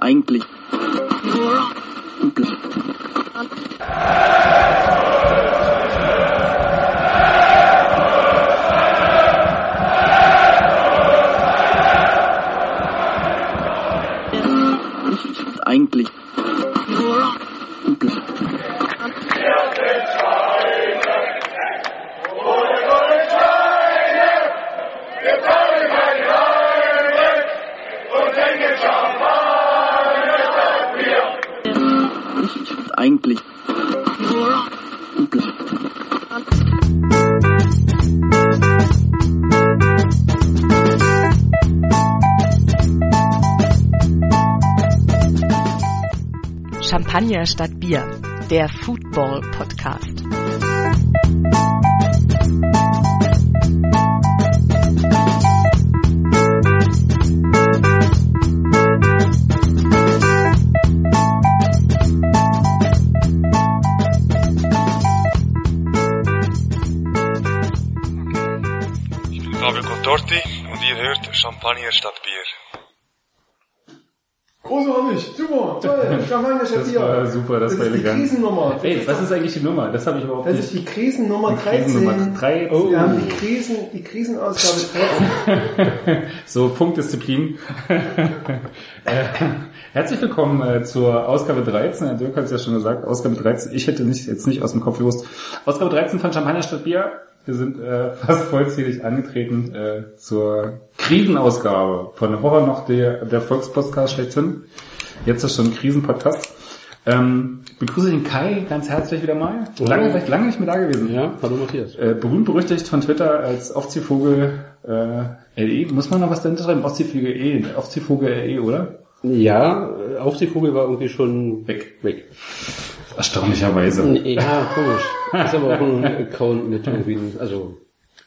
Eigentlich. Champagner statt Bier, der Football Podcast. Ich bin Fabio Contorti und ihr hört Champagner statt Bier. Großartig, super, statt Das Bier. war super, das, das war ist die elegant. Krisennummer. Ey, was ist eigentlich die Nummer? Das habe ich überhaupt Das nicht. ist die Krisennummer Die 13. Krisennummer 13. Oh. Wir haben die Krisen, die Krisenausgabe 13. So, Punktdisziplin. äh, herzlich willkommen äh, zur Ausgabe 13. Herr Dirk hat es ja schon gesagt, Ausgabe 13. Ich hätte nicht, jetzt nicht aus dem Kopf gewusst. Ausgabe 13 von Champagner statt Bier. Wir sind äh, fast vollzählig angetreten äh, zur Krisenausgabe von Horror noch der, der Volkspodcast schlechthin. Jetzt ist schon ein Krisenpodcast. Ähm, begrüße den Kai ganz herzlich wieder mal. Lange, recht lange nicht mehr da gewesen. Ja, hallo Matthias. Äh, berühmt berüchtigt von Twitter als Aufziehvogel äh, LE. Muss man noch was dahinter schreiben? Aufziehvogel E, Aufziehvogel LE, oder? Ja, Aufziehvogel war irgendwie schon Weg. weg. Erstaunlicherweise. Ja, komisch. Ist aber auch ein Account mit irgendwie, also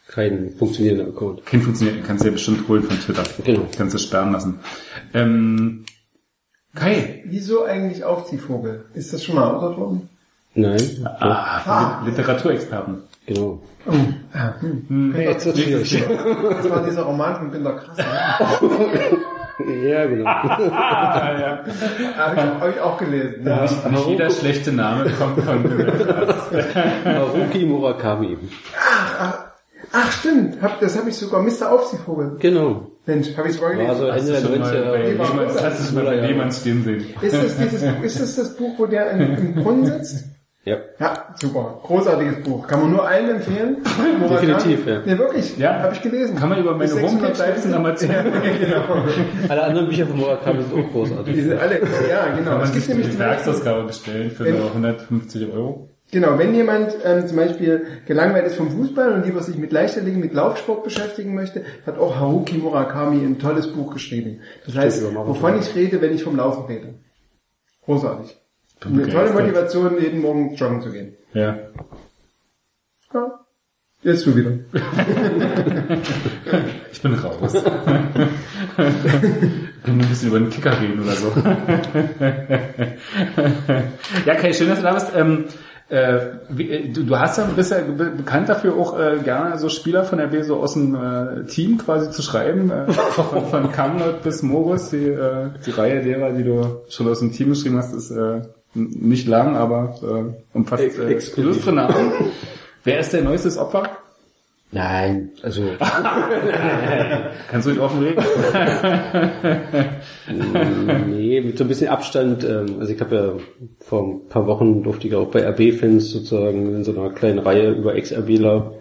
kein funktionierender Account. Kein funktioniert, kannst du ja bestimmt holen von Twitter. Genau. Kannst du sperren lassen. Ähm, Kai. Wieso eigentlich Aufziehvogel? Ist das schon mal erörtert worden? Nein, Ah, für Literaturexperten. genau. Oh, ah, hm. Jetzt wird's schwierig. Das war dieser Roman von Günter Krass. Ne? Ja, genau. Ah, ja. Habe ich, hab ich auch gelesen. Ja. Nicht, nicht jeder schlechte Name kommt von Haruki Murakami. Ach stimmt, hab, das habe ich sogar, Mr. Aufziehvogel. Genau. Mensch, habe ich sogar gelesen. so Hast Ende der schon mal bei 90er. Lehmann, hast du schon mal bei Lehmann stehen sehen? Ist das, dieses, ist das das Buch, wo der im, im Brunnen sitzt? Ja. Ja, super. Großartiges Buch. Kann man nur allen empfehlen. Definitiv, ja. Nee, wirklich. Ja. Habe ich gelesen. Kann man über meine Bis 600 Homepage nochmal zu. genau. Alle anderen Bücher von Murakami sind auch Die großartig. sind alle, ja, genau. Kann man Es gibt sich nämlich die Werksausgabe bestellen für Wenn- nur 150 Euro. Genau, wenn jemand ähm, zum Beispiel gelangweilt ist vom Fußball und lieber sich mit Leichtathletik, mit Laufsport beschäftigen möchte, hat auch Haruki Murakami ein tolles Buch geschrieben. Das heißt, über Marathon. wovon ich rede, wenn ich vom Laufen rede. Großartig. Eine tolle begeistert. Motivation, jeden Morgen joggen zu gehen. Ja. Ja. Jetzt du wieder. Ich bin raus. Können wir ein bisschen über den Kicker reden oder so. ja, Kai, schön, dass du da bist. Ähm, äh, wie, äh, du, du hast ja, bist ja be bekannt dafür, auch äh, gerne so Spieler von der B so aus dem äh, Team quasi zu schreiben. Äh, von, von Kamlot bis Morris, die, äh, die Reihe derer, die du schon aus dem Team geschrieben hast, ist äh, nicht lang, aber äh, umfasst äh, illustre Namen. Wer ist der neueste Opfer? Nein, also Kannst du ihn offen reden? nee, mit so ein bisschen Abstand. Ähm, also ich habe ja vor ein paar Wochen durfte ich auch bei RB-Fans sozusagen in so einer kleinen Reihe über Ex-RBler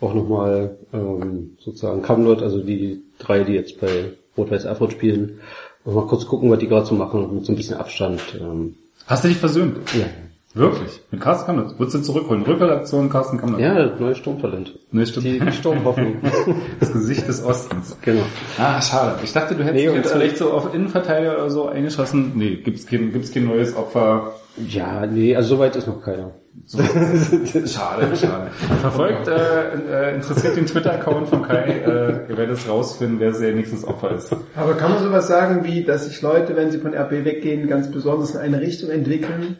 auch nochmal ähm, sozusagen Kamlot, also die drei, die jetzt bei Rot-Weiß Erfurt spielen, noch mal kurz gucken, was die gerade so machen, mit so ein bisschen Abstand. Ähm, Hast du dich versöhnt? ja. Wirklich? Mit Carsten Kamnitz? Würdest du zurückholen? Rückredaktion Carsten Kamnitz? ja, das neue Sturmtalent. Nee, stimmt. Die, die Sturmhoffnung. Das Gesicht des Ostens. genau. Ah, schade. Ich dachte, du hättest Nee, jetzt äh, vielleicht so auf Innenverteidiger oder so eingeschossen. Nee, gibt's kein, gibt's kein neues Opfer. Ja, nee, also soweit ist noch keiner. Schade, schade. Verfolgt, äh, äh, interessiert den Twitter-Account von Kai. Äh, ihr werdet es rausfinden, wer sein nächstes Opfer ist. Aber kann man sowas sagen wie, dass sich Leute, wenn sie von RB weggehen, ganz besonders in eine Richtung entwickeln,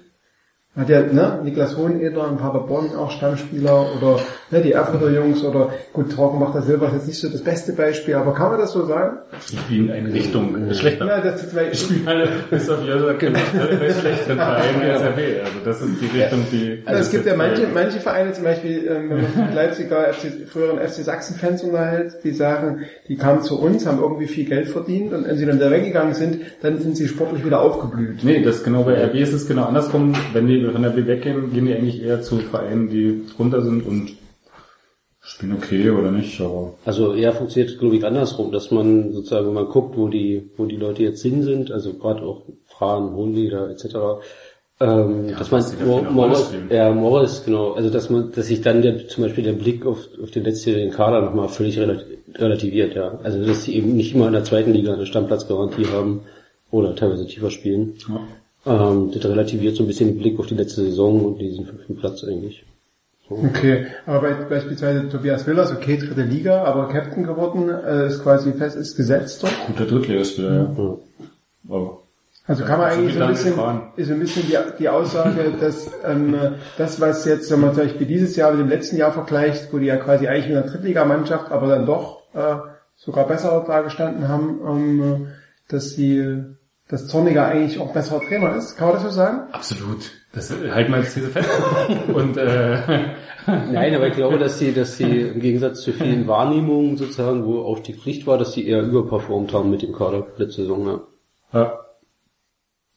Hat ja, ne, Niklas Hoheneder in Paderborn auch Stammspieler oder ne, die Erfurter Jungs oder gut, Trockenbacher Silber ist jetzt nicht so das beste Beispiel, aber kann man das so sagen? Die spielen in eine Richtung äh, schlechter. Ja, das ist, weil, Die spielen alle, bis auf alle bei schlechteren Vereinen als RB. Also das ist die Richtung, die... Also es gibt ja manche, manche Vereine, zum Beispiel, ähm, wenn man sich mit Leipziger FC, früheren FC Sachsen-Fans unterhält, die sagen, die kamen zu uns, haben irgendwie viel Geld verdient und wenn sie dann da weggegangen sind, dann sind sie sportlich wieder aufgeblüht. Nee, das genau bei RB ist es genau andersrum. Wenn die von RB weggehen, gehen die eigentlich eher zu Vereinen, die drunter sind und spielen okay oder nicht, aber Also eher funktioniert glaube ich andersrum, dass man sozusagen, wenn man guckt, wo die, wo die Leute jetzt hin sind, also gerade auch Frauen, Hohenlieder etc., ähm, dass man Morris, ja, Morris, genau, also dass man, dass sich dann der, zum Beispiel der Blick auf, auf den letztjährigen Kader nochmal völlig relati- relativiert, ja. Also dass sie eben nicht immer in der zweiten Liga eine Stammplatzgarantie haben oder teilweise tiefer spielen. ja. Ähm, das relativiert so ein bisschen den Blick auf die letzte Saison und diesen fünften Platz eigentlich. Okay, aber bei, beispielsweise Tobias Willers, okay, dritte Liga, aber Captain geworden, äh, ist quasi fest, ist gesetzt dort. guter Drittligaspieler, ja. Ja. Aber Also kann man So eigentlich so ein bisschen, ist so ein bisschen die, die Aussage, dass ähm, das, was jetzt, wenn man zum Beispiel dieses Jahr mit dem letzten Jahr vergleicht, wo die ja quasi eigentlich in der Drittligamannschaft, aber dann doch äh, sogar besser da gestanden haben, ähm, dass sie, dass Zorniger eigentlich auch besserer Trainer ist. Kann man das so sagen? absolut. Das halten wir jetzt diese fest. Und äh, Nein, aber ich glaube, dass sie, dass sie im Gegensatz zu vielen Wahrnehmungen sozusagen, wo Aufstieg Pflicht war, dass sie eher überperformt haben mit dem Kader letzte Saison. Ja. ja.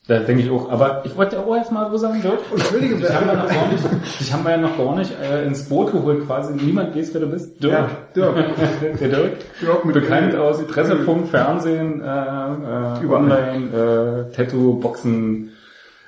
Da denke ich auch. Aber ich wollte auch erst mal so sagen, Dirk. Entschuldige, Dich haben wir noch gar nicht, dich haben wir ja noch gar nicht äh, ins Boot geholt, quasi. Niemand weiß, wer du bist. Dirk. Ja, Dirk. Der Dirk. Dirk mit Bekannt aus Pressefunk, Fernsehen, äh, äh, Überall. Online, äh, Tattoo, Boxen.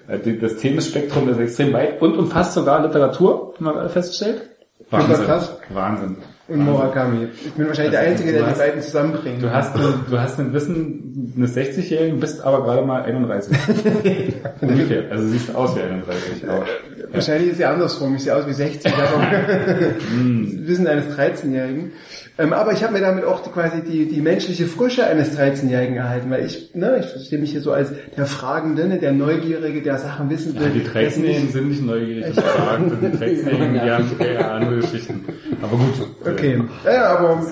Äh, das Themenspektrum ist extrem weit und umfasst sogar Literatur, haben wir gerade festgestellt. Wahnsinn. krass. Wahnsinn. Und Murakami. Ich bin wahrscheinlich der Das- Einzige, der die beiden zusammenbringt. Du hast, du hast ein Wissen eines 60-Jährigen, bist aber gerade mal 31. Ungefähr. Also siehst aus wie 31. Aber, Wahrscheinlich ist ja andersrum. Ich sehe aus wie 60. aber Wissen eines 13-Jährigen. Ähm, aber ich habe mir damit auch die, quasi die, die menschliche Frische eines 13-Jährigen erhalten, weil ich, ne, ich verstehe mich hier so als der Fragende, ne, der Neugierige, der Sachen wissen will. ja, die der 13-Jährigen sind nicht neugierig und fragend und die 13-Jährigen, die haben eher andere Geschichten. Aber gut. Okay. Ja, ja, aber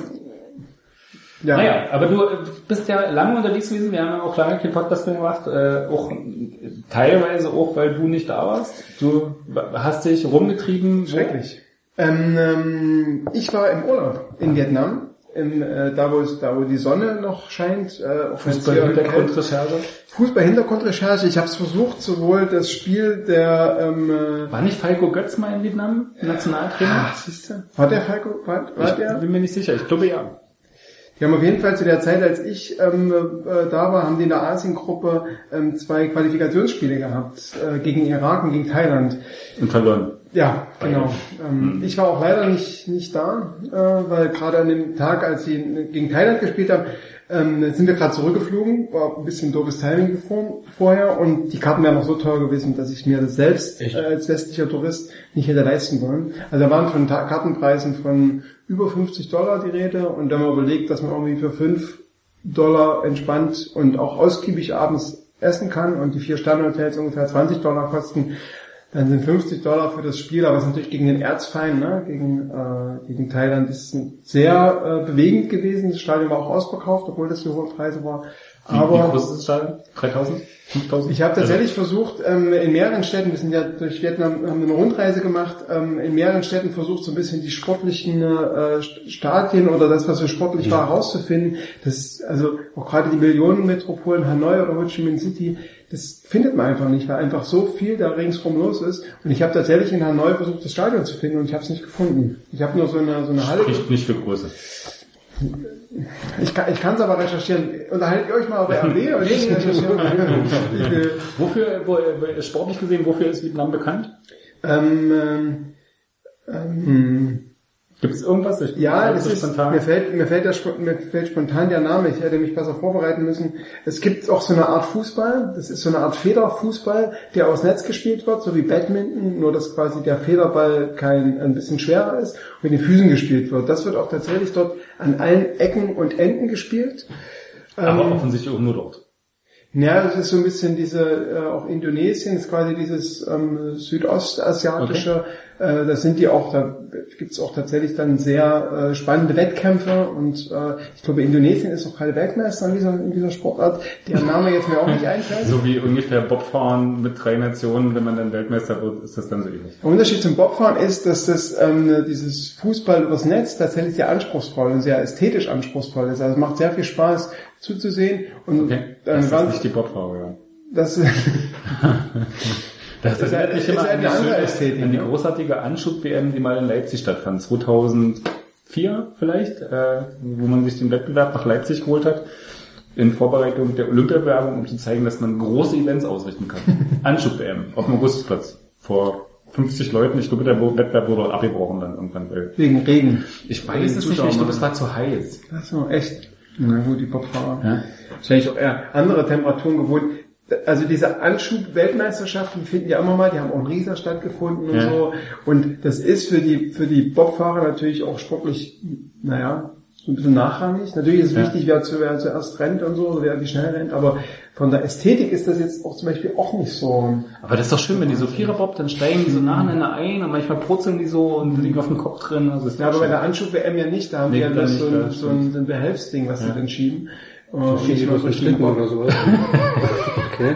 ja. Naja, aber du bist ja lange unterwegs gewesen, wir haben ja auch lange keinen Podcast mehr gemacht, äh, auch teilweise auch, weil du nicht da warst. Du hast dich rumgetrieben. Schrecklich. Ähm, ähm, ich war im Urlaub in Vietnam, im, äh, da wo es, da wo die Sonne noch scheint, äh, Fußball-Hintergrundrecherche. Fußball-Hintergrundrecherche. Ich habe es versucht, sowohl das Spiel der ähm, äh, War nicht Falco Götz mal in Vietnam, Nationaltrainer? ah, siehst du, war der Falco, war, war der? Ich bin mir nicht sicher, ich glaube ja. Die haben auf jeden Fall zu der Zeit, als ich ähm, äh, da war, haben die in der Asien-Gruppe ähm, zwei Qualifikationsspiele gehabt, äh, gegen Irak und gegen Thailand. Und verloren. Ja, genau. Ähm, Ich war auch leider nicht, nicht da, äh, weil gerade an dem Tag, als sie gegen Thailand gespielt haben, ähm, sind wir gerade zurückgeflogen, war ein bisschen doofes Timing vor, vorher und die Karten wären noch so teuer gewesen, dass ich mir das selbst äh, als westlicher Tourist nicht hätte leisten wollen. Also da waren von Ta Kartenpreisen von über 50 Dollar die Rede und wenn man überlegt, dass man irgendwie für 5 Dollar entspannt und auch ausgiebig abends essen kann und die vier Sterne-Hotels ungefähr 20 Dollar kosten, dann sind 50 Dollar für das Spiel, aber es ist natürlich gegen den Erzfeind, ne? gegen, äh, gegen Thailand, ist sehr äh, bewegend gewesen. Das Stadion war auch ausverkauft, obwohl das so hohe Preise war. Wie, wie Aber groß ist das Stadion? 3000? 5000? ich habe tatsächlich versucht, ähm, in mehreren Städten, wir sind ja durch Vietnam, haben eine Rundreise gemacht, ähm, in mehreren Städten versucht, so ein bisschen die sportlichen äh, Stadien oder das, was so sportlich war, herauszufinden. Das, also auch gerade die Millionenmetropolen Hanoi oder Ho Chi Minh City, das findet man einfach nicht, weil einfach so viel da ringsrum los ist. Und ich habe tatsächlich in Hanoi versucht, das Stadion zu finden und ich habe es nicht gefunden. Ich habe nur so eine, so eine Halle. Spricht nicht für Größe. Ich kann ich es aber recherchieren. Unterhaltet ihr euch mal auf RB oder ich recherchiere? Wofür, wo, wo, sportlich gesehen, wofür ist Vietnam bekannt? Ähm, ähm, ähm, Gibt es irgendwas? Ich ja, es ist, spontan. mir fällt, mir fällt, spo- mir fällt spontan der Name, ich hätte mich besser vorbereiten müssen. Es gibt auch so eine Art Fußball, das ist so eine Art Federfußball, der aus Netz gespielt wird, so wie Badminton, nur dass quasi der Federball kein, ein bisschen schwerer ist und mit den Füßen gespielt wird. Das wird auch tatsächlich dort an allen Ecken und Enden gespielt. aber Ähm, offensichtlich auch nur dort. Ja, das ist so ein bisschen diese, äh, auch Indonesien ist quasi dieses ähm, südostasiatische, äh, da sind die auch, da gibt's auch tatsächlich dann sehr äh, spannende Wettkämpfe und äh, ich glaube Indonesien ist auch gerade Weltmeister in dieser, in dieser Sportart, deren Name jetzt mir auch nicht einfällt. So wie ungefähr Bobfahren mit drei Nationen, wenn man dann Weltmeister wird, ist das dann so ähnlich. Der Unterschied zum Bobfahren ist, dass das ähm, dieses Fußball übers Netz tatsächlich sehr anspruchsvoll und sehr ästhetisch anspruchsvoll ist. Also es macht sehr viel Spaß zuzusehen und Okay. dann Das ist nicht die Bobfahrer, ja. das Das, das Ist erinnert mich immer an die, schöne- Ästhetik, an die großartige Anschub-WM, die mal in Leipzig stattfand. 2004 vielleicht, äh, wo man sich den Wettbewerb nach Leipzig geholt hat. In Vorbereitung der Olympiawerbung, um zu zeigen, dass man große Events ausrichten kann. Anschub-WM auf dem Augustplatz. Vor 50 Leuten. Ich glaube, der Wettbewerb wurde abgebrochen dann irgendwann. Wegen Regen. ich weiß es nicht ich glaube, es war zu heiß. Ach so, echt. Na gut, die Bobfahrer. Ja. Wahrscheinlich auch eher andere Temperaturen gewohnt. Also diese Anschub-Weltmeisterschaften finden ja immer mal, die haben auch in Riesa stattgefunden und Ja. so. Und das ist für die, für die Bobfahrer natürlich auch sportlich, naja, so ein bisschen nachrangig. Natürlich ist es Ja. wichtig, wer, zu, wer zuerst rennt und so, wer wie schnell rennt, aber von der Ästhetik ist das jetzt auch zum Beispiel auch nicht so. Aber das ist doch schön, wenn die so Viererbob, dann steigen die so nacheinander ein und manchmal purzeln die so und liegen auf dem Kopf drin. Also ist Ja, aber bei schön. der Anschub-WM ja nicht, da haben Nee, die ja dann das nicht, so, ja, ein, so ein, so ein Behelfsding, was sie dann schieben. So Schlitten oder sowas. okay.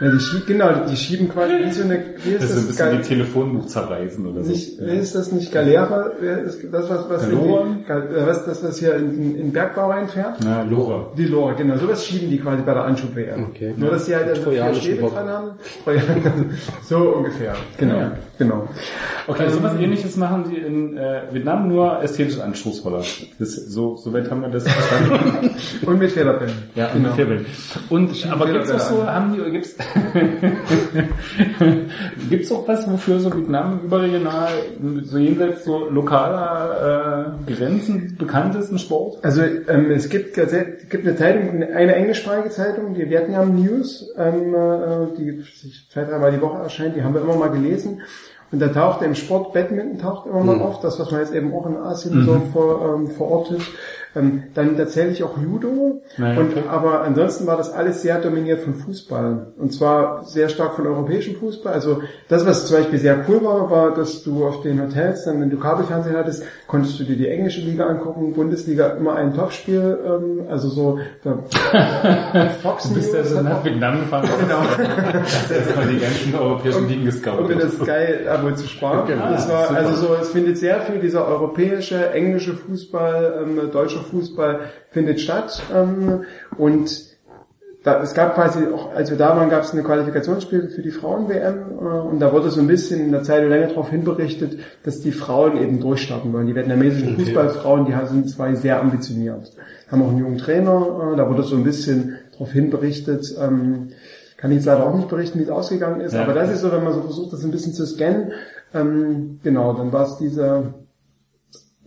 Ja, die schieben, genau, die schieben quasi wie so eine, wie ist Das ist das, ein bisschen Gal- wie Telefonbuch zerreißen oder so. nicht, wie ist das nicht ist Das, was, was, in äh, was, das, was hier in, in, Bergbau reinfährt? Na, Lora. Die Lore, genau. Sowas schieben die quasi bei der Anschub-WM. Okay. Nur, dass sie halt also vier Stäbe dran haben. So ungefähr. Genau, Ja. Genau. Okay, sowas ähnliches machen die in äh, Vietnam nur ästhetisch anspruchsvoller. Das, so, so weit haben wir das verstanden. Und mit Federbällen. ja, und genau. mit Fairball. Und, aber Federbälle gibt's auch so, haben die, gibt's, gibt's auch was, wofür so Vietnam überregional, so jenseits so lokaler äh, Grenzen bekannt ist im Sport? Also ähm, es gibt, es gibt eine Zeitung, eine englischsprachige Zeitung, die Vietnam News, ähm, äh, die sich zwei, dreimal die Woche erscheint, die haben wir immer mal gelesen. Und da taucht im Sport Badminton taucht immer mal auf, das was man jetzt eben auch in Asien so vor, ähm, verortet. Ähm, dann tatsächlich auch Judo. Naja, und, okay. aber ansonsten war das alles sehr dominiert von Fußball. Und zwar sehr stark von europäischem Fußball. Also das, was zum Beispiel sehr cool war, war, dass du auf den Hotels, dann, wenn du Kabelfernsehen hattest, konntest du dir die englische Liga angucken, Bundesliga immer ein Topspiel, ähm, also so der Fox Du bist News also hat nach Vietnam gefahren. Genau. Erstmal die ganzen europäischen Ligen um mir gescoutet. das Sky-Abo zu sparen. Genau. das war, Super. also so, es findet sehr viel dieser europäische, englische Fußball, ähm, deutscher Fußball findet statt. Ähm, und da, es gab quasi auch, als wir da waren, gab es eine Qualifikationsspiel für die Frauen-WM äh, und da wurde so ein bisschen in der Zeit länger darauf hinberichtet, dass die Frauen eben durchstarten wollen. Die vietnamesischen Fußballfrauen, die sind zwei sehr ambitioniert. Haben auch einen jungen Trainer, äh, da wurde so ein bisschen darauf hinberichtet. Ähm, kann ich jetzt leider auch nicht berichten, wie es ausgegangen ist, Ja. aber das ist so, wenn man so versucht, das ein bisschen zu scannen. Ähm, genau, dann war es diese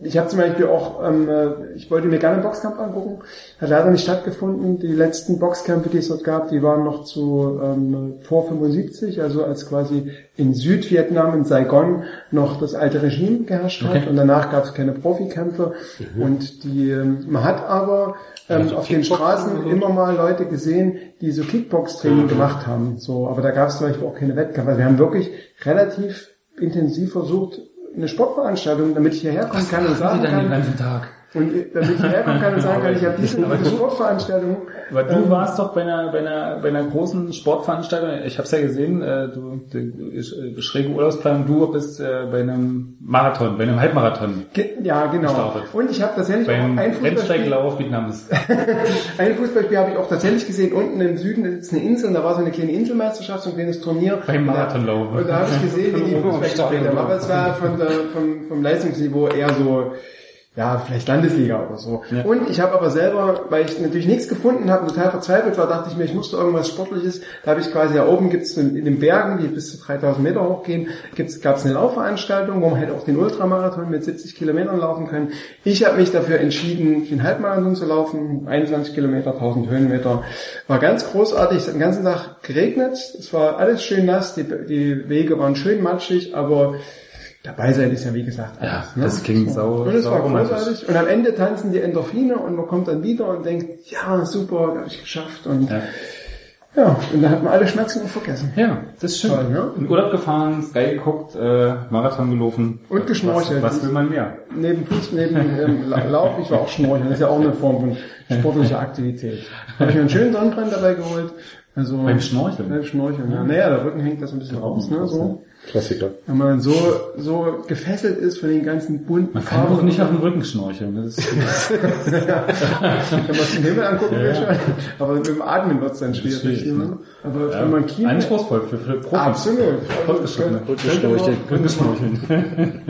ich habe zum Beispiel auch, ähm, äh, ich wollte mir gerne einen Boxkampf angucken, hat leider nicht stattgefunden. Die letzten Boxkämpfe, die es dort gab, die waren noch zu ähm, vor 75, also als quasi in Südvietnam, in Saigon, noch das alte Regime geherrscht hat Okay. und danach gab es keine Profikämpfe. Und die, ähm, man hat aber ähm, Also auf den Straßen immer mal Leute gesehen, die so Kickbox-Training gemacht haben. So, aber da gab es zum Beispiel auch keine Wettkämpfe. Also wir haben wirklich relativ intensiv versucht, eine Sportveranstaltung, damit ich hierher kommen kann und sagen kann, ganzen Tag? Und damit ich herkommen kann und sagen kann, ich habe diese du- Sportveranstaltung. Aber du Ähm, warst doch bei einer, bei einer, bei einer großen Sportveranstaltung, ich habe es ja gesehen, äh, du, du äh, schräge Urlaubsplanung, du bist äh, bei einem Marathon, bei einem Halbmarathon, ge- Ja, genau. gestartet. Und ich habe tatsächlich auch ein Fußballspiel, Vietnams. ein Fußballspiel habe ich auch tatsächlich gesehen. Unten im Süden ist eine Insel, und da war so eine kleine Inselmeisterschaft, so ein kleines Turnier. Beim Marathonlauf. Und da habe ich gesehen, wie die Oben am Fußball gespielt haben. Aber es war von der, vom, vom Leistungsniveau eher so ja, vielleicht Landesliga oder so. Ja. Und ich habe aber selber, weil ich natürlich nichts gefunden habe, total verzweifelt war, dachte ich mir, ich musste irgendwas Sportliches. Da habe ich quasi, da oben gibt's in, in den Bergen, die bis zu 3000 Meter hochgehen, gibt's, gab's eine Laufveranstaltung, wo man halt auch den Ultramarathon mit 70 Kilometern laufen kann. Ich habe mich dafür entschieden, den Halbmarathon zu laufen, 21 Kilometer, 1000 Höhenmeter. War ganz großartig, es hat den ganzen Tag geregnet, es war alles schön nass, die, die Wege waren schön matschig, aber Dabei sein ist ja wie gesagt alles. Ja, ne? das klingt sau- Und es sau war großartig. Und am Ende tanzen die Endorphine und man kommt dann wieder und denkt, ja super, habe ich geschafft. Und Ja. Ja, und da hat man alle Schmerzen auch vergessen. Ja, das ist schön. Toll, ne? In Urlaub gefahren, Sky geguckt, äh, Marathon gelaufen. Und geschnorchelt. Was, was will man mehr? Neben Fuß, neben ähm, La- Lauf, ich war auch schnorcheln. Das ist ja auch eine Form von sportlicher Aktivität. Habe ich mir einen schönen Sonnenbrand dabei geholt. Also, Beim Schnorcheln? Beim Schnorcheln, ja. Naja, der Rücken hängt da so ein bisschen raus, ne, so. Klassiker. Wenn man so, so gefesselt ist von den ganzen bunten Man kann auch nicht auf dem Rücken schnorcheln. Das ist, Wenn man den Himmel angucken will schon. Aber mit dem Atmen wird es dann schwierig. schwierig, ne? ne? Aber wenn man Kiemen... anspruchsvoll für, für Profis. Absolut. Rückenschnorcheln. Rückenschnorcheln.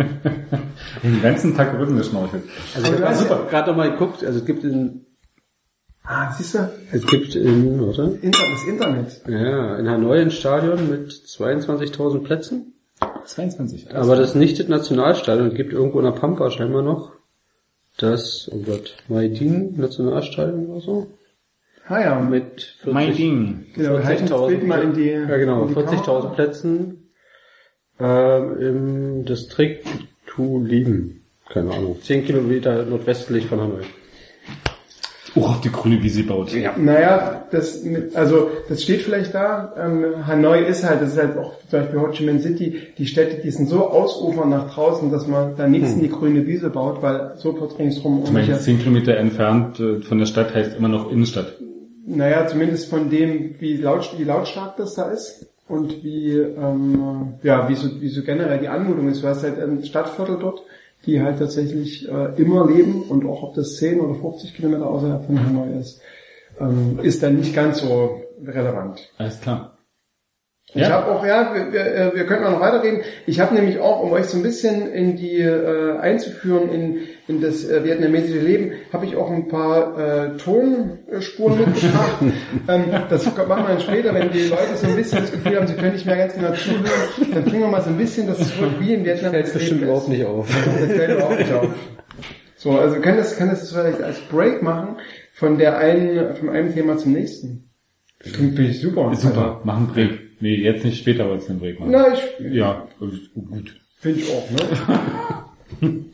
Den ganzen Tag Rücken geschnorchelt. Also hast super. gerade noch mal geguckt, also es gibt in, Ah, siehst du? es gibt in, warte, Inter das Internet. ja, in Hanoi ein Stadion mit 22.000 Plätzen. 22. Aber das nicht das Nationalstadion. Es gibt irgendwo in der Pampa scheinbar noch das, oh Gott, Maidin Nationalstadion oder so. Ah ja, Mit 40, mein Ding. genau, wir halten das Bild mal in die... ja genau, in die 40.000 Kamera. Plätzen ähm, im Distrikt Tulin. Keine Ahnung. 10 Kilometer nordwestlich von Hanoi. Oh, auf die grüne Wiese baut. Ja. Naja, das, also, das steht vielleicht da. Ähm, Hanoi ist halt, das ist halt auch zum Beispiel Ho Chi Minh City, die Städte, die sind so ausufern nach draußen, dass man da nichts in die grüne Wiese baut, weil sofort ringsrum Ich meine, 10 Kilometer entfernt äh, von der Stadt heißt immer noch Innenstadt. naja, zumindest von dem, wie, laut, wie lautstark das da ist und wie, ähm, ja, wie so, wie so generell die Anmutung ist. Du hast halt ein Stadtviertel dort, die halt tatsächlich äh, immer leben und auch ob das 10 oder 50 Kilometer außerhalb von Hanoi ist, ähm, ist dann nicht ganz so relevant. Alles klar. Ich habe auch, ja, wir, wir, äh, wir könnten auch noch weiterreden. Ich habe nämlich auch, um euch so ein bisschen in die äh, einzuführen in, in das äh, vietnamesische Leben, habe ich auch ein paar äh, Tonspuren mitgebracht. ähm, das machen wir dann später, wenn die Leute so ein bisschen das Gefühl haben, sie können nicht mehr ganz genau zuhören, dann bringen wir mal so ein bisschen das zurück, wie in Vietnam Fällt das bestimmt Leben überhaupt nicht auf. Das fällt überhaupt nicht auf. So, also kann das, kann das vielleicht als Break machen von der einen, von einem Thema zum nächsten. Finde ich super. Super, machen Break. Nee, jetzt nicht, später wolltest du einen Break machen. Na, ich, Ja, ist gut. Finde ich auch, ne?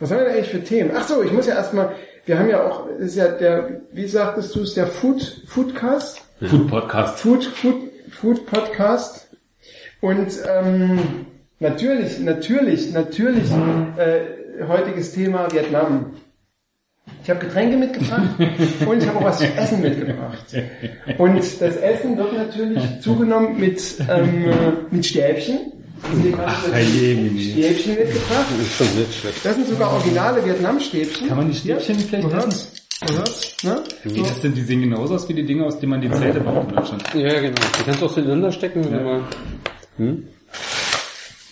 Was haben wir denn eigentlich für Themen? Ach so, ich muss ja erstmal, wir haben ja auch, ist ja der, wie sagtest du es, der Food, Foodcast? Food Podcast. Food, Food, Food Podcast. Und ähm, natürlich, natürlich, natürlich äh, heutiges Thema Vietnam. Ich habe Getränke mitgebracht und ich habe auch was zu essen mitgebracht. Und das Essen wird natürlich zugenommen mit, ähm, mit Stäbchen. Herrje, Stäbchen mitgebracht. Das ist schon nicht schlecht. Das sind sogar originale Vietnam-Stäbchen. Kann man die Stäbchen vielleicht Man essen? ne? Nee, das sind, die sehen genauso aus wie die Dinge, aus denen man die Zelte baut in Deutschland. Ja, genau. Du kannst auch zueinander stecken, wenn man, hm?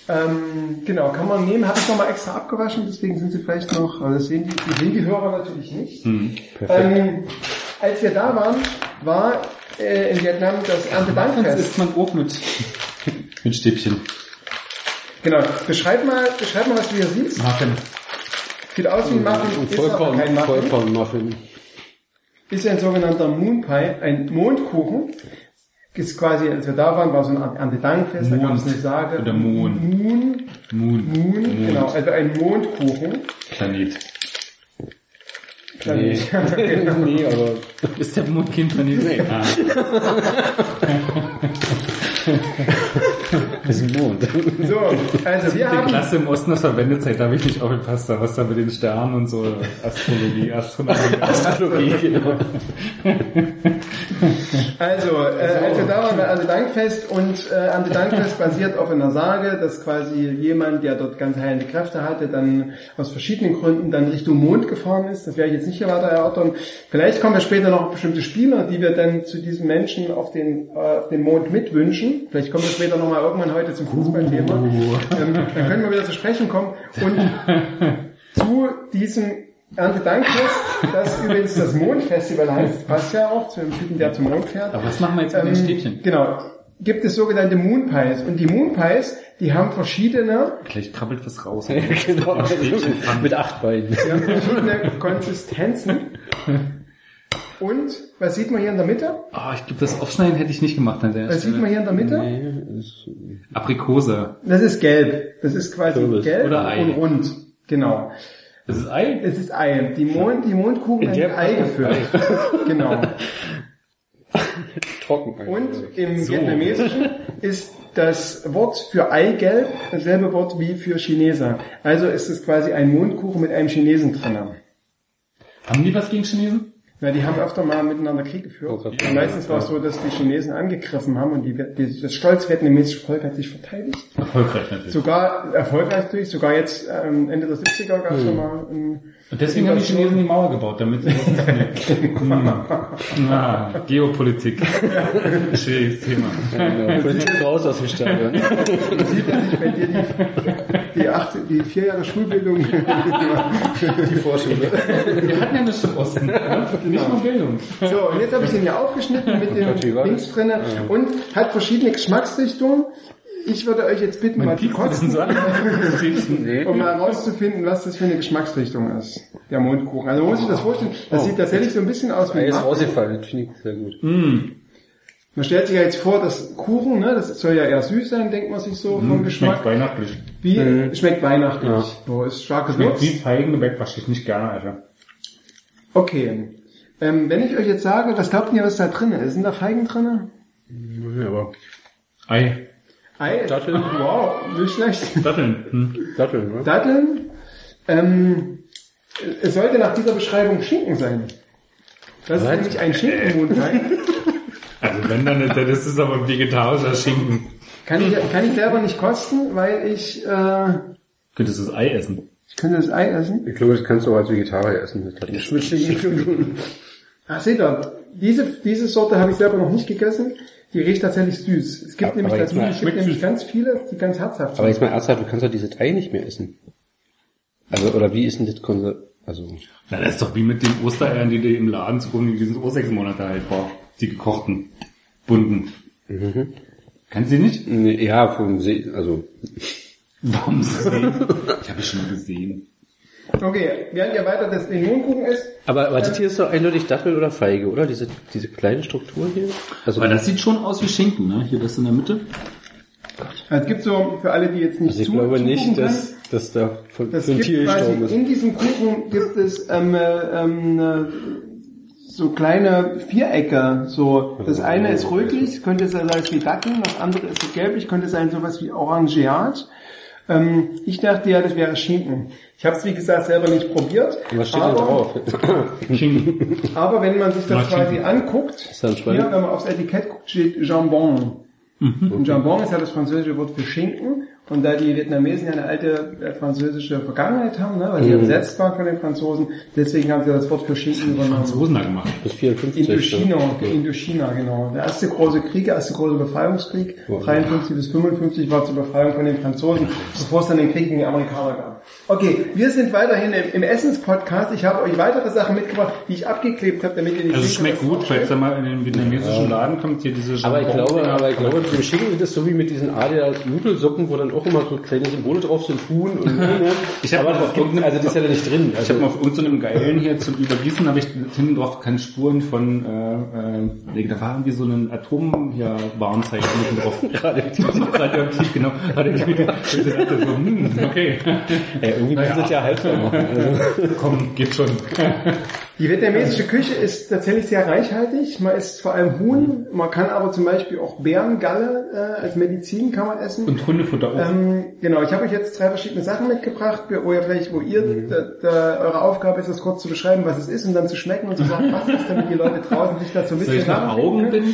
Ähm, genau, kann man nehmen. Habe ich nochmal extra abgewaschen, deswegen sind sie vielleicht noch, also das sehen die, die sehen die Hörer natürlich nicht. Hm. Ähm, als wir da waren, war äh, in Vietnam das Das Erntedankfest. isst man auch mit, mit Stäbchen. Genau, beschreib mal, beschreib mal, was du hier siehst. Muffin. Sieht aus wie ein Muffin, ist aber Vollkorn, kein Muffin. Vollkornmuffin. Ist ein sogenannter Moon Pie, ein Mondkuchen. Ist quasi, als wir da waren, war so ein Erntedankfest, da gab es eine Sage. Oder Mond. Moon, Moon. Moon, Mond. genau, also ein Mondkuchen. Planet. Nee. genau. nee, aber Ist der Mond kein Planet? Nee. Ah. das ist ein Mond. So, also wir Die haben, Klasse im Osten aus der Wendezeit, da habe ich nicht aufgepasst, was da mit den Sternen und so, Astrologie, Astronomie. Astrologie, genau. also, äh, als wir da waren, war Erntedankfest und äh, Erntedankfest basiert auf einer Sage, dass quasi jemand, der dort ganz heilende Kräfte hatte, dann aus verschiedenen Gründen dann Richtung Mond gefahren ist. Das werde ich jetzt nicht hier weiter erörtern. Vielleicht kommen wir später noch bestimmte Spieler, die wir dann zu diesen Menschen auf den, äh, auf den Mond mitwünschen. Vielleicht kommen wir später nochmal irgendwann heute zum Fußballthema. Ähm, dann können wir wieder zu sprechen kommen. Und zu diesem Erntedankfest, das übrigens das Mondfestival heißt, passt ja auch zu dem Typen, der zum Mond fährt. Aber was machen wir jetzt mit den Ähm, Stäbchen? Genau. Gibt es sogenannte Moon Pies. Und die Moon Pies, die haben verschiedene, Gleich krabbelt was raus. genau. Mit acht Beinen. die haben verschiedene Konsistenzen. Und, was sieht man hier in der Mitte? Oh, ich glaube, das Aufschneiden hätte ich nicht gemacht an der Was sieht man hier in der Mitte? Nee, ist, Aprikose. Das ist gelb. Das ist quasi Kürbis. gelb Oder Ei. und rund. Genau. Das ist Ei? Es ist Ei. Die, Mond, die Mondkugeln In sind Ei gefüllt. genau. Trocken. Und im So. Vietnamesischen ist das Wort für Eigelb dasselbe Wort wie für Chinesen. Also ist es quasi ein Mondkuchen mit einem Chinesen drin. Haben die was gegen Chinesen? Ja, die haben öfter mal miteinander Krieg geführt. Oh. Und meistens war es so, dass die Chinesen angegriffen haben und die, die, das stolz vietnamesische Volk hat sich verteidigt. Erfolgreich natürlich. Sogar erfolgreich natürlich, sogar jetzt ähm, Ende der 70er gab es schon mal ein Und deswegen haben die Chinesen die Mauer gebaut, damit sie hm. ah, Geopolitik. Schwieriges Thema. Politik raus aus dem Stadion. sieht man sich bei dir die, die, acht, die vier Jahre Schulbildung. Die Vorschule. Wir hatten ja nichts im Osten. Ja? Nicht nur Bildung. So, und jetzt habe ich den hier aufgeschnitten mit dem das? Links drinne und hat verschiedene Geschmacksrichtungen. Ich würde euch jetzt bitten, mal Man zu piekt das kosten, so um mal herauszufinden, was das für eine Geschmacksrichtung ist. Der Mondkuchen. Also man muss sich das vorstellen, das sieht tatsächlich so ein bisschen aus wie Er ist rausgefallen, das finde ich sehr gut. Man stellt sich ja jetzt vor, das Kuchen, ne, das soll ja eher süß sein, denkt man sich so vom Geschmack. Schmeckt weihnachtlich. Wie schmeckt weihnachtlich. Ja. So ist starke Schmeckt wie Würz. Feigengebäck, was ich nicht gerne esse. Okay. Ähm, wenn ich euch jetzt sage, was glaubt ihr, was da drin ist? Sind da Feigen drin? Ja, aber Ei. Ei? Datteln. Wow, nicht schlecht. Datteln. Hm. Datteln, ne? Datteln. Ähm, es sollte nach dieser Beschreibung Schinken sein. Das ist Was? nämlich ein Schinkenmondteig. Also wenn dann, das ist aber vegetarischer Schinken. Kann ich, kann ich selber nicht kosten, weil ich, äh, Könntest du das Ei essen? ich könnte das Ei essen. Ich glaube, das kannst du auch als Vegetarier essen. Das hat nichts mit Schinken zu tun. Ach, seht ihr, diese, diese Sorte habe ich selber noch nicht gegessen. Die riecht tatsächlich süß. Es gibt Aber nämlich, dazu, mal- es gibt nämlich ganz viele, die ganz herzhaft Aber sind. jetzt mal ernsthaft, du kannst doch dieses Ei nicht mehr essen. Also, oder wie ist denn das Konser... Also, Na, das ist doch wie mit den Ostereiern, die du im Laden zugrunde in diesen Ursechsmonate halt brauchst. Die gekochten, bunten. Kannst du die nicht? nee, ja, vom See, also, Warum sehen? Ich habe es schon mal gesehen. Okay, während ihr weiter das Mondkuchen isst, aber, aber das hier ist doch eindeutig Dattel oder Feige, oder? Diese, diese kleine Struktur hier? Also, Aber das sieht schon aus wie Schinken, ne? Hier das in der Mitte. es gibt so, für alle, die jetzt nicht also ich zu, glaube nicht, können, dass, dass da von, Das gibt Tier quasi, gestorben ist. in diesem Kuchen gibt es ähm, äh, ähm, äh, so kleine Vierecke. So, das eine ist rötlich, könnte sein sowas wie Datteln, das andere ist so gelblich, könnte sein sowas wie Orangeat. Ähm, ich dachte ja, das wäre Schinken. Ich habe es wie gesagt selber nicht probiert. Was steht aber, drauf? Schinken. Aber wenn man sich das quasi anguckt, hier, wenn man aufs Etikett guckt, steht Jambon. Mhm. Und Jambon ist ja das französische Wort für Schinken. Und da die Vietnamesen ja eine alte äh, französische Vergangenheit haben, ne, weil sie ja Mhm. besetzt waren von den Franzosen, deswegen haben sie das Wort für Schinken übernommen. Franzosen da gemacht. Bis 54. Indochina, ne? Indochina, genau. Der erste große Krieg, der erste große Befreiungskrieg, Wow. 53 bis 55 war zur Befreiung von den Franzosen, bevor es dann den Krieg gegen die Amerikaner gab. Okay, wir sind weiterhin im, im Essenspodcast. Ich habe euch weitere Sachen mitgebracht, die ich abgeklebt habe, damit ihr nicht Also es schmeckt gut, weil jetzt einmal in den vietnamesischen Laden kommt hier diese Aber ich glaube, aber ich glaube, mit dem Schinken ist das so wie mit diesen Adidas Nudelsocken, wo dann auch immer so kleine Symbole drauf sind, Huhn und Ich hab aber auf irgendeinem- also das ist ja da nicht drin. Ich Also, habe mal auf irgendeinem geilen hier zum Übergießen, habe ich hinten drauf keine Spuren von, äh, äh, da war irgendwie so ein Atom, ja, Warnzeichen mitten drauf. Radioaktiv. Radioaktiv, genau. Radioaktiv. Ich dachte so, hm, okay. ey, irgendwie Naja. müssen das ja machen. Also, Komm, geht schon. Die vietnamesische Küche ist tatsächlich sehr reichhaltig. Man isst vor allem Huhn, man kann aber zum Beispiel auch Bärengalle äh, als Medizin kann man essen. Und Hundefutter auch. Ähm, genau, ich habe euch jetzt drei verschiedene Sachen mitgebracht, wo ihr vielleicht, wo ihr, Mhm. da, da, eure Aufgabe ist, das kurz zu beschreiben, was es ist und dann zu schmecken und zu sagen, was es ist, damit die Leute draußen sich dazu ein Soll bisschen ich nach nachdenken Augen denn?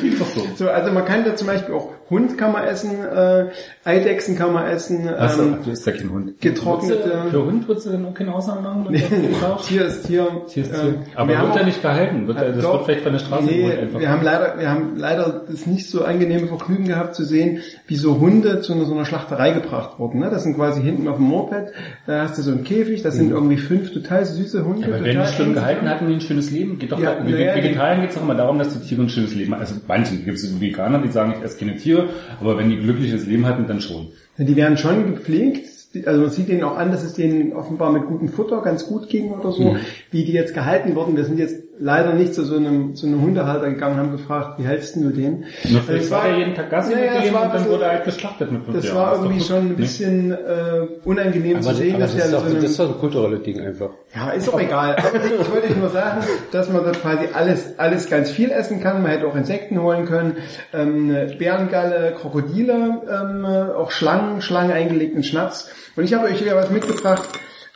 Geht doch so. So, also man kann da zum Beispiel auch Hund kann man essen, äh, Eidechsen kann man essen, Achso, ähm, du isst ja kein Hund. getrocknete- Für Hund würdest du dann auch keine Ausnahme machen? kaufst? Tier ist Tier. Tier ist äh, Tier. Aber wir wird er auch- nicht gehalten? Wird er, das Doch. wird vielleicht von der Straße Nee, einfach. wir haben leider, wir haben leider das nicht so angenehme Vergnügen gehabt zu sehen, wie so Hunde zu einer, so einer Schlachterei gebracht wurden. Ne? Das sind quasi hinten auf dem Moped, da hast du so einen Käfig, das sind irgendwie fünf total süße Hunde. Mhm. Aber wenn die schlimm gehalten hatten, die ein schönes Leben. Geht doch Ja, bei naja, Vegetariern geht es doch immer darum, dass die Tiere ein schönes Leben haben. Also manchen gibt es Veganer, die sagen, ich esse keine Tiere, aber wenn die ein glückliches Leben hatten, dann schon. Ja, Die werden schon gepflegt. Also man sieht denen auch an, dass es denen offenbar mit gutem Futter ganz gut ging oder Mhm. so, wie die jetzt gehalten wurden. Wir sind jetzt leider nicht zu so einem, zu einem Hundehalter gegangen, haben gefragt, wie hältst du den? Also vielleicht es war er jeden Tag Gassi Ja, mit ja, dem und dann wurde er halt geschlachtet mit fünf Das Jahren. war irgendwie schon ein Nee. bisschen äh, unangenehm Aber, zu sehen, aber dass das, er doch, so einem das ist doch ein kulturelles Ding einfach. Ja, ist doch egal. Aber ich wollte euch nur sagen, dass man da quasi alles, alles ganz viel essen kann. Man hätte auch Insekten holen können, ähm, Bärengalle, Krokodile, ähm, auch Schlangen, Schlangen eingelegten Schnaps. Und ich habe euch hier was mitgebracht.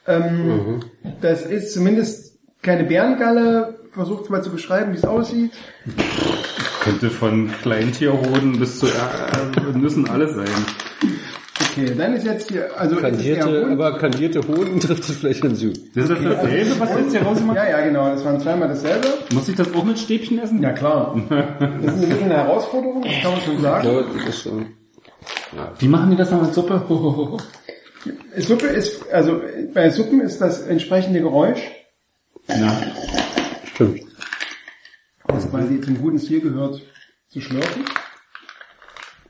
Ähm, Das ist zumindest keine Bärengalle. Versucht mal zu beschreiben, wie es aussieht. Könnte von Kleintierhoden bis zu äh, Nüssen alles sein. Okay, dann ist jetzt hier, also Kandierte, aber kandierte Hoden trifft es vielleicht gut. Das ist das dasselbe, was jetzt hier rausgemacht Ja, ja, genau. Das waren zweimal dasselbe. Muss ich das auch mit Stäbchen essen? Ja, klar. Das ist ein bisschen eine Herausforderung, das kann man schon sagen. glaube, das ist schon. Wie machen die das noch mit Suppe? Suppe ist, also bei Suppen ist das entsprechende Geräusch, Na, Stimmt. das quasi zum guten Stil gehört, zu schlürfen.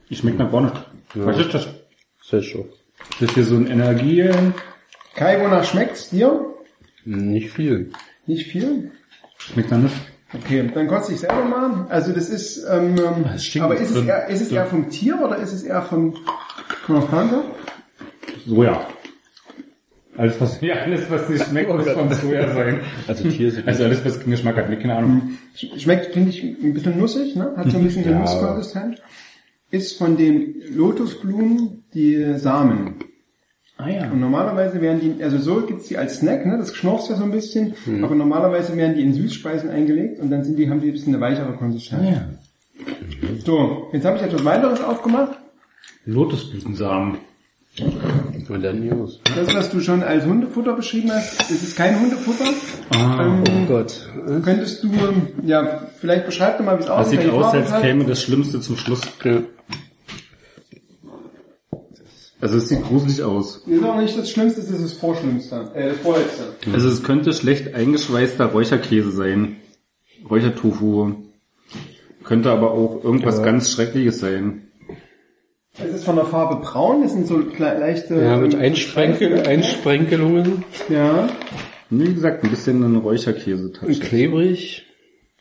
ich schmeckt nach Bonne. Was ist das? Sehr schon. Das ist hier so ein Energie... Kai, wonach schmeckt's dir? Nicht viel. Nicht viel? Schmeckt nach nichts. Okay, dann kotze ich selber mal. Also das ist, ähm, Das stinkt aber ist es, drin. eher, ist es eher vom Tier oder ist es eher von, von der Pflanze? Soja. Alles was, ja, alles was nicht schmeckt, muss von Soja sein. Also Tier Also alles was keinen Geschmack hat, nee, keine Ahnung. Sch- Schmeckt, finde ich, ein bisschen nussig, ne? Hat so ein bisschen Ja, Nusskonsistenz. Ist von den Lotusblumen die Samen. Ah ja. Und normalerweise werden die, also so gibt's die als Snack, ne? das schnorzt ja so ein bisschen, Mhm. aber normalerweise werden die in Süßspeisen eingelegt und dann sind die, haben die ein bisschen eine weichere Konsistenz. Ah ja. So, jetzt habe ich etwas weiteres aufgemacht. Lotusblütensamen. Und dann News. Das, was du schon als Hundefutter beschrieben hast, das ist kein Hundefutter. Ah. Ähm, Oh Gott. Könntest du, ja, vielleicht beschreib doch mal, wie es Das aussieht. sieht welche aus, als es hat. käme das Schlimmste zum Schluss. Ja. Also es sieht gruselig aus. Das ist auch nicht das Schlimmste, das ist das Vorschlimmste, äh, das Vorletzte. Also es könnte schlecht eingeschweißter Räucherkäse sein. Räuchertofu. Könnte aber auch irgendwas ganz Schreckliches sein. Es ist von der Farbe braun, das sind so leichte... Ja, mit Einsprenkel, Einsprenkelungen. Ja, Wie gesagt, ein bisschen ein Räucherkäse. Und klebrig.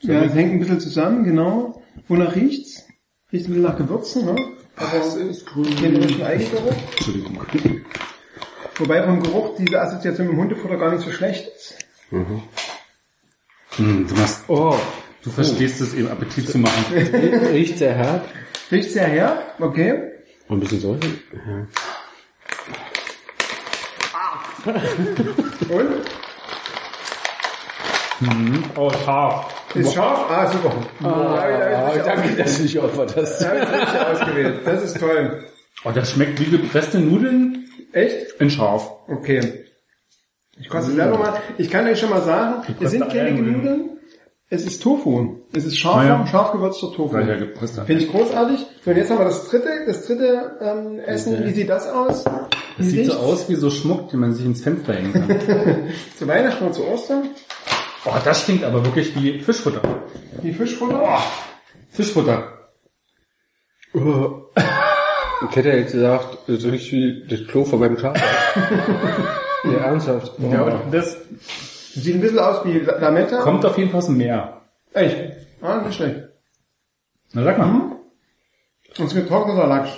ja, es hängt ein bisschen zusammen, genau. Wonach riecht's? Riecht ein bisschen nach Gewürzen, ne? Aber es ist grün. Den Eigengeruch. Entschuldigung. Wobei vom Geruch diese Assoziation mit dem Hundefutter gar nicht so schlecht ist. Hm, du machst, Oh, du verstehst es eben Appetit zu machen. riecht sehr herb. Riecht sehr her, okay. Und ein bisschen Säure. Ja. Und? Oh, scharf. Ist scharf? Ah, super. da hab ich- danke, dass du mich opfert hast. Da habe ich richtig ausgewählt. Das ist toll. Oh, das schmeckt wie gepresste Nudeln Echt? in scharf. Okay. Ich koste selber mal. Ich kann euch schon mal sagen, es sind Eiernudeln. Nudeln. Es ist Tofu. Es ist scharfer, Ah, ja. scharf gewürzter Tofu. Ja hat. Finde ich großartig. So, und jetzt haben wir das dritte, das dritte ähm, Essen. Wie sieht das aus? Das Wie sieht so aus wie so Schmuck, den man sich ins Fenster hängen kann. Zu Weihnachten und zu Ostern. oh, das stinkt aber wirklich wie Fischfutter. Die Fischfutter. Fischfutter. Ich hätte jetzt gesagt, das riecht wie das Klo von meinem Kater. ja, ernsthaft. Oh. Ja, aber das Sieht ein bisschen aus wie La- Lametta. kommt auf jeden Fall aus dem Meer. Echt? Ah, nicht schlecht. Na sag mal. Und es ist getrockneter Lachs.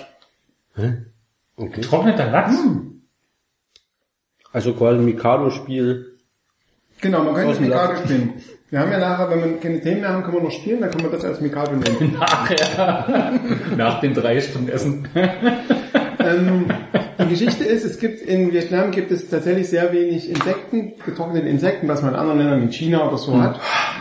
Okay. Trockneter Lachs? Also quasi ein Mikado-Spiel. Genau, man könnte Aus dem Mikado Lachs. spielen. Wir haben ja nachher, wenn wir keine Themen mehr haben, können wir noch spielen, dann können wir das als Mikado nehmen. Nachher. Nach den drei Stunden Essen. Ähm, die Geschichte ist, es gibt in Vietnam gibt es tatsächlich sehr wenig Insekten, getrocknete Insekten, was man in anderen Ländern wie China oder so hat.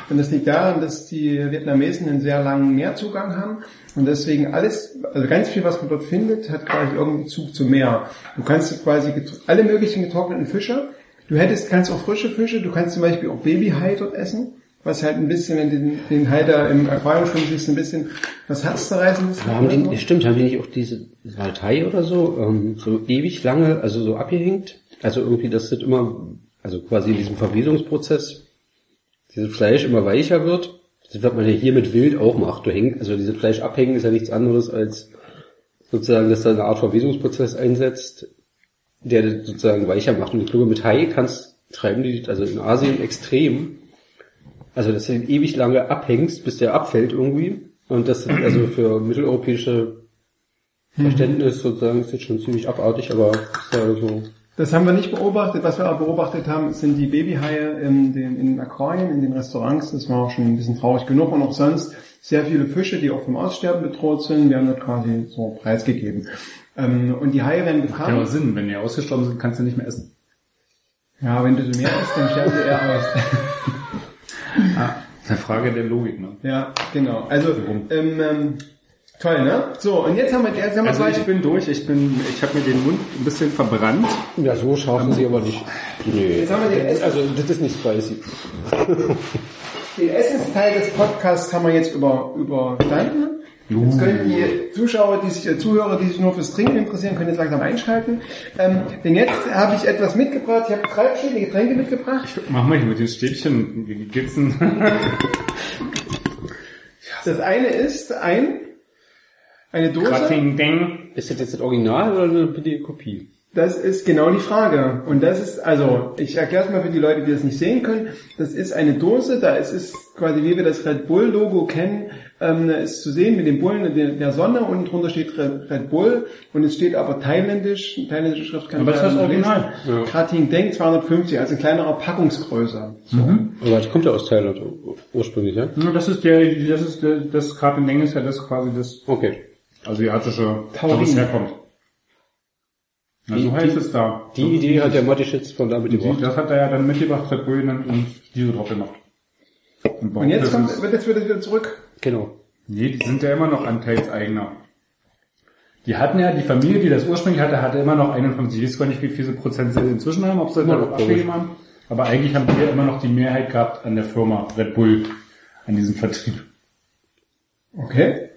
Und das liegt daran, dass die Vietnamesen einen sehr langen Meerzugang haben und deswegen alles, also ganz viel, was man dort findet, hat quasi irgendeinen Bezug zum Meer. Du kannst quasi alle möglichen getrockneten Fische, du hättest, kannst auch frische Fische, du kannst zum Beispiel auch Babyhai dort essen, was halt ein bisschen, wenn den, den Hai da im Aquarium schwimmen siehst, ein bisschen was Herzzerreißendes Aber hat haben die, stimmt, haben die nicht auch diese Saltei oder so, ähm, so ewig lange, also so abgehängt? Also irgendwie, das immer, also quasi in diesem Verwesungsprozess, dieses Fleisch immer weicher wird. Das wird man ja hier mit Wild auch macht. Du hängst, also dieses Fleisch abhängen ist ja nichts anderes als sozusagen, dass da eine Art Verwesungsprozess einsetzt, der das sozusagen weicher macht. Und ich glaube, mit Hai kannst, treiben die, also in Asien extrem, Also, dass du ihn ewig lange abhängst, bis der abfällt irgendwie. Und das also für mitteleuropäische Verständnis sozusagen ist jetzt schon ziemlich abartig, aber ist ja so. Das haben wir nicht beobachtet. Was wir aber beobachtet haben, sind die Babyhaie in den, in den Aquarien, in den Restaurants. Das war auch schon ein bisschen traurig genug. Und auch sonst sehr viele Fische, die auch vom Aussterben bedroht sind. Wir haben dort quasi so preisgegeben. Ähm, und die Haie werden Hat ja. Sinn, wenn die ausgestorben sind, kannst du nicht mehr essen. Ja, wenn du so mehr isst, dann sterben sie eher aus. Ah, eine Frage der Logik, ne? ja, genau. Also, ähm, ähm, toll, ne? So, und jetzt haben wir, jetzt haben wir Also zwei- ich bin durch, ich bin, ich habe mir den Mund ein bisschen verbrannt. Ja, so schaffen sie aber nicht. Nee. Jetzt haben wir den Also, das ist nicht spicy. Den Essensteil des Podcasts haben wir jetzt über, überstanden. Jetzt können die Zuschauer, die sich, äh, Zuhörer, die sich nur fürs Trinken interessieren, können jetzt langsam einschalten. Ähm, denn jetzt habe ich etwas mitgebracht. Ich habe drei verschiedene Getränke mitgebracht. Mach mal hier mit den Stäbchen, denn? Das eine ist ein, eine Dose. Krating Ding. Ist das jetzt das Original oder eine billige Kopie? Das ist genau die Frage. Und das ist, also, ich erkläre es mal für die Leute, die das nicht sehen können. Das ist eine Dose, da ist es quasi, wie wir das Red Bull Logo kennen, ähm, ist zu sehen mit dem Bullen und der, der Sonne. Unten drunter steht Red, Red Bull und es steht aber thailändisch, thailändische Schrift kann Aber ich das ist das Original. lesen. Krating Deng 250, also in kleinerer Packungsgröße. So. Aber das kommt ja aus Thailand ur- ursprünglich, ja? Ja, Das ist der, das ist der, das Krating Ding ist ja das quasi das Okay. asiatische, Taurin. wo es herkommt. Die- so heißt die- es da. Die Idee hat der Matischitz von da mitgebracht. das hat er ja dann mitgebracht, Red Bull und diese drauf gemacht. Und jetzt kommt, wird jetzt wieder wieder zurück. Genau. Nee, die sind ja immer noch Anteils eigener. Die hatten ja, die Familie, die das ursprünglich hatte, hatte immer noch 51. Ich weiß gar nicht, wie viele Prozent sie inzwischen haben, ob sie da noch, noch abgegeben haben. Aber eigentlich haben die ja immer noch die Mehrheit gehabt an der Firma Red Bull, an diesem Vertrieb. Okay.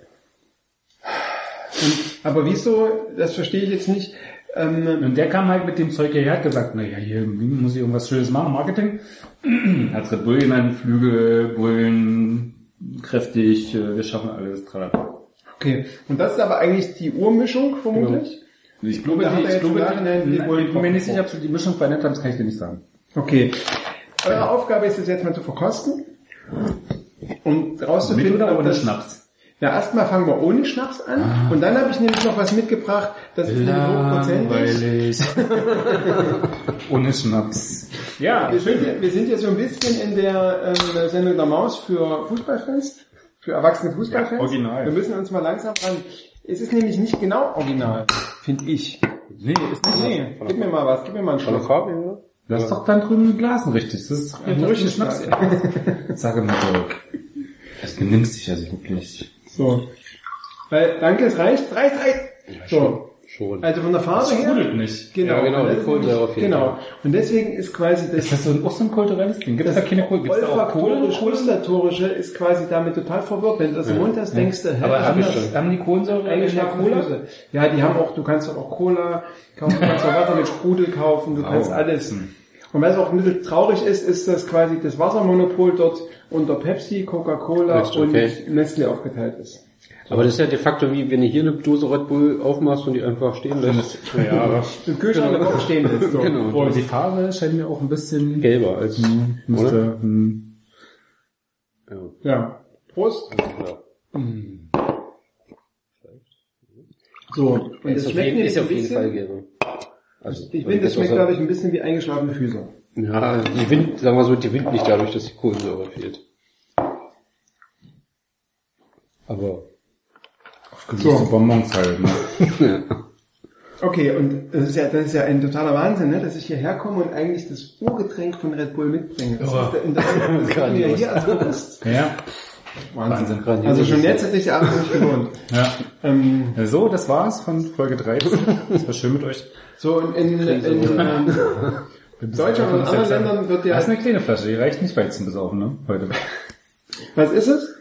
Und, aber wieso, das verstehe ich jetzt nicht. Ähm, Und der kam halt mit dem Zeug hierher, hat gesagt, naja, hier muss ich irgendwas Schönes machen, Marketing. Hat Red Bull genannt, Flügel, Bullen, kräftig, äh, wir schaffen alles, tralala. okay. Und das ist aber eigentlich die Urmischung, vermutlich? Ich glaube, Da hat er ich glaube, Nachhinein die ich bin mir nicht sicher, ob sie die Mischung verändert haben, das kann ich dir nicht sagen. Okay. Eure Aufgabe ist es jetzt mal zu verkosten und rauszufinden, ob das, Schnaps? Ja, erstmal fangen wir ohne Schnaps an und dann habe ich nämlich noch was mitgebracht, das ist nämlich hochprozentig. ohne Schnaps. Ja, Wir sind, hier, wir sind hier so ein bisschen in der ähm, Sendung der Maus für Fußballfans, für erwachsene Fußballfans. Ja, original. Wir müssen uns mal langsam ran. Es ist nämlich nicht genau original, finde ich. nee, ist nicht. Nee, gib mir mal was, gib mir mal einen Schluck. Das ist doch dann drüben in Glasen richtig. Das ist doch Ja, richtig Schnaps. Sage mal, Dirk. Das benimmst dich also wirklich. So. Weil, danke, es reicht, reicht, reicht. So. Schon. Also von der Farbe her. sprudelt nicht. Genau, Ja, genau, die Kohlensäure auf jeden Genau. Und deswegen ist quasi das, Ist das so ein, auch so ein kulturelles Ding? Gibt es da keine Kohle? Gibt es da auch Kohle? ist quasi damit total verwirrt. Wenn du das im Mund hast, denkst du, hä, Aber haben, das, haben die Kohlensäure Eigentlich in der Cola? Ja, die haben auch, du kannst doch auch Cola kaufen, du kannst auch Wasser mit Sprudel kaufen, du kannst alles. Hm. Und was auch ein bisschen traurig ist, ist, dass quasi das Wassermonopol dort unter Pepsi, Coca-Cola Echt, und okay. Nestle aufgeteilt ist. Aber das ist ja de facto wie, wenn du hier eine Dose Red Bull aufmachst und die einfach stehen lässt. Ja, aber Im Kühlschrank eine Woche stehen ist. So. Genau. aber die Farbe scheint mir auch ein bisschen... Gelber als, oder? Müsste, hm. Ja. Ja. Prost. ja. So. Und Ist das auf schmeckt jeden, nämlich ist auf jeden Fall gelber. Also, ich finde, das schmeckt, glaube ich, ein bisschen wie eingeschlafene Füße. Ja, die Wind, sagen wir so, die Wind nicht dadurch, dass die Kohlensäure fehlt. Aber, So. Bonbons halt, ne? Okay, und das ist ja, das ist ja ein totaler Wahnsinn, ne, dass ich hierher komme und eigentlich das Urgetränk von Red Bull mitbringe. Das, Ja. ist, das, das ist mir Grandios. hier als bewusst. Ja. Wahnsinn. Grandios. Also schon jetzt hätte ich die Abend nicht gewohnt. ja. Ähm, So, das war's von Folge 13. Das war schön mit euch. so in, in, in, in ähm, Deutschland und anderen Ländern wird Das ja... ist eine kleine Flasche, die reicht nicht weit zum Besaufen, ne? Heute. Was ist es?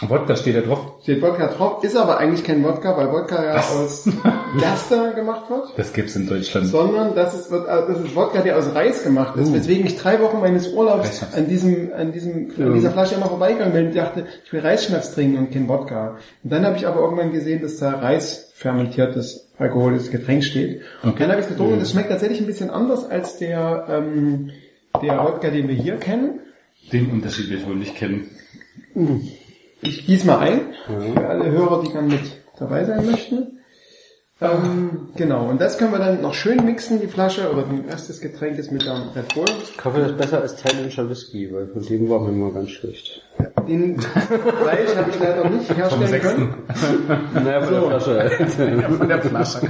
Wodka steht da drauf. Steht Wodka drauf, ist aber eigentlich kein Wodka, weil Wodka ja aus Gerste gemacht wird. Das gibt's in Deutschland. sondern das ist, äh, das ist Wodka, der aus Reis gemacht ist, weswegen ich drei Wochen meines Urlaubs Reisschnaps. an diesem, an diesem, an dieser Flasche immer vorbeigegangen bin und dachte, ich will Reisschnaps trinken und kein Wodka. Und dann habe ich aber irgendwann gesehen, dass da Reis fermentiertes alkoholisches Getränk steht. Und dann habe ich es getrunken und es schmeckt tatsächlich ein bisschen anders als der, ähm, der Wodka, den wir hier kennen. Den Unterschied will ich wohl nicht kennen. Ich gieße mal ein, für alle Hörer, die dann mit dabei sein möchten. Ähm, genau, und das können wir dann noch schön mixen, die Flasche, oder ein erstes Getränk ist mit dem Red Bull. Kaffee ist besser als thailändischer Whisky, weil von dem war mir immer ganz schlecht. Den Preis habe ich leider nicht herstellen können. Naja, von der Flasche. Von der Flasche.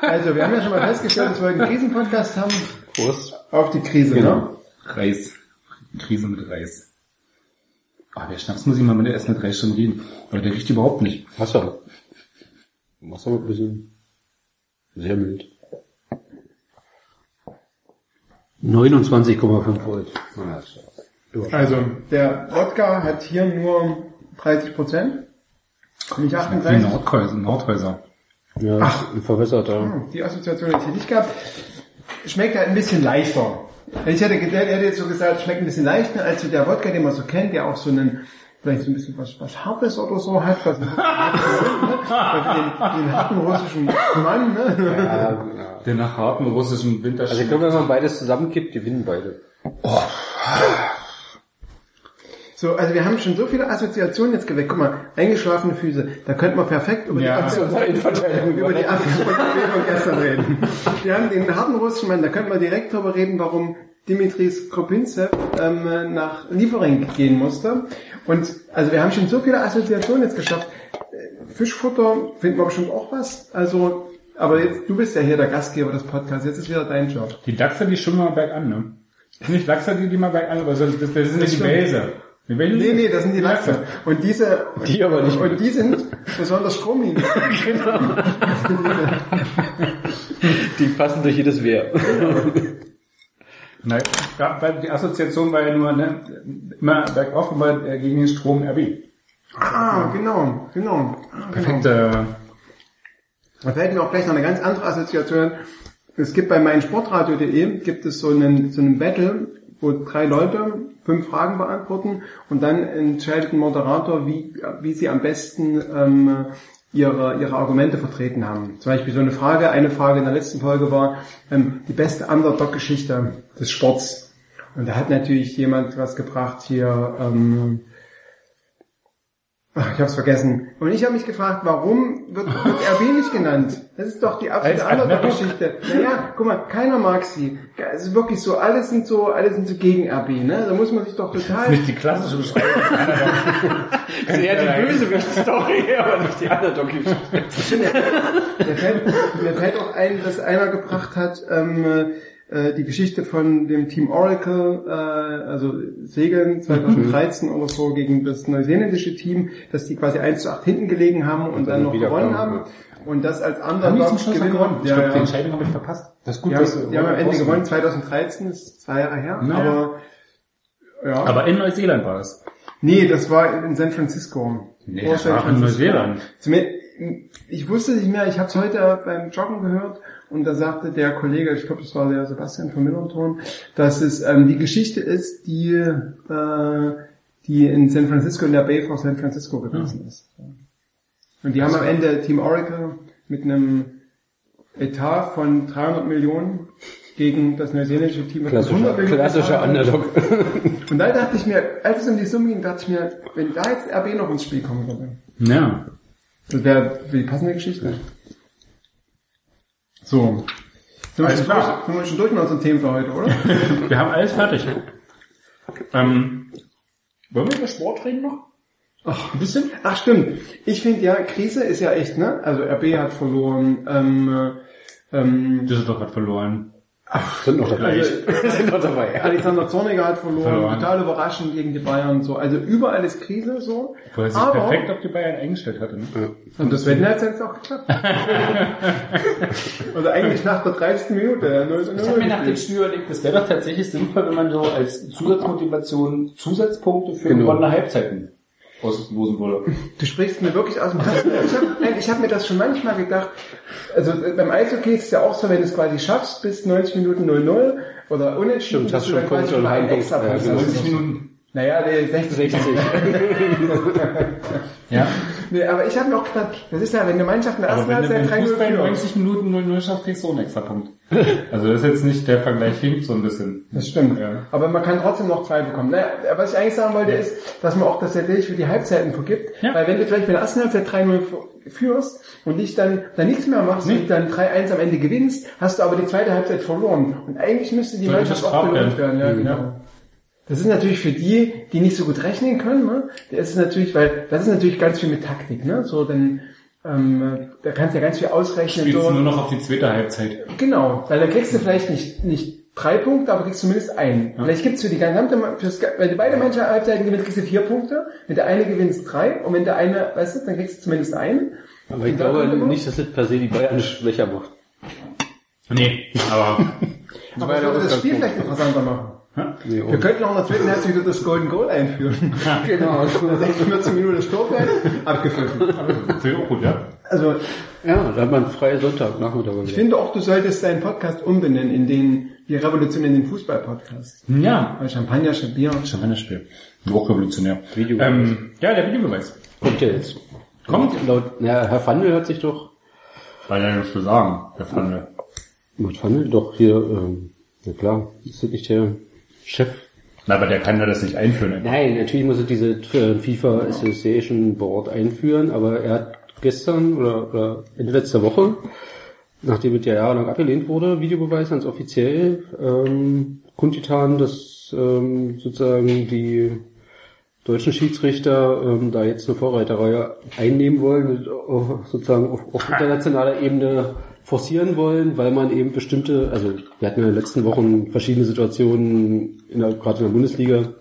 Also, wir haben ja schon mal festgestellt, dass wir einen Krisenpodcast haben. Prost. Auf die Krise, ne? Reis. Krise mit Reis. Ah, der Schnaps muss ich mal mit der erst mit drei Stunden reden. Aber der riecht überhaupt nicht. Wasser. Wasser ein bisschen sehr mild. 29,5 Volt. Ja, ja- Also, der Wodka hat hier nur 30 Prozent. Nicht Wie 38. Nordhäuser. Nordhäuser. Ja, Ach. ein verwässerter. Hm, Die Assoziation hätte ich nicht gehabt. Schmeckt halt ein bisschen leichter. Ich hätte, gedacht, er hätte jetzt so gesagt, schmeckt ein bisschen leichter als so der Wodka, den man so kennt, der auch so einen, vielleicht so ein bisschen was, was Hartes oder so hat, was, ne? was den, den harten russischen Mann, ne? Ja, ja. Der nach harten russischen Winter Also ich glaube, wenn man beides zusammenkippt, gewinnen beide. So, also wir haben schon so viele Assoziationen jetzt geweckt. Guck mal, eingeschlafene Füße, da könnte man perfekt über die Ja. Über die Abwehr von gestern reden. Wir haben den harten russischen Mann, da könnte man direkt drüber reden, warum Dimitris Kropinzev ähm, nach Lieferink gehen musste. Und also wir haben schon so viele Assoziationen jetzt geschafft. Äh, Fischfutter finden wir bestimmt auch was. Also, aber jetzt, du bist ja hier der Gastgeber des Podcasts, jetzt ist wieder dein Job. Die Dachser, die schwimmen mal bergan, ne? Nicht Lachser, die, die mal bergan, aber so, das, das sind ja die stimmt. Nee, nee, das sind die Lachse. Und diese, Die aber nicht. und die sind besonders chromig. Die passen durch jedes Wehr. Nein, ja, weil die Assoziation war ja nur ne, immer bergauf, aber äh, gegen den Strom RB. Ah, genau, genau. Genau. Perfekte. Da fällt mir auch gleich noch eine ganz andere Assoziation. Es gibt bei meinsportradio.de gibt es so einen, so einen Battle, wo drei Leute fünf Fragen beantworten und dann entscheidet ein Moderator, wie, wie sie am besten ähm, ihre, ihre Argumente vertreten haben. Zum Beispiel so eine Frage, eine Frage in der letzten Folge war ähm, die beste Underdog-Geschichte des Sports. Und da hat natürlich jemand was gebracht hier, ähm, Ach, ich hab's vergessen. Und ich habe mich gefragt, warum wird, wird RB nicht genannt? Das ist doch die absolute Als Underdog-Geschichte. Naja, guck mal, keiner mag sie. Es ist wirklich so, alle sind so, alle sind so gegen RB, ne? Da muss man sich doch total... Nicht die klassische Beschreibung. Sehr die Bösewicht-Story, aber nicht die Underdog-Geschichte. Mir fällt, mir fällt auch ein, dass einer gebracht hat, ähm, äh, die Geschichte von dem Team Oracle, äh, also Segeln 2013 oder so gegen das neuseeländische Team, dass die quasi 1 zu 8 hinten gelegen haben und, dann dann noch gewonnen haben. Und das als Haben die Underdog zum Schluss noch Gewinner- gewonnen? Ich Ja, glaube, ja. die Entscheidung habe ich verpasst. Das ist gut, Die haben, dass die haben am Ende gewonnen, 2013, das ist zwei Jahre her. Na. Aber ja. Aber in Neuseeland war es. nee, das war in San Francisco. Nee, das war in. Neuseeland. Zumindest- Ich wusste nicht mehr, ich habe es heute beim Joggen gehört und da sagte der Kollege, ich glaube, das war der Sebastian von Millerton, dass es ähm, die Geschichte ist, die, äh, die in San Francisco in der Bay vor San Francisco gewesen ist. Und die haben am Ende Team Oracle mit einem Etat von 300 Millionen gegen das neuseeländische Team mit Klassischer, 100 Millionen klassischer. Underdog. Und da dachte ich mir, als es um die Summe ging, dachte ich mir, wenn da jetzt RB noch ins Spiel kommen würde, Ja. Das wäre die passende Geschichte. So. Sind wir, Alles schon klar. durch, sind wir schon durch mit unseren Themen für heute, oder? Wir haben alles fertig. Ähm, wollen wir über Sport reden noch? Ach, ein bisschen? Ach stimmt. Ich finde ja, Krise ist ja echt, ne? Also RB hat verloren, ähm, ähm, Düsseldorf hat verloren. Sind noch dabei. Also- Sind noch dabei. Alexander Zorniger hat verloren, Verloren. total überraschend gegen die Bayern, so. Also überall ist Krise, so. Wo er sich Aber, perfekt auf die Bayern eingestellt hatte. Ne? und das Wetten hat jetzt auch geklappt. also eigentlich nach der 30. Minute. ja, 0 Ich habe mir nach dem Spiel überlegt, das wäre doch tatsächlich sinnvoll, wenn man so als Zusatzmotivation Zusatzpunkte für Genau. gewonnene Halbzeiten auslosen würde. Du sprichst mir wirklich aus dem Herzen. Ich habe hab mir das schon manchmal gedacht. Also äh, beim Eishockey ist es ja auch so, wenn du es quasi schaffst bis 90 Minuten 0-0 oder unentschieden, Stimmt, du schon dann quasi schon einen Heimpunkt. extra Ja, Punkt genau. hast. 90 Minuten Naja, nee, 60. 60. Ja. Nee, aber ich habe mir auch gedacht, das ist ja, wenn eine Mannschaft in der ersten Halbzeit beim 3 Fußball führt. 90 Minuten 0-0 schaffst, kriegst du auch einen extra Punkt. Also das ist jetzt nicht, der Vergleich hinkt so ein bisschen. Das stimmt. Ja. Aber man kann trotzdem noch zwei bekommen. Naja, was ich eigentlich sagen wollte, ist, dass man auch das tatsächlich für die Halbzeiten vergibt. Ja. Weil wenn du vielleicht bei der ersten Halbzeit 3-0 führst und dich dann, dann nichts mehr machst und dann 3-1 am Ende gewinnst, hast du aber die zweite Halbzeit verloren. Und eigentlich müsste die Sollte Mannschaft auch belohnt werden. werden. Ja, genau. Das ist natürlich für die, die nicht so gut rechnen können, ne? Das ist natürlich, weil das ist natürlich ganz viel mit Taktik, ne? So, dann ähm, da kannst du ja ganz viel ausrechnen. Spielst so. nur noch auf die zweite Halbzeit. Genau, weil da kriegst du vielleicht nicht, nicht drei Punkte, aber kriegst zumindest einen. Vielleicht gibt's für die gesamte, fürs, wenn du beide Mannschaften Halbzeiten gewinnst, kriegst du vier Punkte. Wenn der eine gewinnst drei und wenn der eine, weißt du, dann kriegst du zumindest einen. Aber ich glaube nicht, dass das per se die Bayern schwächer macht. Nee, aber Aber das würde das Spiel vielleicht interessanter machen. Nee, Wir könnten auch in der zweiten Halbzeit wieder das Golden Goal einführen. genau, 46 Minuten Storbreite, abgepfiffen. sehr gut, ja. Also, ja, da hat man freie Sonntag, Nachmittag. ich finde auch, du solltest deinen Podcast umbenennen in den, die Revolution in den Fußball-Podcast. Ja, Weil Champagner, Bier. Champagnerspiel. Auch revolutionär. Video. Ähm, ja, der Videobeweis. Kommt ja jetzt. Kommt? Laut, na, Herr Fandel hat sich doch, Weil er nichts zu sagen, der Pfanne. Herr Fandel doch hier, ähm, na klar, ist das nicht der Chef? Na, aber der kann ja das nicht einführen. einfach. Nein, natürlich muss er diese äh, FIFA Association Board einführen, aber er hat gestern oder, oder Ende letzter Woche, nachdem es ja jahrelang abgelehnt wurde, Videobeweis ganz offiziell, ähm, kundgetan, dass ähm, sozusagen die deutschen Schiedsrichter ähm, da jetzt eine Vorreiterreihe einnehmen wollen, auch sozusagen auf, auf internationaler Ebene forcieren wollen, weil man eben bestimmte, also wir hatten ja in den letzten Wochen verschiedene Situationen, in der, gerade in der Bundesliga,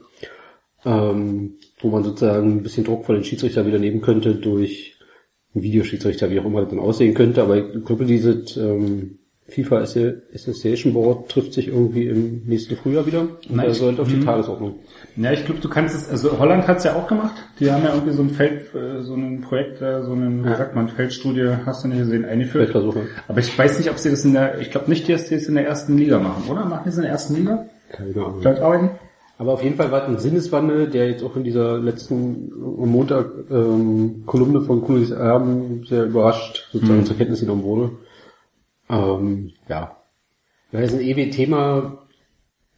ähm, wo man sozusagen ein bisschen Druck von den Schiedsrichter wieder nehmen könnte durch einen Videoschiedsrichter, wie auch immer das dann aussehen könnte. Aber ich glaube, dieses ähm, FIFA Association Board trifft sich irgendwie im nächsten Frühjahr wieder und Nein, da ich- sollte auf die mhm. Tagesordnung. Ja, ich glaube, du kannst es, also Holland hat's ja auch gemacht. Die haben ja irgendwie so ein Feld, äh, so ein Projekt, äh, so einen, wie Ja. sagt man, Feldstudie, hast du nicht gesehen, eingeführt. Feldversuche. Aber ich weiß nicht, ob sie das in der, ich glaube nicht, dass die es in der ersten Liga machen, oder? Machen die es in der ersten Liga? Keine Ahnung. Vielleicht? Aber auf jeden Fall war es ein Sinneswandel, der jetzt auch in dieser letzten am Montag ähm, Kolumne von Kulis Erben sehr überrascht sozusagen zur Kenntnis genommen wurde. Ähm, ja. Ja, das ist ein ewig Thema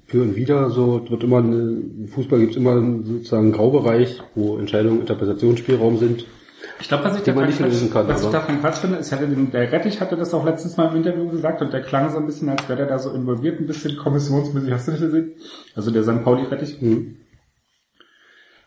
für und wieder. So wird immer eine, im Fußball gibt es immer sozusagen einen Graubereich, wo Entscheidungen Interpretationsspielraum sind. Ich glaube, was ich davon nicht Quatsch, kann, was ich davon Quatsch finde, ist, hatte den, der Rettich hatte das auch letztens mal im Interview gesagt und der klang so ein bisschen, als wäre der da so involviert, ein bisschen kommissionsmäßig, hast du nicht gesehen? Also der St. Pauli Rettich. Hm.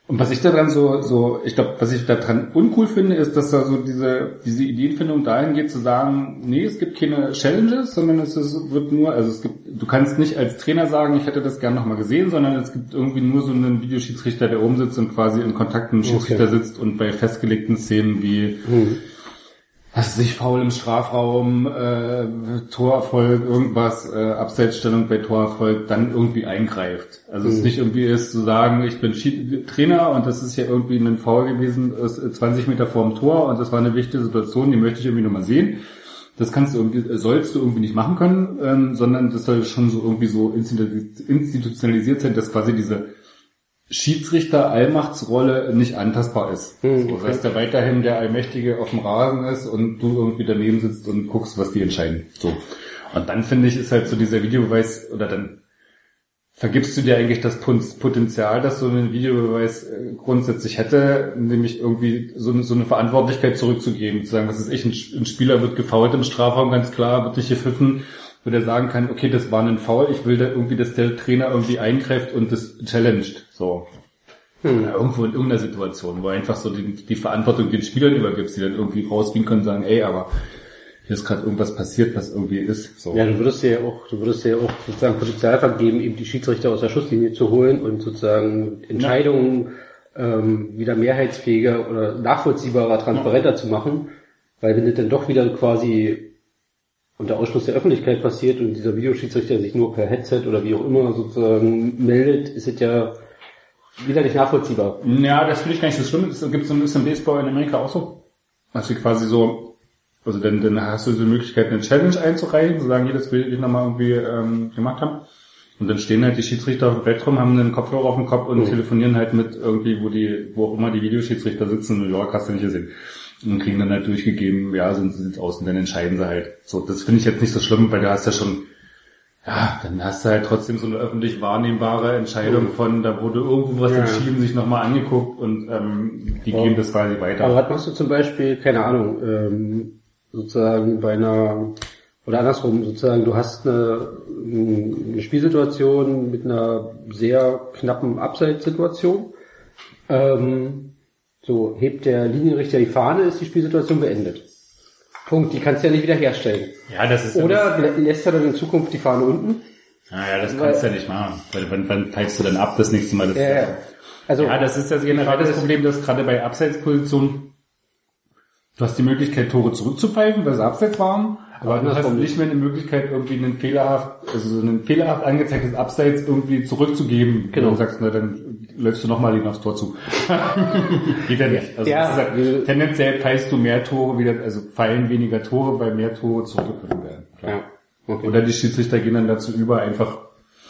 Und was ich daran so, so, ich glaube, was ich daran uncool finde, ist, dass da so diese, diese Ideenfindung dahin geht zu sagen, nee, es gibt keine Challenges, sondern es ist, wird nur, also es gibt, du kannst nicht als Trainer sagen, ich hätte das gern nochmal gesehen, sondern es gibt irgendwie nur so einen Videoschiedsrichter, der oben sitzt und quasi in Kontakt mit dem Schiedsrichter sitzt und bei festgelegten Szenen wie, was weiß ich, faul im Strafraum, äh, Torerfolg, irgendwas, äh, Abseitsstellung bei Torerfolg, dann irgendwie eingreift. Also es nicht irgendwie ist zu sagen, ich bin Schied Trainer und das ist ja irgendwie ein Foul gewesen, ist 20 Meter vorm Tor und das war eine wichtige Situation, die möchte ich irgendwie nochmal sehen. Das kannst du irgendwie, sollst du irgendwie nicht machen können, ähm, sondern das soll schon so irgendwie so institu- institutionalisiert sein, dass quasi diese Schiedsrichter-Allmachtsrolle nicht antastbar ist. Hm, so, dass der weiterhin der Allmächtige auf dem Rasen ist und du irgendwie daneben sitzt und guckst, was die entscheiden. So. Und dann finde ich, ist halt so dieser Videobeweis, oder dann vergibst du dir eigentlich das Potenzial, dass so ein Videobeweis äh, grundsätzlich hätte, nämlich irgendwie so, eine- so eine Verantwortlichkeit zurückzugeben, zu sagen, was ist ich, ein Spieler wird gefault im Strafraum, ganz klar, wird nicht gepfiffen, wo der sagen kann, okay, das war ein Foul, ich will da irgendwie, dass der Trainer irgendwie eingreift und das challenged, so. Ja, irgendwo in irgendeiner Situation, wo einfach so die, die Verantwortung den Spielern übergibst, die dann irgendwie rausgehen können und sagen, ey, aber hier ist gerade irgendwas passiert, was irgendwie ist, so. Ja, du würdest dir ja auch, du würdest ja auch sozusagen Potenzial vergeben, eben die Schiedsrichter aus der Schusslinie zu holen und sozusagen Entscheidungen ähm, wieder mehrheitsfähiger oder nachvollziehbarer, transparenter zu machen. Weil wenn das dann doch wieder quasi unter Ausschluss der Öffentlichkeit passiert und dieser Videoschiedsrichter sich nur per Headset oder wie auch immer sozusagen meldet, ist es ja wieder nicht nachvollziehbar. Ja, das finde ich gar nicht so schlimm. Das gibt so ein bisschen Baseball in Amerika auch so. Also quasi so, also dann, dann hast du die Möglichkeit, eine Challenge einzureichen, zu sagen, hier, das will ich nochmal irgendwie ähm, gemacht haben. Und dann stehen halt die Schiedsrichter auf dem Bett rum, haben einen Kopfhörer auf dem Kopf und Mhm. telefonieren halt mit irgendwie, wo die, wo auch immer die Videoschiedsrichter sitzen, in New York hast du nicht gesehen. Und kriegen dann halt durchgegeben, ja, so sieht's aus und dann entscheiden sie halt. So, das finde ich jetzt nicht so schlimm, weil du hast ja schon, ja, dann hast du halt trotzdem so eine öffentlich wahrnehmbare Entscheidung von, da wurde irgendwo was Ja. entschieden, sich nochmal angeguckt und ähm, die geben das quasi weiter. Aber was machst du zum Beispiel, keine Ahnung, ähm, sozusagen bei einer, oder andersrum, sozusagen, du hast eine, eine Spielsituation mit einer sehr knappen Abseitssituation. Ähm, so, hebt der Linienrichter die Fahne, ist die Spielsituation beendet. Punkt, die kannst du ja nicht wieder herstellen. ja, das ist Oder lä- lässt er dann in Zukunft die Fahne unten? Naja, das kannst du ja nicht machen. Weil wann, wann teilst du dann ab das nächste Mal? Das Ja, ja. Also, Ja, das ist das generell das Problem, dass gerade bei Abseitspositionen du hast die Möglichkeit, Tore zurückzupfeifen, weil sie abseits waren, aber du hast nicht mehr eine Möglichkeit, irgendwie einen fehlerhaft, also so ein fehlerhaft angezeigtes Abseits irgendwie zurückzugeben. Genau. Und du sagst, na, dann läufst du nochmal ihn aufs Tor zu. Geht ja nicht. Also Ja. halt, tendenziell pfeifst du mehr Tore wieder, also fallen weniger Tore, weil mehr Tore zurückgepfiffen werden. ja, okay. Oder die Schiedsrichter gehen dann dazu über, einfach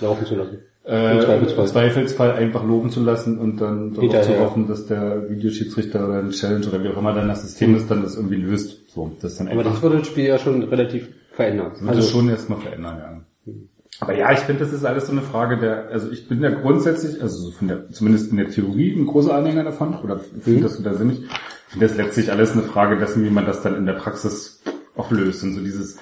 laufen zu lassen. Äh, Im Zweifelsfall. Zweifelsfall einfach loben zu lassen und dann darauf Hinterher. zu hoffen, dass der Videoschiedsrichter oder ein Challenge oder wie auch immer dann das System ist, dann das irgendwie löst. So, das dann Aber das würde das Spiel ja schon relativ verändern. wird es schon erstmal verändern, ja. Aber ja, ich finde, das ist alles so eine Frage der, also ich bin ja grundsätzlich, also so von der, zumindest in der Theorie ein großer Anhänger davon, oder finde Mhm. das total sinnig. Ich finde das letztlich alles eine Frage dessen, wie man das dann in der Praxis auch löst. Und so dieses,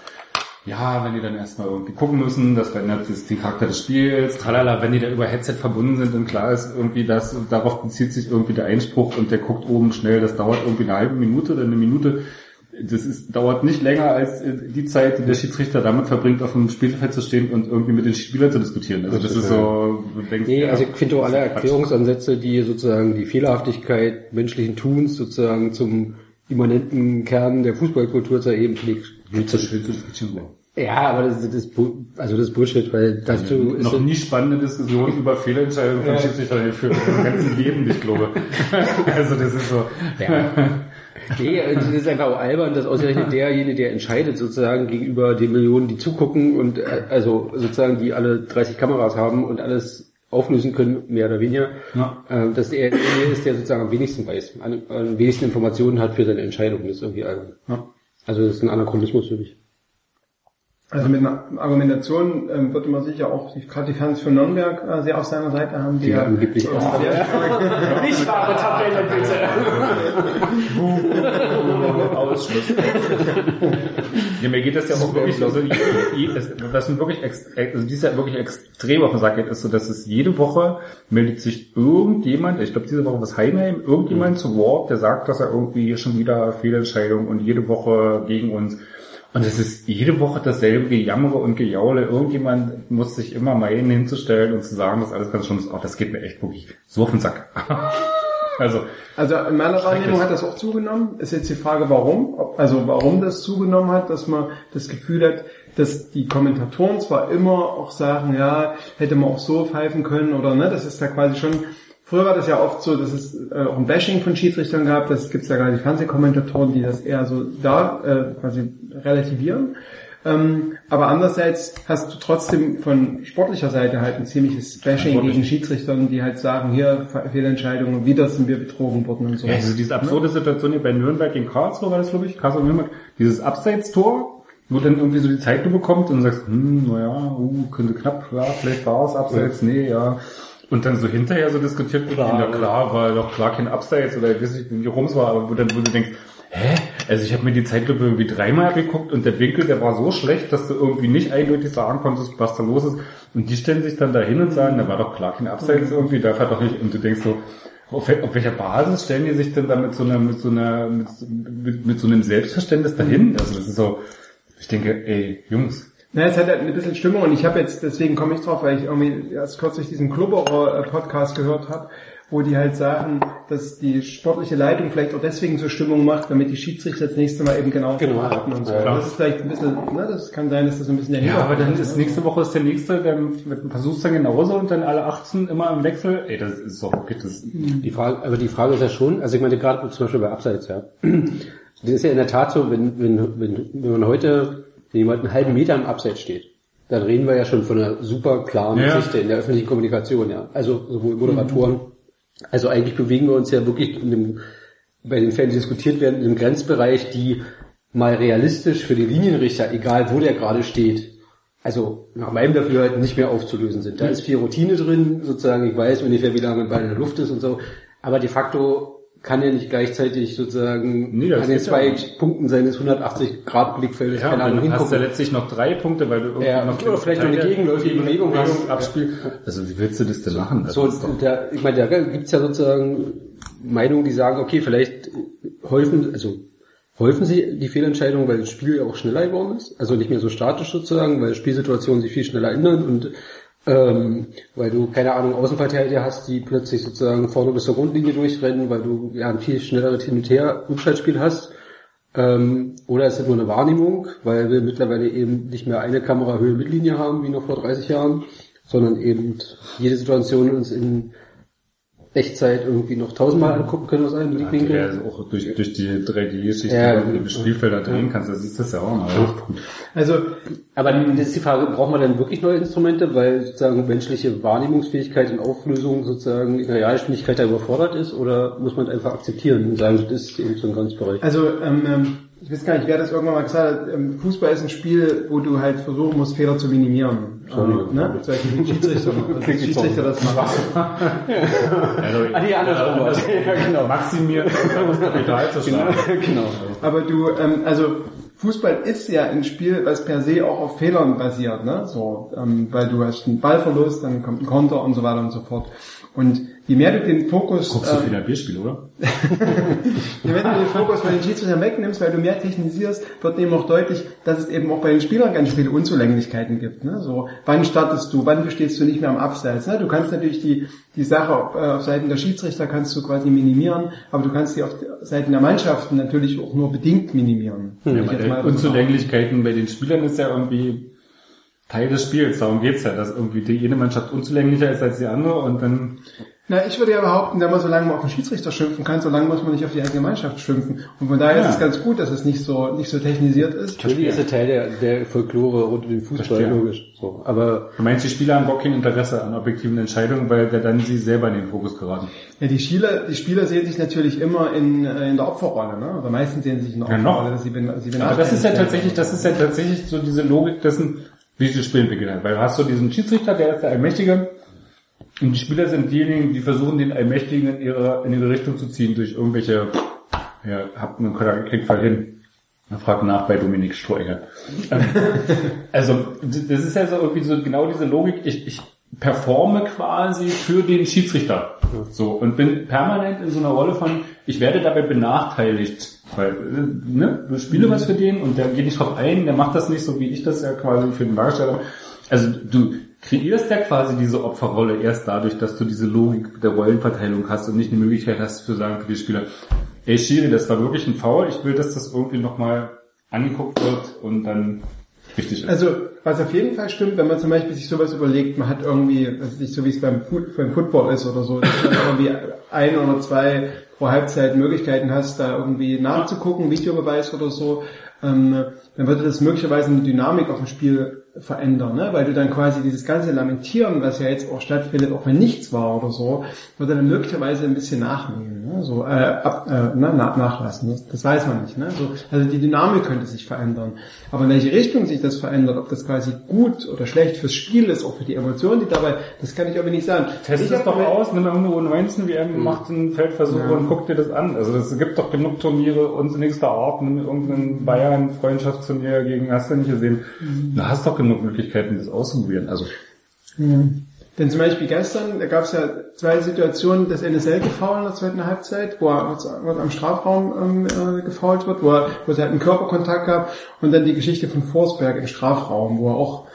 ja, wenn die dann erstmal irgendwie gucken müssen, das verändert das, den Charakter des Spiels, tralala, wenn die da über Headset verbunden sind und klar ist irgendwie das, und darauf bezieht sich irgendwie der Einspruch und der guckt oben schnell, das dauert irgendwie eine halbe Minute oder eine Minute. Das ist, dauert nicht länger als äh, die Zeit, die der Schiedsrichter damit verbringt, auf dem Spielfeld zu stehen und irgendwie mit den Spielern zu diskutieren. Also das ist so, du denkst, Nee, ja, also ich finde alle. Erklärungsansätze, die sozusagen die Fehlerhaftigkeit menschlichen Tuns sozusagen zum immanenten Kern der Fußballkultur zu erheben, finde ich Blödsinn. Ja, aber das, das also das ist Bullshit, weil dazu ist noch nie spannende Diskussionen über Fehlentscheidungen von Schiedsrichtern geführt im ganzen Leben, ich glaube. also das ist so. Nee, also das ist einfach auch albern, dass ausgerechnet derjenige, der entscheidet, sozusagen gegenüber den Millionen, die zugucken und äh, also sozusagen die alle 30 Kameras haben und alles auflösen können, mehr oder weniger, Ja. äh, dass er derjenige ist, der sozusagen am wenigsten weiß, am, am wenigsten Informationen hat für seine Entscheidung. Das ist irgendwie albern. Ja. Also das ist ein Anachronismus für mich. Also mit einer Argumentation ähm, würde man sicher auch, gerade die Fans von Nürnberg äh, sehr auf seiner Seite haben, die, Die ja angeblich sehr erst- stark Nicht wahre Tabelle, bitte. Ausschluss. ja, mir geht das ja auch wirklich, also, je- es- was mir wirklich, also dieses Jahr wirklich extrem auf den Sack geht, ist so, dass es jede Woche meldet sich irgendjemand, ich glaube diese Woche was Heimheim, irgendjemand zu Wort, der sagt, dass er irgendwie hier schon wieder Fehlentscheidung und jede Woche gegen uns. Und es ist jede Woche dasselbe Gejammere und Gejaule. Irgendjemand muss sich immer meinen hinzustellen und zu sagen, dass alles ganz schön ist. Oh, das geht mir echt wirklich so auf den Sack. also, Also in meiner Wahrnehmung hat das auch zugenommen. Ist jetzt die Frage, warum? Also warum das zugenommen hat, dass man das Gefühl hat, dass die Kommentatoren zwar immer auch sagen, ja, hätte man auch so pfeifen können oder ne, das ist da quasi schon. Früher war das ja oft so, dass es äh, auch ein Bashing von Schiedsrichtern gab. Das gibt es ja gerade die Fernsehkommentatoren, die das eher so da äh, quasi relativieren. Ähm, aber andererseits hast du trotzdem von sportlicher Seite halt ein ziemliches Bashing gegen Schiedsrichtern, die halt sagen, hier Fe- Fehlentscheidungen, wieder sind wir betrogen worden und so. Ja, also diese absurde Situation hier bei Nürnberg gegen Karlsruhe war das, glaube ich, Karlsruhe Nürnberg, dieses Abseitstor, wo dann irgendwie so die Zeit du bekommst und du sagst, hm, naja, uh, könnte knapp, ja, vielleicht war es Abseits, nee, ja. Und dann so hinterher so diskutiert wird, ja klar, war doch klar kein Abseits oder ich weiß nicht, wie rum es war, aber wo dann, wo du denkst, hä? Also ich habe mir die Zeitlupe irgendwie dreimal geguckt und der Winkel, der war so schlecht, dass du irgendwie nicht eindeutig sagen konntest, was da los ist. Und die stellen sich dann da hin und sagen, da war doch klar kein Abseits irgendwie, darf er doch nicht. Und du denkst so, auf, auf welcher Basis stellen die sich denn da mit so einer, mit so einer, mit, mit, mit so einem Selbstverständnis dahin? Also das ist so, ich denke, ey, Jungs, Na, es hat halt ein bisschen Stimmung und ich habe jetzt, deswegen komme ich drauf, weil ich irgendwie erst kürzlich diesen Klubberer-Podcast gehört habe, wo die halt sagen, dass die sportliche Leitung vielleicht auch deswegen so Stimmung macht, damit die Schiedsrichter das nächste Mal eben genau, Genau. achten und so. Ja. Das ist vielleicht ein bisschen, ne, das kann sein, dass das ein bisschen der Ja, aber dann Hintergrund ist nächste Woche ist der nächste, dann versuchst dann genauso und dann alle 18 immer im Wechsel. Ey, das ist doch okay, das Die Frage, aber die Frage ist ja schon, also ich meine gerade zum Beispiel bei Abseits, ja. Das ist ja in der Tat so, wenn, wenn, wenn, wenn man heute, wenn jemand einen halben Meter im Abseits steht, dann reden wir ja schon von einer super klaren Ja. Geschichte in der öffentlichen Kommunikation, ja. Also sowohl Moderatoren, also eigentlich bewegen wir uns ja wirklich in dem, bei den Fällen, die diskutiert werden, in einem Grenzbereich, die mal realistisch für den Linienrichter, egal wo der gerade steht, also nach meinem Dafürhalten nicht mehr aufzulösen sind. Da ist viel Routine drin, sozusagen, ich weiß ungefähr, wie lange ein Ball in der Luft ist und so, aber de facto kann er nicht gleichzeitig sozusagen Nee, an den ja zwei nicht. Punkten seines 180 Grad Blickfeldes Ja, keine Ahnung dann hast hingucken. letztlich noch drei Punkte, weil du irgendwie Ja, noch oder vielleicht noch eine gegenläufige Bewegung hast. Abspiel. Also wie willst du das denn machen? Das So, doch- da, ich meine, da gibt's ja sozusagen Meinungen, die sagen, okay, vielleicht häufen, also häufen sie die Fehlentscheidungen, weil das Spiel ja auch schneller geworden ist, also nicht mehr so statisch sozusagen, weil Spielsituationen sich viel schneller ändern und ähm, weil du, keine Ahnung, Außenverteidiger hast, die plötzlich sozusagen vorne bis zur Grundlinie durchrennen, weil du ja ein viel schnelleres Hin- und Her Umschaltspiel hast. Ähm, oder ist es nur eine Wahrnehmung, weil wir mittlerweile eben nicht mehr eine Kamera Höhe Mittellinie haben, wie noch vor 30 Jahren, sondern eben jede Situation uns in Echtzeit irgendwie noch tausendmal angucken können aus einem Ja, Blickwinkel. also auch durch, durch die 3D-Geschichte, Ja, wenn du die Spielfelder drehen kannst, da siehst du das ja auch mal. Also Aber das ist die Frage, braucht man dann wirklich neue Instrumente, weil sozusagen menschliche Wahrnehmungsfähigkeit und Auflösung sozusagen in der Realgeschwindigkeit da überfordert ist, oder muss man einfach akzeptieren und sagen, das ist eben so ein Grenzbereich? Also, ähm, ähm, ich weiß gar nicht, wer das irgendwann mal gesagt hat, ähm, Fußball ist ein Spiel, wo du halt versuchen musst, Fehler zu minimieren. Entschuldigung. Ähm, ne? Zum Beispiel Schiedsrichter, also Schiedsrichter das machen. Also, Ah, nee, andersrum ja. Ja, genau. Maximieren, schlagen. genau. Aber du, ähm, also Fußball ist ja ein Spiel, was per se auch auf Fehlern basiert, ne? So, ähm, weil du hast einen Ballverlust, dann kommt ein Konter und so weiter und so fort. Und je mehr du den Fokus, Guckst du ähm, viel Bierspiel, oder? je mehr du den Fokus bei den Schiedsrichtern wegnimmst, weil du mehr technisierst, wird eben auch deutlich, dass es eben auch bei den Spielern ganz viele Unzulänglichkeiten gibt. Ne? So, wann startest du, wann stehst du nicht mehr am Abseits? Ne? Du kannst natürlich die die Sache auf, äh, auf Seiten der Schiedsrichter kannst du quasi minimieren, aber du kannst die auf Seiten der Mannschaften natürlich auch nur bedingt minimieren. Ja, mal so Unzulänglichkeiten bei den Spielern ist ja irgendwie Teil des Spiels. Darum geht's ja, dass irgendwie die eine Mannschaft unzulänglicher ist als die andere und dann Na, ich würde ja behaupten, wenn man solange man auf den Schiedsrichter schimpfen kann, solange muss man nicht auf die eigene Mannschaft schimpfen. Und von daher Ja. ist es ganz gut, dass es nicht so nicht so technisiert ist. Natürlich ist er Teil der, der Folklore rund um den Fußball, Verstehe. logisch. So. Aber Du meinst, die Spieler haben gar kein Interesse an objektiven Entscheidungen, weil der dann sie selber in den Fokus geraten. Ja, die Spieler, die Spieler sehen sich natürlich immer in, äh, in der Opferrolle, ne? Oder meistens sehen sie sich in der Ja, noch. Opferrolle, dass sie, ben- sie Aber das ist ja tatsächlich, das ist ja tatsächlich so diese Logik dessen, wie dieses Spiel beginnt. Weil du hast so diesen Schiedsrichter, der ist der Allmächtige, und die Spieler sind diejenigen, die versuchen, den Allmächtigen in ihre, in ihre Richtung zu ziehen durch irgendwelche, ja, habt einen Kriegfall hin. Man fragt nach bei Dominik Strohegger. Ähm, also, das ist ja so irgendwie so genau diese Logik, ich, ich performe quasi für den Schiedsrichter. So, und bin permanent in so einer Rolle von, ich werde dabei benachteiligt. Weil, äh, ne, du spiele was für den und der geht nicht drauf ein, der macht das nicht so, wie ich das ja quasi für den Darsteller. Also du kreierst ja quasi diese Opferrolle erst dadurch, dass du diese Logik der Rollenverteilung hast und nicht die Möglichkeit hast zu sagen für die Spieler, ey Schiri, das war wirklich ein Foul, ich will, dass das irgendwie nochmal angeguckt wird und dann richtig ist. Also, was auf jeden Fall stimmt, wenn man zum Beispiel sich sowas überlegt, man hat irgendwie, ist nicht so wie es beim, beim Football ist oder so, dass du irgendwie ein oder zwei pro Halbzeit Möglichkeiten hast, da irgendwie nachzugucken, Videobeweis oder so, ähm, dann würde das möglicherweise eine Dynamik auf dem Spiel verändern, ne? weil du dann quasi dieses ganze Lamentieren, was ja jetzt auch stattfindet, auch wenn nichts war oder so, würde dann möglicherweise ein bisschen nachnehmen, ne? so äh, ab, äh, na, na, nachlassen. Das, das weiß man nicht. Ne? So, also die Dynamik könnte sich verändern. Aber in welche Richtung sich das verändert, ob das quasi gut oder schlecht fürs Spiel ist, auch für die Emotionen, die dabei, das kann ich aber nicht sagen. Test ich es doch aus, nimm irgendwo 19 WM, mach einen Feldversuch Ja. und guck dir das an. Also es gibt doch genug Turniere unsinnigster Art, nimm irgendeinen Freundschaftsturnier gegen, hast du nicht gesehen. Du hast doch genug Möglichkeiten, das auszuprobieren. Also Denn zum Beispiel gestern, da gab es ja zwei Situationen, das NSL gefault in der zweiten Halbzeit, wo er wo er am Strafraum ähm, äh, gefault wird, wo, er, wo es halt einen Körperkontakt gab und dann die Geschichte von Forsberg im Strafraum, wo er auch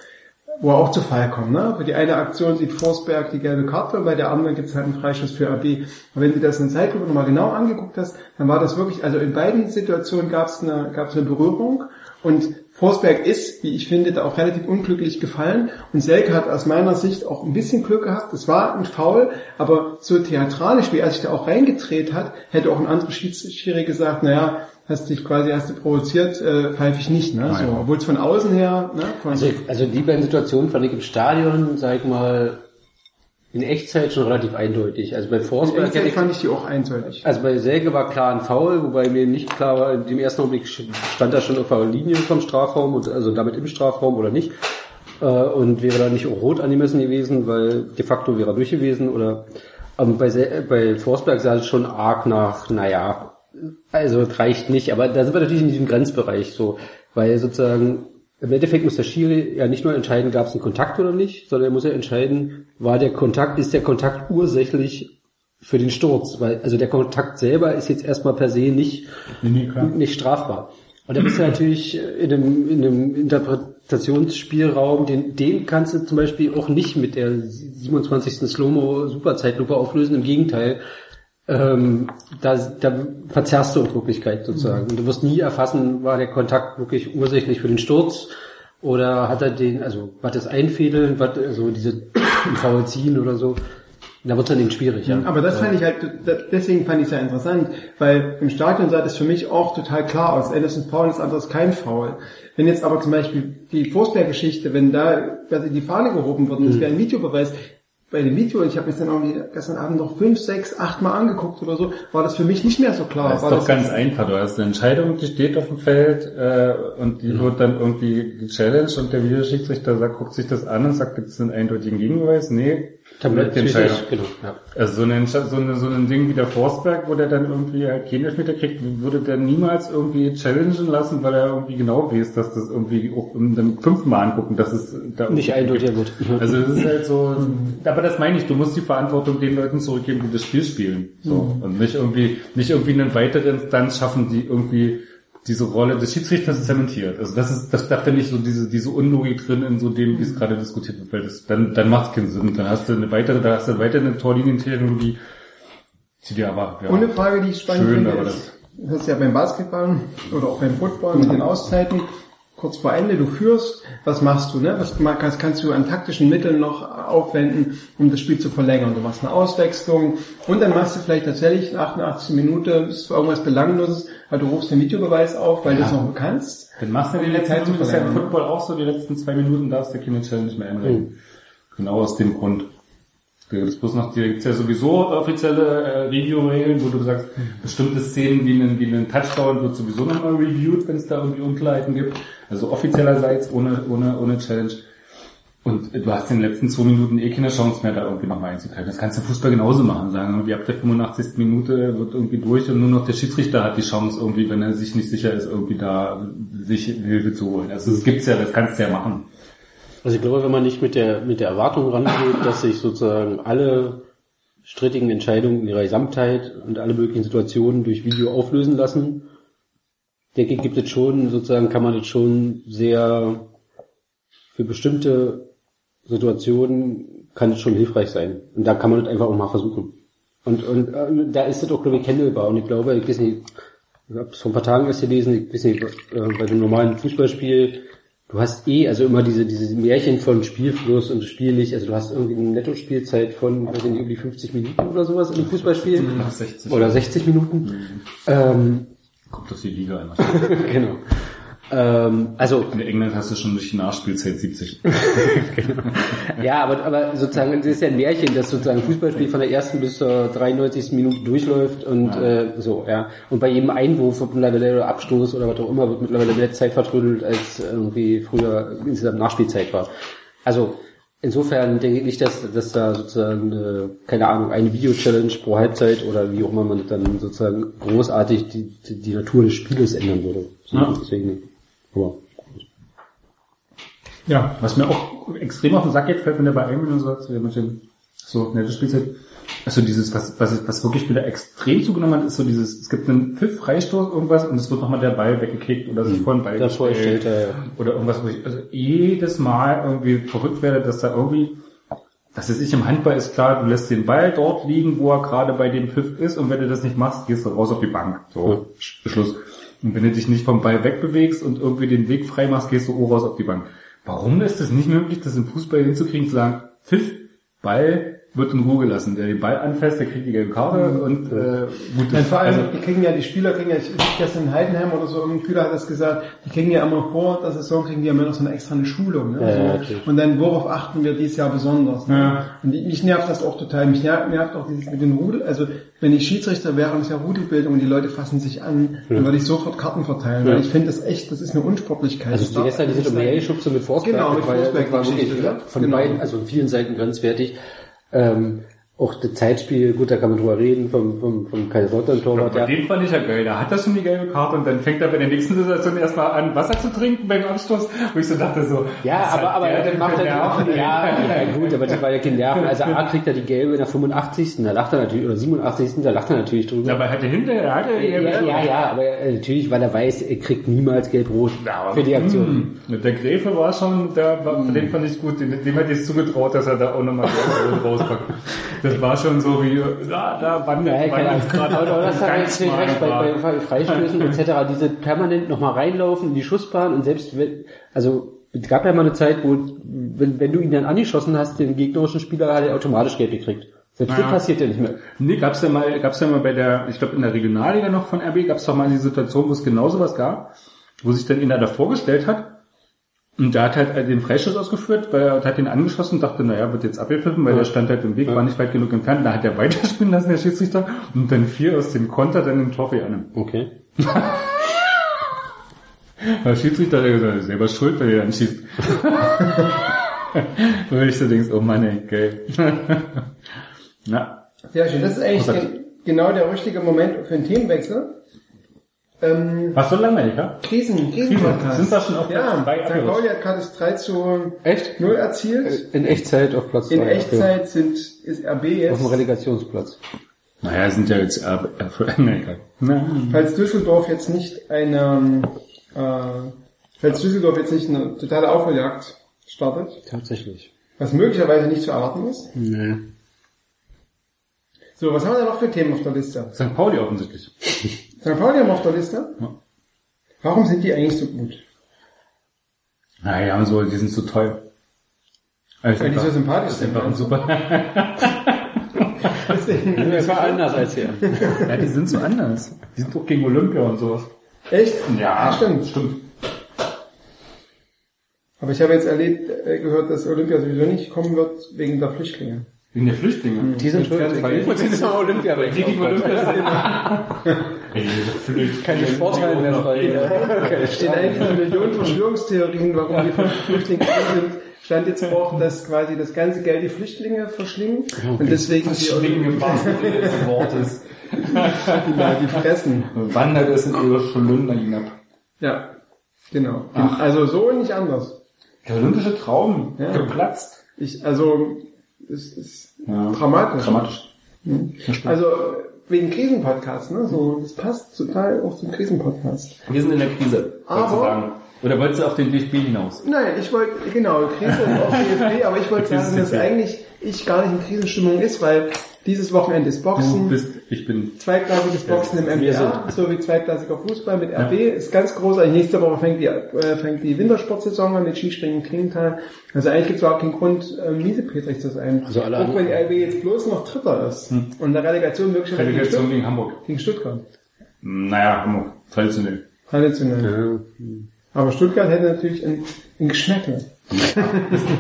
wo er auch zu Fall kommt. Ne? Für die eine Aktion sieht Forsberg die gelbe Karte und bei der anderen gibt es halt einen Freischuss für AB. Und wenn du das in der Zeitlupe nochmal genau angeguckt hast, dann war das wirklich, also in beiden Situationen gab es eine, gab's eine Berührung und Forsberg ist, wie ich finde, da auch relativ unglücklich gefallen und Selke hat aus meiner Sicht auch ein bisschen Glück gehabt. Es war ein Foul, aber so theatralisch, wie er sich da auch reingedreht hat, hätte auch ein anderer Schiedsrichter gesagt, naja, hast dich quasi, hast du provoziert, äh, pfeife ich nicht, ne? So, obwohl es von außen her, ne? Von, Also, also die beiden Situationen fand ich im Stadion, sag ich mal, in Echtzeit schon relativ eindeutig. Also bei Forsberg hätte ich, fand ich die auch eindeutig. also bei Selke war klar ein Foul, wobei mir nicht klar war, in dem ersten Augenblick stand er schon auf der Linie vom Strafraum und also damit im Strafraum oder nicht. Äh, und wäre da nicht auch rot angemessen gewesen, weil de facto wäre er durch gewesen oder ähm, bei, bei Forsberg sah es schon arg nach, naja, also es reicht nicht, aber da sind wir natürlich in diesem Grenzbereich so, weil sozusagen im Endeffekt muss der Schiri ja nicht nur entscheiden, gab es einen Kontakt oder nicht, sondern er muss ja entscheiden, war der Kontakt, ist der Kontakt ursächlich für den Sturz, weil also der Kontakt selber ist jetzt erstmal per se nicht Nee, nicht strafbar. Und da bist du natürlich in einem, in einem Interpretationsspielraum, den, den kannst du zum Beispiel auch nicht mit der 27. Slow-Mo Superzeitlupe auflösen, im Gegenteil. Ähm, da, da verzerrst du in Wirklichkeit sozusagen. Und du wirst nie erfassen, war der Kontakt wirklich ursächlich für den Sturz oder hat er den, also was das Einfädeln, was also diese Foul ziehen oder so. Da wird es dann eben schwierig, ja. Aber das fand ich halt, deswegen fand ich es ja interessant, weil im Stadion sah das für mich auch total klar aus. Anderson Foul ist anderes kein Foul. Wenn jetzt aber zum Beispiel die Forsberg-Geschichte, wenn da quasi die Fahne gehoben wird und es wäre ein Videobeweis, bei dem Video, ich habe mir dann irgendwie gestern Abend noch fünf, sechs, acht Mal angeguckt oder so, war das für mich nicht mehr so klar. Das ist war doch das ganz einfach. Du hast eine Entscheidung, die steht auf dem Feld äh, und die wird dann irgendwie gechallenged und der Videoschiedsrichter sagt, guckt sich das an und sagt, gibt es einen eindeutigen Gegenbeweis? Nee, die Entscheidung. Genau, ja. Also so, eine, so, eine, so ein Ding wie der Forsberg, wo der dann irgendwie halt keinen Elfmeter kriegt, würde der niemals irgendwie challengen lassen, weil er irgendwie genau weiß, dass das irgendwie auch um dann fünfmal angucken, dass es da Nicht eindeutig wird. Also es ist halt so, aber das meine ich, du musst die Verantwortung den Leuten zurückgeben, die das Spiel spielen. So. Und nicht irgendwie, nicht irgendwie eine weitere Instanz schaffen, die irgendwie diese Rolle des Schiedsrichters zementiert. Also das ist, das da finde ich so diese, diese Unlogik drin in so dem, wie es gerade diskutiert wird, weil das, dann, dann macht es keinen Sinn. Dann hast du eine weitere, da hast du weiter eine Torlinientechnologie, die dir aber, ja. Ohne Frage, die ich spannend Schön, finde, aber ist, das ist ja beim Basketball oder auch beim Football mit den Auszeiten, kurz vor Ende, du führst, was machst du, ne? Was kannst, kannst du an taktischen Mitteln noch aufwenden, um das Spiel zu verlängern? Du machst eine Auswechslung und dann machst du vielleicht tatsächlich in 88 Minuten, ist irgendwas Belangloses, weil du rufst den Videobeweis auf, weil du es noch kannst. Dann machst du die letzten Zeit zu das ist ja verlängern. Football auch so, die letzten zwei Minuten darfst du keine Challenge mehr einreichen. Genau aus dem Grund. Da gibt's bloß noch, die ja sowieso offizielle äh, Review-Regeln, wo du sagst, bestimmte Szenen wie einen, wie einen Touchdown wird sowieso nochmal reviewed, wenn es da irgendwie Unklarheiten gibt. Also offiziellerseits ohne, ohne, ohne Challenge. Und du hast in den letzten zwei Minuten eh keine Chance mehr, da irgendwie nochmal einzugreifen. Das kannst du im Fußball genauso machen. Sagen irgendwie ab der 85. Minute wird irgendwie durch und nur noch der Schiedsrichter hat die Chance irgendwie, wenn er sich nicht sicher ist, irgendwie da sich Hilfe zu holen. Also das gibt's ja, das kannst du ja machen. Also ich glaube, wenn man nicht mit der, mit der Erwartung rangeht, dass sich sozusagen alle strittigen Entscheidungen in ihrer Gesamtheit und alle möglichen Situationen durch Video auflösen lassen, denke ich, gibt es schon, sozusagen kann man das schon sehr, für bestimmte Situationen kann es schon hilfreich sein. Und da kann man das einfach auch mal versuchen. Und, und äh, da ist es auch, glaube ich, handelbar. Und ich glaube, ich weiß nicht, ich habe es vor ein paar Tagen erst gelesen, ich weiß nicht, äh, bei dem normalen Fußballspiel, du hast eh, also immer diese, diese Märchen von Spielfluss und Spiellich, also du hast irgendwie eine Nettospielzeit von, weiß ich nicht, irgendwie 50 Minuten oder sowas in einem Fußballspiel. Nach 60. Oder 60 Minuten. Ähm, Kommt auf die Liga an. genau. Ähm, also In England hast du schon durch die Nachspielzeit 70. Ja, aber, aber sozusagen, das ist ja ein Märchen, dass sozusagen ein Fußballspiel von der ersten bis zur 93. Minute durchläuft und äh, so, ja. Und bei jedem Einwurf wird mittlerweile oder Abstoß oder was auch immer, wird mittlerweile mehr Zeit vertrödelt, als irgendwie früher insgesamt Nachspielzeit war. Also insofern denke ich nicht, dass, dass da sozusagen, äh, keine Ahnung, eine Video-Challenge pro Halbzeit oder wie auch immer man dann sozusagen großartig die, die, die Natur des Spieles ändern würde. So, Ja. Deswegen. Aber Ja, was mir auch extrem auf den Sack geht, fällt mir bei einem und so, so, nette Spielzeit. Also dieses, was, was, was wirklich wieder extrem zugenommen hat, ist so dieses, es gibt einen Pfiff, Freistoß, irgendwas, und es wird nochmal der Ball weggekickt oder sich vor den Ball davor gestellt. stellt er, Oder irgendwas, wo ich also jedes Mal irgendwie verrückt werde, dass da irgendwie, dass es sich im Handball ist klar, du lässt den Ball dort liegen, wo er gerade bei dem Pfiff ist, und wenn du das nicht machst, gehst du raus auf die Bank. So, Beschluss. Und wenn du dich nicht vom Ball wegbewegst und irgendwie den Weg frei machst, gehst du auch raus auf die Bank. Warum ist es nicht möglich, das im Fußball hinzukriegen, zu sagen, Pfiff, Ball, wird in Ruhe gelassen. Der den Ball anfasst, der kriegt die gelbe Karte und äh, gut Nein, ist. vor allem, Also, die kriegen ja, die Spieler kriegen ja, ich ich gestern in Heidenheim oder so, irgendein Spieler hat das gesagt, die kriegen ja immer vor der Saison, kriegen die ja immer noch so eine extra eine Schulung. Ne? Ja, ja, so, natürlich. und dann, worauf achten wir dieses Jahr besonders? Ne? Ja. Und die, mich nervt das auch total. Mich nervt, nervt auch dieses mit den Rudel, also wenn ich Schiedsrichter wäre und es ist ja Rudelbildung und die Leute fassen sich an, dann würde ich sofort Karten verteilen, weil ich finde das echt, das ist eine Unsportlichkeit. Also die gestern diese nicht sein. Umhergeschubse mit Forsberg, Genau, mit war ja- Forsberg das war wirklich von Genau. beiden, also von vielen Seiten grenzwertig. Ähm, auch das Zeitspiel, gut, da kann man drüber reden, vom, vom, vom Kaiserslautern-Torwart, bei ja. dem fand ich ja geil. Da hat er schon die gelbe Karte und dann fängt er bei der nächsten Situation erstmal an, Wasser zu trinken beim Abstoß, wo ich so dachte so, Ja, aber, hat aber der dann macht er ey? ja, ja, gut, aber das war ja kein Nerven. Also A kriegt er die gelbe in der 85. Da lacht er natürlich, oder 87. Da lacht er natürlich drüber. Aber er hatte hinterher, hatte er Ja, ja, ja, aber äh, natürlich, weil er weiß, er kriegt niemals gelb-rot Ja, für die Aktion. Hm, Der Gräfe war schon, der, war, den fand ich gut, dem, dem hätte ich es zugetraut, dass er da auch nochmal rauspackt. Das war schon so wie, da, da wandert, Ja, keine wandert Ahnung. gerade Aber das hat ganz jetzt nicht recht, bei, bei Freistößen etc., diese permanent nochmal reinlaufen in die Schussbahn und selbst wenn, also es gab ja mal eine Zeit, wo, wenn, wenn du ihn dann angeschossen hast, den gegnerischen Spieler hat er automatisch gelb gekriegt. Selbst Ja. das passiert ja nicht mehr. Nee, gab's ja mal, gab's ja mal bei der, ich glaube in der Regionalliga noch von RB, gab's doch mal die Situation, wo es genau sowas gab, wo sich dann einer da vorgestellt hat und der hat halt den Freischuss ausgeführt, weil er hat ihn angeschossen und dachte, naja, wird jetzt abgepfiffen, weil der stand halt im Weg, war nicht weit genug entfernt, da hat er weiterspielen lassen, der Schiedsrichter, und dann vier aus dem Konter dann den für an. Okay. Der Schiedsrichter hat gesagt, selber schuld, wenn er dann schießt. Wo ich so denkst, oh Mann, ey, geil. Na, Sehr schön. Das ist eigentlich gen genau der richtige Moment für einen Themenwechsel. Ähm, was so langweilig, ja? Krisen, Krisenpodcast. Sind wir schon auf Ja, Platz zwei St. abgerutscht? Pauli hat gerade das 3 zu Echt? 0 erzielt. In Echtzeit auf Platz In zwei, Echtzeit sind, ist RB Okay. Auf dem jetzt, Relegationsplatz. Naja, sind ja jetzt RB, äh. Na, falls Düsseldorf jetzt nicht eine, äh, falls Düsseldorf jetzt nicht eine totale Aufholjagd startet, Tatsächlich. was möglicherweise nicht zu erwarten ist. Nee. So, was haben wir da noch für Themen auf der Liste? St. Pauli offensichtlich. St. Pauli haben wir auf der Liste. Ja. Warum sind die eigentlich so gut? Naja, so, die sind so toll. Also Weil die so sympathisch sind, einfach super. Das war anders als hier. ja, die sind so anders. Die sind doch gegen Olympia und sowas. Echt? Ja, stimmt. stimmt. Aber ich habe jetzt erlebt, äh, gehört, dass Olympia sowieso nicht kommen wird wegen der Flüchtlinge. Wegen der Flüchtlinge. Die sind schuld. Die sind Olympia Die gegen Olympia sind. Flüchtlinge. Keine Sporthallen mehr frei. Keine stehen eigentlich von Millionen Verschwörungstheorien, warum die Flüchtlinge sind. Stand jetzt auch, dass quasi das ganze Geld die Flüchtlinge verschlingen und deswegen die, Flüchtlinge im wahrsten Sinne des Wortes. die, die fressen. Wandert es in ihre Schlünder hinab. Ja, genau. Also so und nicht anders. Der olympische Traum Ja. geplatzt. Ich, also es ist Ja. dramatisch. Dramatisch. Also wegen Krisenpodcast, ne? So, das passt total auch zum Krisenpodcast. Wir sind in der Krise, Aber- wolltest du sagen. Oder wolltest du auf den DFB hinaus? Nein, ich wollte, genau, Krise und auch DFB, aber ich wollte sagen, dass eigentlich ich gar nicht in Krisenstimmung ist, weil dieses Wochenende ist Du Boxen, bist, ich bin, zweitklassiges Boxen im MDR, sowie zweitklassiger Fußball mit RB, ist ganz großartig. Nächste Woche fängt die, äh, fängt die Wintersportsaison an mit Skispringen in Klingenthal. Also eigentlich gibt es überhaupt keinen Grund, äh, miesepetrig zu sein. Also alle auch wenn die RB jetzt bloß noch Dritter ist. Und der Relegation wirklich gegen, Relegation Stutt gegen Hamburg. gegen Stuttgart. Naja, Hamburg. Traditionell. Traditionell. Ja. Aber Stuttgart hätte natürlich ein, ein Geschmäckle. Bis,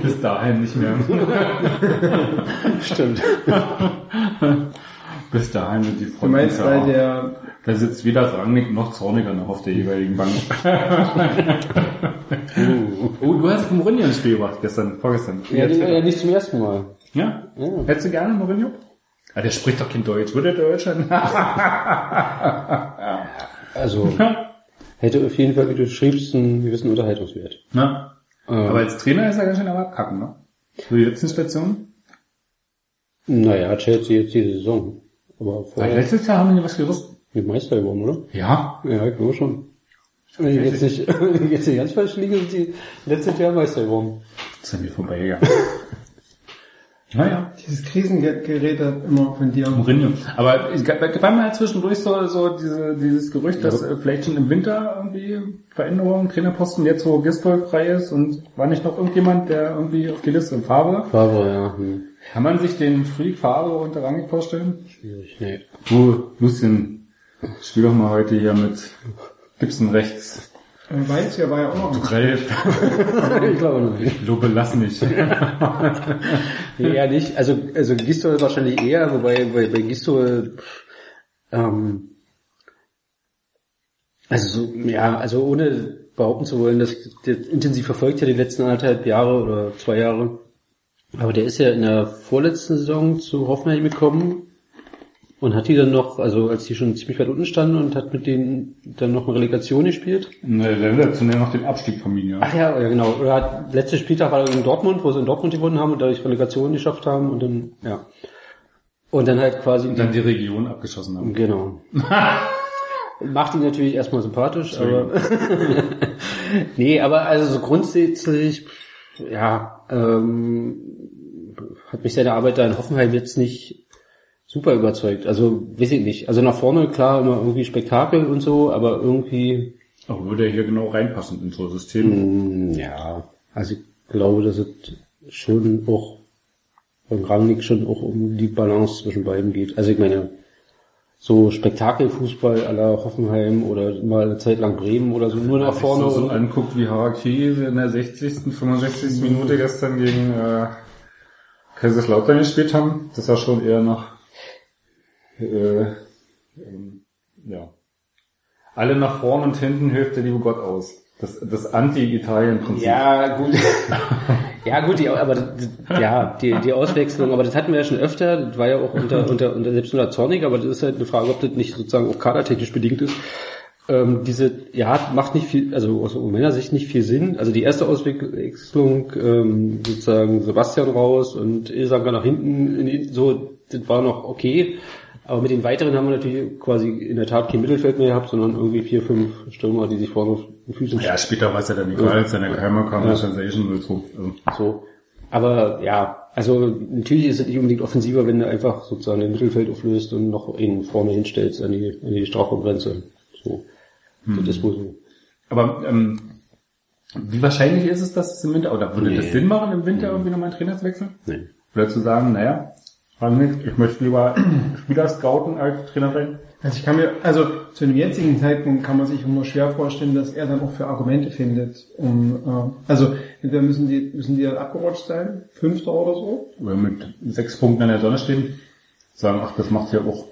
bis dahin nicht mehr. Stimmt. bis dahin sind die Du Fronten meinst, weil der Da sitzt weder Rangnick noch Zorniger noch auf der jeweiligen Bank. oh, du hast Mourinho ins Spiel gebracht gestern, vorgestern. Ja, die, ja, nicht zum ersten Mal. ja? Ja. Hättest du gerne Mourinho? Ah, der spricht doch kein Deutsch. Würde der Deutscher? Also, hätte auf jeden Fall, wie du schriebst, einen gewissen Unterhaltungswert. Na? Ähm, Aber als Trainer ist er ganz schön am Abkacken, ne? So die letzten Stationen. naja, Chelsea jetzt diese Saison. Aber vorher letztes Jahr haben wir was gerissen. mit Meister geworden, oder? Ja. Ja, ich glaube schon. Wenn ich jetzt nicht, wenn ich jetzt nicht ganz falsch liege, sind die letztes Jahr Meister geworden. Das ist an mir vorbeigegangen. naja. dieses Krisengerät hat immer von dir. Mourinho. Aber es gab, gab mal zwischendurch so, so diese, dieses Gerücht, dass äh, vielleicht schon im Winter irgendwie Veränderungen, Trainerposten, jetzt wo Gistol frei ist und war nicht noch irgendjemand, der irgendwie auf die Liste in Farbe? Favre, ja. Hm. Kann man sich den Freak Favre unter Rangnick vorstellen? Schwierig, nee. Du, Lucien, spiel doch mal heute hier mit Gibson rechts. Äh, Weinzier war ja auch noch. Ralf, ich glaube nicht. Lobe, lass mich. Nee, eher nicht. Also, also Gistol wahrscheinlich eher, wobei bei, bei Gistol, ähm, also so, ja, also ohne behaupten zu wollen, dass ich das intensiv verfolgt ja die letzten anderthalb Jahre oder zwei Jahre. Aber der ist ja in der vorletzten Saison zu Hoffenheim gekommen und hat die dann noch, also als die schon ziemlich weit unten standen und hat mit denen dann noch eine Relegation gespielt. Ne, der will zunächst noch den Abstieg vermieden, ja. Ach ja, ja genau. Oder hat, letzter Spieltag war er in Dortmund, wo sie in Dortmund gewonnen haben und dadurch Relegation geschafft haben und dann, ja. Und dann halt quasi Und dann die Region abgeschossen haben. Genau. Macht ihn natürlich erstmal sympathisch, aber nee, aber also so grundsätzlich, ja, ähm, hat mich seine Arbeit da in Hoffenheim jetzt nicht super überzeugt. Also weiß ich nicht. Also nach vorne klar immer irgendwie Spektakel und so, aber irgendwie Auch würde er hier genau reinpassen in so ein System. Mm, Ja, also ich glaube, dass es schon auch beim Rangnick schon auch um die Balance zwischen beiden geht. Also ich meine, so Spektakelfußball aller Hoffenheim oder mal eine Zeit lang Bremen oder so, nur nach Wenn vorne. man sich so und- anguckt, wie Harakiri in der 60., 65. Minute gestern gegen äh, Kaiserslautern gespielt haben, das war schon eher nach äh, ähm, ja. Alle nach vorn und hinten hilft der liebe Gott aus. Das, das Anti-Italien-Prinzip. Ja, gut. ja, gut, die, aber ja, die, die Auswechslung, aber das hatten wir ja schon öfter, das war ja auch unter, unter, unter selbst unter Zornig, aber das ist halt eine Frage, ob das nicht sozusagen auch kadertechnisch bedingt ist. Ähm, diese, ja, macht nicht viel, also aus meiner Sicht nicht viel Sinn. Also die erste Auswechslung, ähm, sozusagen Sebastian raus und Ilsanker nach hinten, in, so, das war noch okay. Aber mit den weiteren haben wir natürlich quasi in der Tat kein Mittelfeld mehr gehabt, sondern irgendwie vier, fünf Stürmer, die sich vorne auf den Füßen Ja, später war es ja dann egal, als seine Keimer kam, ja. Sensation und so. Also, so. Aber ja, also natürlich ist es nicht unbedingt offensiver, wenn du einfach sozusagen den Mittelfeld auflöst und noch ihn vorne hinstellst an die, an die Strafraumgrenze. So. Das ist wohl so. Aber ähm, wie wahrscheinlich ist es, dass es im Winter, oder würde das Nee. Sinn machen, im Winter irgendwie nochmal einen Trainer zu wechseln? Nee. Oder zu sagen, naja, Rangnick, ich möchte lieber Spieler scouten als Trainer sein? Also ich kann mir, also zu dem jetzigen Zeitpunkt kann man sich nur schwer vorstellen, dass er dann auch für Argumente findet, um, äh, also entweder müssen die, müssen die dann abgerutscht sein, Fünfter oder so, Oder mit sechs Punkten an der Sonne stehen, sagen, ach, das macht ja auch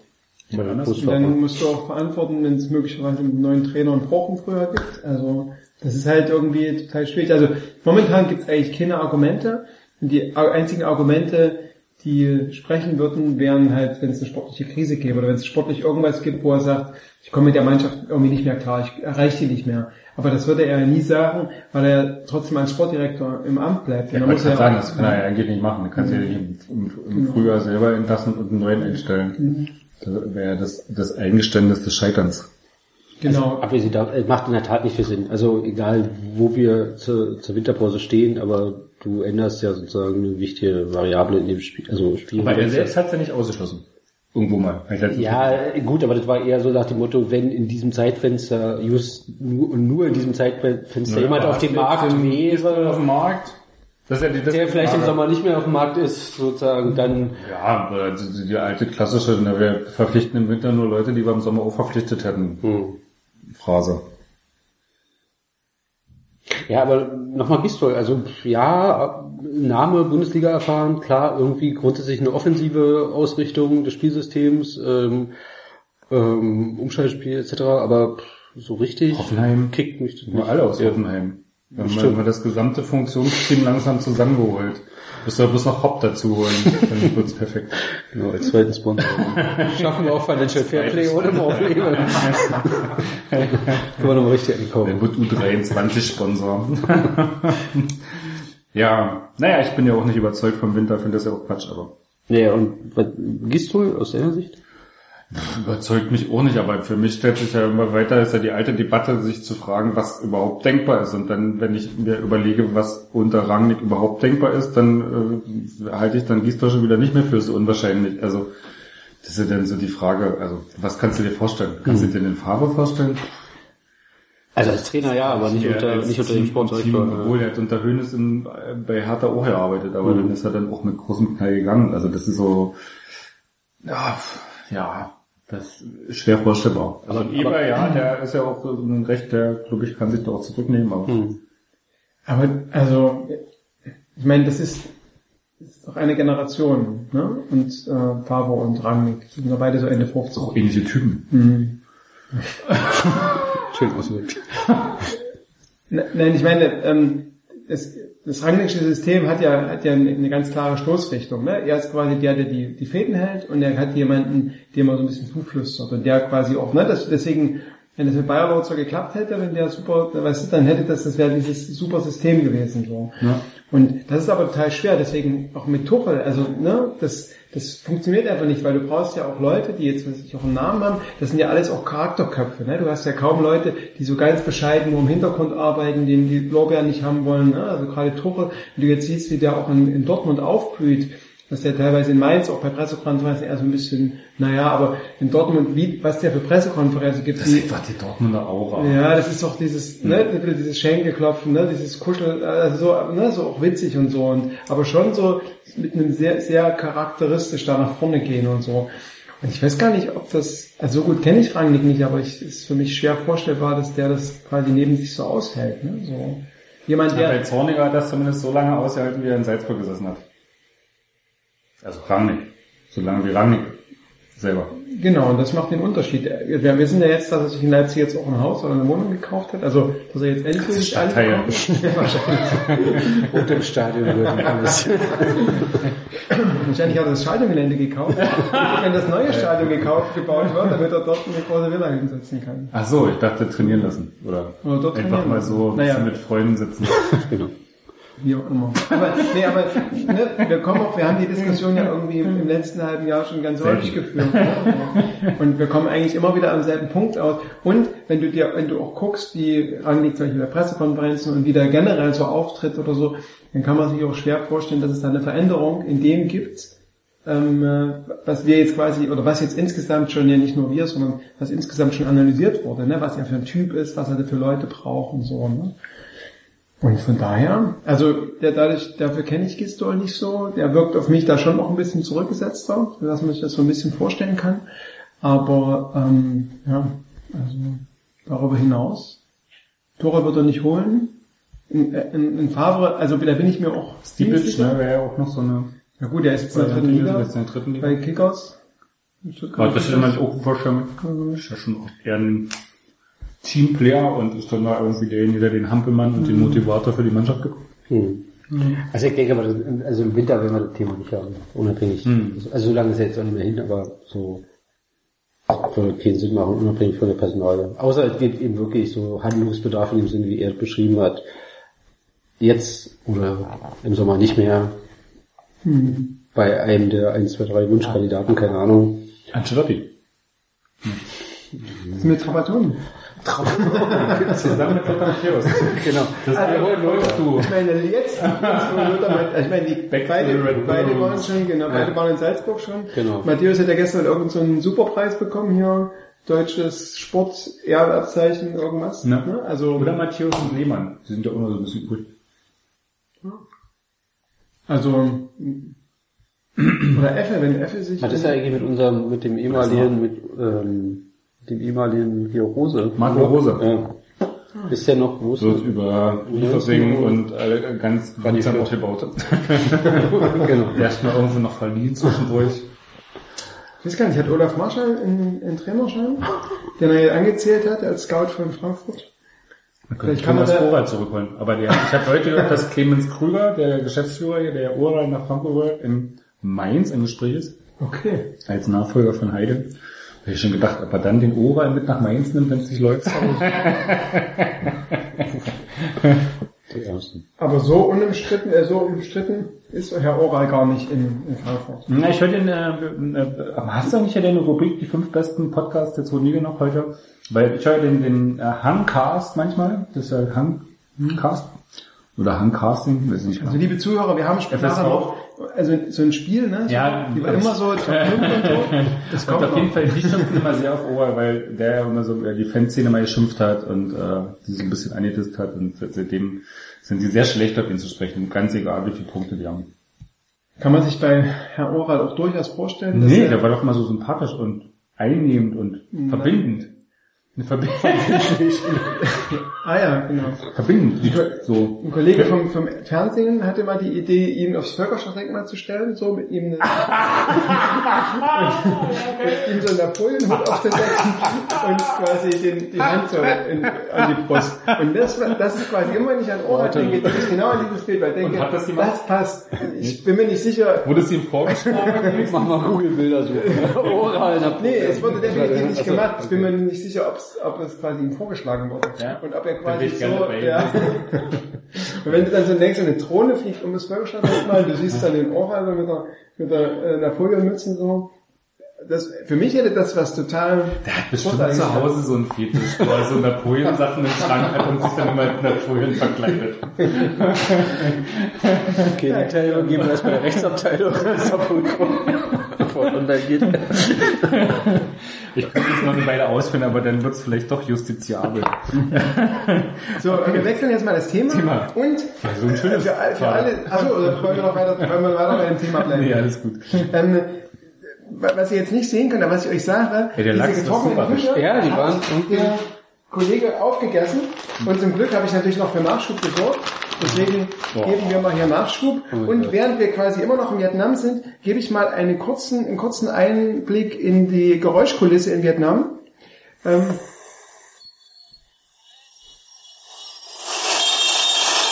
und dann musst du auch verantworten, wenn es möglicherweise einen neuen Trainer und Brochen früher gibt, also das ist halt irgendwie total schwierig. Also momentan gibt es eigentlich keine Argumente, die einzigen Argumente, die sprechen würden, wären halt, wenn es eine sportliche Krise gäbe oder wenn es sportlich irgendwas gibt, wo er sagt, ich komme mit der Mannschaft irgendwie nicht mehr klar, ich erreiche die nicht mehr. Aber das würde er ja nie sagen, weil er trotzdem als Sportdirektor im Amt bleibt. Ja, muss er sagen, das kann er ja eigentlich nicht machen. Du kannst ja nicht im, im, im Frühjahr selber entlassen und einen neuen einstellen. Das wäre das, das Eingeständnis des Scheiterns. Genau. Abgesehen davon, es macht in der Tat nicht viel Sinn. Also egal, wo wir zur, zur Winterpause stehen, aber du änderst ja sozusagen eine wichtige Variable in dem Spiel. Also Spiel. Aber er selbst hat es ja nicht ausgeschlossen. Irgendwo mal. Ja, gut, aber das war eher so nach dem Motto, wenn in diesem Zeitfenster, just nur, nur in diesem Zeitfenster Ja, jemand auf dem Markt einen auf wäre, dem Markt. Das ist ja die, das der vielleicht im Sommer nicht mehr auf dem Markt ist, sozusagen, dann, Ja, die, die alte klassische, na, wir verpflichten im Winter nur Leute, die wir im Sommer auch verpflichtet hätten. hm. Phrase. Ja, aber nochmal Gistol, also ja, Name Bundesliga erfahren, klar, irgendwie grundsätzlich eine offensive Ausrichtung des Spielsystems, ähm, ähm, Umschaltspiel etc., aber so richtig Hoffenheim. kickt mich das Nur nicht. alle aus. Hoffenheim. Wir haben mal das gesamte Funktionsteam langsam zusammengeholt. Müssen wir bloß noch Hopp dazu holen. Dann wird's perfekt. Genau, als zweiten Sponsor. Schaffen wir auch Financial Fairplay ohne Probleme. Können wir nochmal richtig Der einkaufen. wird U23-Sponsor. ja, naja, ich bin ja auch nicht überzeugt vom Winter, finde das ja auch Quatsch, aber Nee, und was, Gistol aus deiner Sicht? überzeugt mich auch nicht, aber für mich stellt sich ja immer weiter, ist ja die alte Debatte, sich zu fragen, was überhaupt denkbar ist. Und dann, wenn ich mir überlege, was unter Rangnick überhaupt denkbar ist, dann äh, halte ich dann Gießdorf schon wieder nicht mehr für so unwahrscheinlich. Also das ist ja dann so die Frage, also was kannst du dir vorstellen? Kannst du dir den Farbe vorstellen? Also als Trainer ja, aber nicht Ja, unter, nicht unter dem Sportdirektor. Team, Obwohl er hat unter Hönes in, bei Hertha auch gearbeitet, aber dann ist er dann auch mit großem Knall gegangen. Also das ist so, ja, ja, das ist schwer vorstellbar. Also Aber- Eber, aber- ja, der ist ja auch so ein Recht, der, glaube ich, kann sich da auch zurücknehmen, aber Hm. Aber also, ich meine, das ist, das ist doch eine Generation, ne? Und äh, Favre und Rangnick sind ja beide so Ende 50. auch ähnliche Typen. Mhm. Schön ausgedrückt. Ne- Nein, ich meine, ähm, das, das Rangnick'sche System hat ja, hat ja eine, ganz klare Stoßrichtung. Ne? Er ist quasi der, der die, die Fäden hält und er hat jemanden, dem er so ein bisschen zuflüstert und der quasi auch, ne, das, deswegen, wenn das mit Bayer so geklappt hätte, wenn der super, weißt du, dann hätte das, das wäre dieses super System gewesen, so. Ja. Und das ist aber total schwer, deswegen auch mit Tuchel, also, ne, das, das funktioniert einfach nicht, weil du brauchst ja auch Leute, die jetzt, weiß ich, auch einen Namen haben, das sind ja alles auch Charakterköpfe, ne, du hast ja kaum Leute, die so ganz bescheiden nur im Hintergrund arbeiten, denen die Lorbeeren nicht haben wollen, ne, also gerade Tuchel, wenn du jetzt siehst, wie der auch in, in Dortmund aufblüht, dass der teilweise in Mainz auch bei Pressekonferenzen eher so ein bisschen, naja, aber in Dortmund, wie, was der für Pressekonferenzen gibt, Das ist die, einfach die Dortmunder Aura. ja, das ist doch dieses, ne, dieses Schenkelklopfen, ne, dieses Kuschel, also so, ne, so auch witzig und so und, aber schon so mit einem sehr, sehr charakteristisch da nach vorne gehen und so. Und ich weiß gar nicht, ob das, also so gut kenne ich Rangnick nicht, aber es ist für mich schwer vorstellbar, dass der das quasi neben sich so aushält, ne, so. Jemand, Ja, bei der, Zorniger hat das zumindest so lange ausgehalten, wie er in Salzburg gesessen hat. Also Rangnick. So lange wie Rangnick selber. genau, und das macht den Unterschied. Wir wissen ja jetzt, dass er sich in Leipzig jetzt auch ein Haus oder eine Wohnung gekauft hat, also, dass er jetzt endlich angekommen ist. Ja, wahrscheinlich. Und im Stadion würden alles. Wahrscheinlich hat er das Stadiongelände gekauft. Wenn das neue Stadion gekauft, gebaut wird, damit er dort eine große Villa hinsetzen kann. Ach so, ich dachte trainieren lassen. Oder, Oder dort einfach trainieren mal so ein Naja. bisschen mit Freunden sitzen. genau. Wie auch immer. Aber, nee, aber ne, wir kommen auch, wir haben die Diskussion ja irgendwie im, letzten halben Jahr schon ganz häufig geführt. Ne? Und wir kommen eigentlich immer wieder am selben Punkt aus. Und wenn du dir, wenn du auch guckst, wie Rangnick zum Beispiel bei Pressekonferenzen und wie der generell so auftritt oder so, dann kann man sich auch schwer vorstellen, dass es da eine Veränderung in dem gibt, ähm, äh, was wir jetzt quasi, oder was jetzt insgesamt schon, ja nicht nur wir, sondern was insgesamt schon analysiert wurde, ne? was er für ein Typ ist, was er da für Leute braucht und so. Ne? Und von daher, also der dadurch, dafür kenne ich Gistol nicht so. Der wirkt auf mich da schon noch ein bisschen zurückgesetzter, dass man sich das so ein bisschen vorstellen kann. Aber ähm, ja, also darüber hinaus, Tore wird er nicht holen. In, in, in Favre, also da bin ich mir auch sicher. ne, wäre ja auch noch so eine Ja gut, der ist jetzt in der dritten Liga jetzt in der dritten Liga. bei Kickers. Aber das ist immer auch vorstellen. Ist ja schon auch eher ein Teamplayer und ist dann da irgendwie derjenige, der den Hampelmann und den Motivator für die Mannschaft gibt. Hm. Also ich denke aber, also im Winter werden wir das Thema nicht haben, unabhängig. Hm. Also so lange ist ja jetzt auch nicht mehr hin, aber so würde keinen Sinn machen, unabhängig von der Personalie. Außer es gibt eben wirklich so Handlungsbedarf in dem Sinne, wie er es beschrieben hat. Jetzt oder im Sommer nicht mehr. Bei einem der 1, 2, 3 Wunschkandidaten, keine Ahnung. Ancelotti. Das ist mit Trapattoni. Zusammen mit Lothar Matthäus. Genau. Das läufst du. Ich meine, jetzt, jetzt wo Lothar Matt- ich meine, die beide, beide waren schon, genau, beide waren in Salzburg schon. Genau. Matthäus hat ja gestern irgendeinen so einen Superpreis bekommen hier, deutsches Sport, Ehrabzeichen, irgendwas. Ne? Ne? Also, Oder Matthäus und Lehmann. Die sind ja auch noch so ein bisschen übrig. also, oder Effe, wenn Effe sich, Hat das ja eigentlich mit unserem, mit dem ehemaligen, mit, ähm, dem ehemaligen hier Rose. Marco Rose. Ja. Ist der noch, wo ist So der? über Liefersingen und äh, ganz behutsam aufgebaut. genau. Der ist mal irgendwo noch verliehen zwischendurch. ich weiß gar nicht, hat Olaf Marschall einen, einen Trainerschein, den er jetzt angezählt hat als Scout von Frankfurt? Man könnte Vielleicht kann Thomas da- Oral zurückholen. Aber der, ich habe heute gehört, dass Clemens Krüger, der Geschäftsführer hier, der Oral nach Frankfurt in Mainz im Gespräch ist, Okay. als Nachfolger von Heide. Habe ich schon gedacht, ob er dann den Oral mit nach Mainz nimmt, wenn es nicht läuft. Aber so unumstritten, äh, so umstritten ist Herr Oral gar nicht in, in Frankfurt. Na, ich höre den, äh, äh, aber hast du eigentlich ja deine Rubrik, die fünf besten Podcasts der Liga noch heute? Weil ich höre den, den äh, Hangcast manchmal, das ist ja Hangcast. Oder Hangcasting, weiß ich nicht. Also liebe Zuhörer, wir haben später noch, also so ein Spiel, ne? So, Ja, die war immer so Top 5 und so. Das Und kommt auf jeden. Fall, die schimpfen immer sehr auf Ohr, weil der ja immer so über die Fanszene mal geschimpft hat und äh, die so ein bisschen angetisst hat und seitdem sind die sehr schlecht auf ihn zu sprechen, ganz egal wie viele Punkte die haben. Kann man sich bei Herr Oral auch durchaus vorstellen, dass Nee, er- der war doch immer so sympathisch und einnehmend und verbindend. Eine Verbi Ah ja, genau. verbindend. So. Ein Kollege vom, vom Fernsehen hatte mal die Idee, ihn aufs Völkerschaftsdenkmal zu stellen, so mit ihm eine, und ihm so einen Napoleonhut aufzusetzen und quasi den, die Hand so in, an die Brust. Und das, war- das ist quasi immer, wenn ich an Oral denke, denke ich genau an dieses Bild, weil ich denke, Und hat das jemand- das passt. Ich bin mir nicht sicher, Wurde es ihm vorgeschlagen? Mach mal Google-Bilder suchen. Oral, na, Nee, es wurde definitiv nicht Also, gemacht. Ich bin mir nicht sicher, ob's, ob es quasi ihm vorgeschlagen wurde. Ja. Und ob er quasi so, ja. Und wenn du dann so denkst, so eine Drohne fliegt um das Völkerschaftsdenkmal, du siehst dann den Ohrhalber mit der, mit der äh, Napoleon-Mütze so. Das, für mich hätte das was total... Der hat bestimmt zu Hause so ein Fetisch, wo er so Napoleon-Sachen im Schrank hat und sich dann immer mit Napoleon verkleidet. Okay, die Teilung geben wir erst bei der Rechtsabteilung. Das ist geht. Ich könnte es noch eine Weile ausführen, aber dann wird es vielleicht doch justiziabel. So, wir wechseln jetzt mal das Thema. Thema. Und so ein schönes für, für alle... Achso, wollen wir noch weiter, wollen wir weiter bei dem Thema bleiben? Nee, alles gut. Ähm, was ihr jetzt nicht sehen könnt, aber was ich euch sage, Ja, der Lachs ist getrockneten super. Fische Ja, die hat waren der Kollege aufgegessen und zum Glück habe ich natürlich noch für Nachschub gesorgt. Deswegen geben wir mal hier Nachschub. und während wir quasi immer noch in Vietnam sind, gebe ich mal einen kurzen, einen kurzen Einblick in die Geräuschkulisse in Vietnam. Ähm,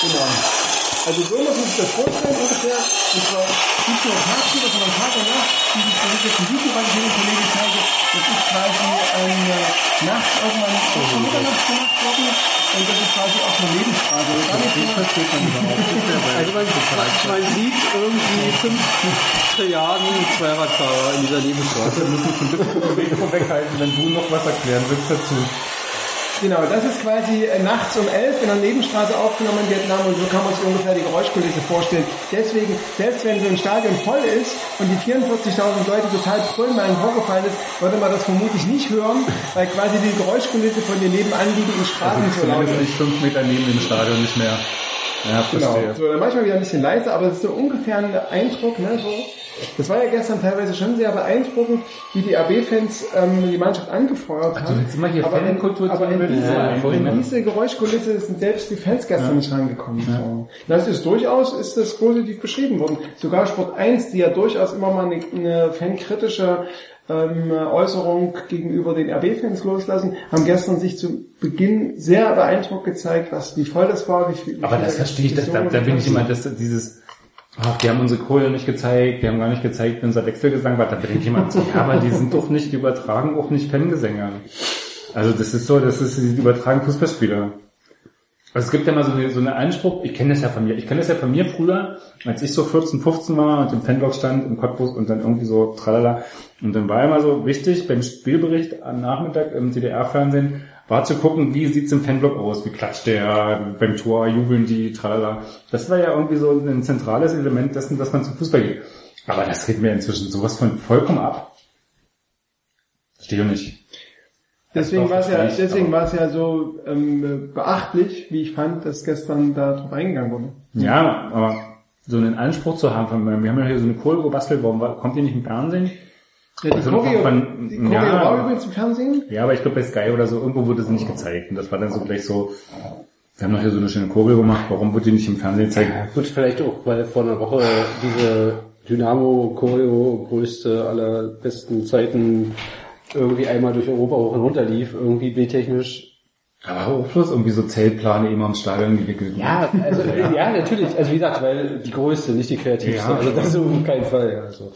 Genau. Also so muss man sich das vorstellen ungefähr. Und zwar nicht nur tagsüber, sondern Tag und Nacht. Dieses das ein Video, was ich hier dem Kollegen zeige. Das ist quasi ein nachts irgendwann kurz vor Mitternacht gemacht worden. Und das ist quasi auch eine Lebensfrage. Und damit versteht man überhaupt Also man, man sieht irgendwie fünf Trilliarden Zweiradfahrer in dieser Nebenstraße. Wir müssen ein bisschen vom Mikro weghalten, wenn du noch was erklären willst dazu. Genau, das ist quasi äh, nachts um elf in einer Nebenstraße aufgenommen in Vietnam und so kann man sich ungefähr die Geräuschkulisse vorstellen. Deswegen, selbst wenn so ein Stadion voll ist und die 44.000 Leute total brüllen, weil ein Tor gefallen ist, würde man das vermutlich nicht hören, weil quasi die Geräuschkulisse von den nebenanliegenden Straßen so laut ist. nicht fünf Meter neben dem Stadion nicht mehr. Ja, Genau. verstehe. So, dann manchmal wieder ein bisschen leiser, aber es ist so ungefähr ein Eindruck, ne, so. Das war ja gestern teilweise schon sehr beeindruckend, wie die AB-Fans ähm, die Mannschaft angefeuert haben. jetzt sind wir hier aber in, Fankultur aber in, diese, ja, in diese Geräuschkulisse sind selbst die Fans gestern nicht rangekommen. So. Das ist durchaus, ist das positiv beschrieben worden. Sogar Sport 1, die ja durchaus immer mal eine, eine fankritische ähm, Äußerung gegenüber den RB-Fans loslassen, haben gestern sich zu Beginn sehr beeindruckt gezeigt, was wie voll das war, wie viel. wie Aber das verstehe ich, da, da bin ich immer, das, dieses, ach, die haben unsere Kohle nicht gezeigt, die haben gar nicht gezeigt, wie unser Wechselgesang war, da ich immer so, ja, aber die sind doch nicht, die übertragen auch nicht Fangesänge. Also das ist so, das ist, die übertragen Fußballspieler. Also es gibt ja mal so, eine- so einen Anspruch, ich kenne das ja von mir, ich kenne das ja von mir früher, als ich so 14, 15 war und im Fanblock stand, im Cottbus und dann irgendwie so tralala. Und dann war immer so wichtig, beim Spielbericht am Nachmittag im DDR-Fernsehen, war zu gucken, wie sieht's im Fanblock aus, wie klatscht der, beim Tor jubeln die, tralala. Das war ja irgendwie so ein zentrales Element dessen, dass man zum Fußball geht. Aber das geht mir inzwischen sowas von vollkommen ab. Verstehe ich nicht. Deswegen war es ja, deswegen war es ja so ähm, beachtlich, wie ich fand, dass gestern da drauf eingegangen wurde. Ja, aber so einen Anspruch zu haben, von, wir haben ja hier so eine Choreo gebastelt, warum war- kommt die nicht im Fernsehen? Ja, die Also Choreo, von- die Choreo ja. war übrigens im Fernsehen. Ja, aber ich glaube bei Sky oder so, irgendwo wurde sie nicht gezeigt. Und das war dann so gleich so, wir haben noch hier so eine schöne Choreo gemacht, warum wurde die nicht im Fernsehen gezeigt? Ja, gut, vielleicht auch, weil vor einer Woche diese Dynamo Choreo größte aller besten Zeiten irgendwie einmal durch Europa hoch und runter lief, irgendwie bildtechnisch. Aber auch bloß irgendwie so Zeltplane immer im Stadion gewickelt. Ja, also ja, natürlich. Also wie gesagt, weil die größte, nicht die kreativste. Ja. also das ist auf keinen Fall. ja, Also,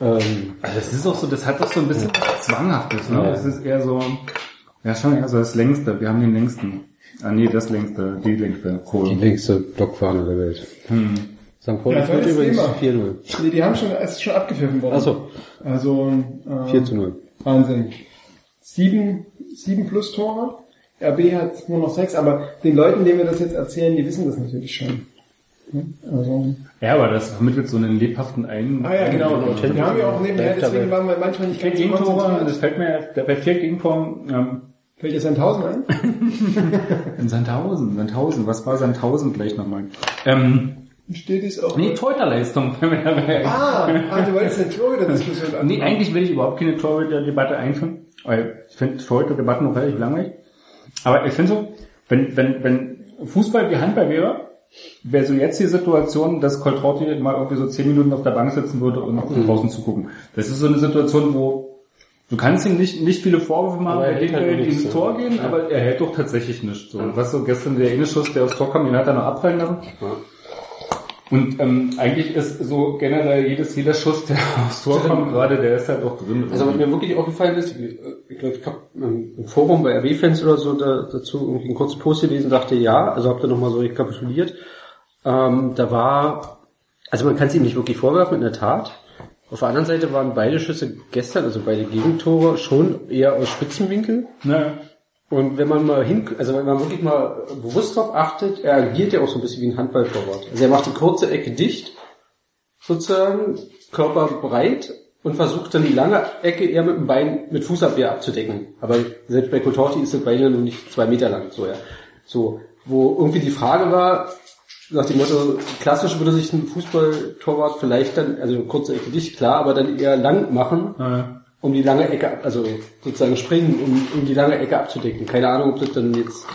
ähm, Also das ist auch so, das hat doch so ein bisschen was Zwanghaftes, ne? Ja. Das ist eher so, ja schon eher so das längste, wir haben den längsten. Ah nee, das längste, die längste die Choreo. längste Blockfahne der Welt. Hm. St. Pauli Ja, führt übrigens Thema. 4-0. Nee, die haben schon, es ist schon abgepfiffen worden. Ach so, Also, äh, 4 zu 0. Wahnsinn. Sieben, sieben plus Tore. RB hat nur noch sechs, aber den Leuten, denen wir das jetzt erzählen, die wissen das natürlich schon. Also, Ja, aber das vermittelt so einen lebhaften Ein. ah ja, genau. Authentisch. Wir haben ja auch nebenher, deswegen waren wir manchmal nicht ganz so Gegentore, das fällt mir der- bei vier Gegentoren ähm, Fällt dir Sandhausen ein? in Sandhausen, Sandhausen, was war Sandhausen gleich nochmal? Ähm, Steht es auch. nee, Torhüterleistung. Ah, ah, du wolltest eine Torhüter-Diskussion an. Nee, eigentlich will ich überhaupt keine Torhüter-Debatte einführen, weil ich finde Torhüter-Debatten noch relativ langweilig. Aber ich finde so, wenn, wenn, wenn Fußball wie Handball wäre, wäre so jetzt die Situation, dass Coltrauti mal irgendwie so zehn Minuten auf der Bank sitzen würde und Mhm. draußen zugucken. Das ist so eine Situation, wo du kannst ihm nicht, nicht viele Vorwürfe machen, er halt er nichts, ins ja. Tor gehen, Ja. aber er hält doch tatsächlich nicht. So, was so gestern der eine Schuss, der aufs Tor kam, den hat er noch abprallen lassen. Ja. Und ähm, eigentlich ist so generell jedes jeder Schuss, der aufs Tor kommt, gerade der ist halt auch drin. Also was mir wirklich aufgefallen ist, ich glaube, ich habe im Forum bei RW-Fans oder so da, dazu irgendwie einen kurzen Post gelesen, dachte ja, also habt ihr nochmal so rekapituliert. Ähm, da war, also man kann es ihm nicht wirklich vorwerfen, in der Tat. Auf der anderen Seite waren beide Schüsse gestern, also beide Gegentore, schon eher aus Spitzenwinkel. naja. Und wenn man mal hin, also wenn man wirklich mal bewusst darauf achtet, er agiert ja auch so ein bisschen wie ein Handballtorwart. Also er macht die kurze Ecke dicht, sozusagen, Körper breit und versucht dann die lange Ecke eher mit dem Bein, mit Fußabwehr abzudecken. Aber selbst bei Kotorti ist das Bein ja nur nicht zwei Meter lang, so ja. So, wo irgendwie die Frage war, nach dem Motto, klassisch würde sich ein Fußballtorwart vielleicht dann, also kurze Ecke dicht, klar, aber dann eher lang machen naja. Um die lange Ecke, ab- also sozusagen springen, um, um die lange Ecke abzudecken. Keine Ahnung, ob das dann jetzt...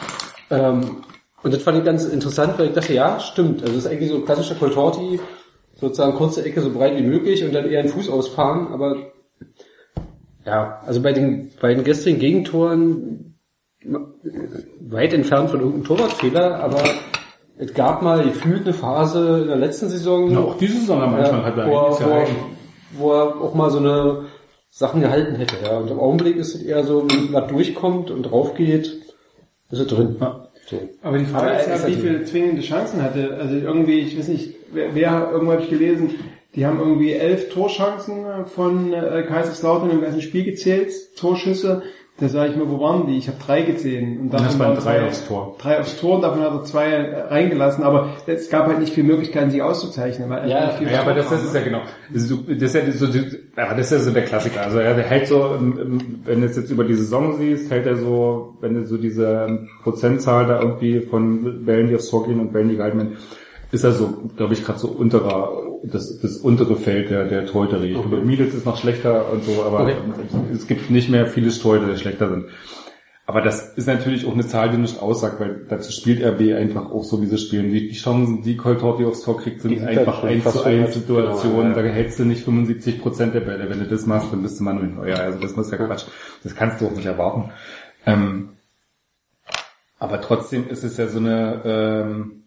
Ähm, und das fand ich ganz interessant, weil ich dachte, ja, stimmt. Also das ist eigentlich so ein klassischer Coltorti, sozusagen kurze Ecke so breit wie möglich und dann eher einen Fuß ausfahren, aber ja, also bei den beiden gestrigen Gegentoren äh, weit entfernt von irgendeinem Torwartfehler, aber es gab mal gefühlt eine Phase in der letzten Saison, Na, auch diese Saison manchmal ja, hat er wo, wo, ja wo er auch mal so eine Sachen gehalten hätte. Ja. Und im Augenblick ist es eher so, wenn was durchkommt und drauf geht, ist es drin. Ja. So. Aber die Frage Aber ist ja, wie viele zwingende Chancen hatte. Also irgendwie, ich weiß nicht, wer, wer irgendwo habe ich gelesen, die haben irgendwie elf Torchancen von äh, Kaiserslautern im ganzen Spiel gezählt, Torschüsse. Da sage ich mir, wo waren die? Ich habe drei gezählt. Und davon Das waren drei zwei- aufs Tor. Drei aufs Tor und davon hat er zwei äh, reingelassen. Aber es gab halt nicht viel Möglichkeiten, sie auszuzeichnen. Weil Ja, viel Ja, aber das, das ist kam, ja genau. Das ist, so- das ist ja so, ja, das ist ja so der Klassiker. Also er hält so, ähm, ähm, wenn du es jetzt über die Saison siehst, hält er so, wenn du so diese ähm, Prozentzahl da irgendwie von Bällen, die aufs Tor gehen und Bällen, die gehalten werden, ist er so, glaube ich, gerade so unterer, das, das untere Feld der, der Torhüterie. Okay. Miedels ist noch schlechter und so, aber Okay. es gibt nicht mehr viele Torhüter, die schlechter sind. Aber das ist natürlich auch eine Zahl, die nicht aussagt, weil dazu spielt RB einfach auch so, wie sie spielen. Die, die Chancen, die Coltorti aufs Tor kriegt, sind sind einfach eins zu eins. Situationen. Genau, ja. Da hältst du nicht 75 Prozent der Bälle. Wenn du das machst, dann bist du Manuel Neuer. Also das ist ja Quatsch. Das kannst du auch nicht erwarten. Ähm, aber trotzdem ist es ja so eine, ähm,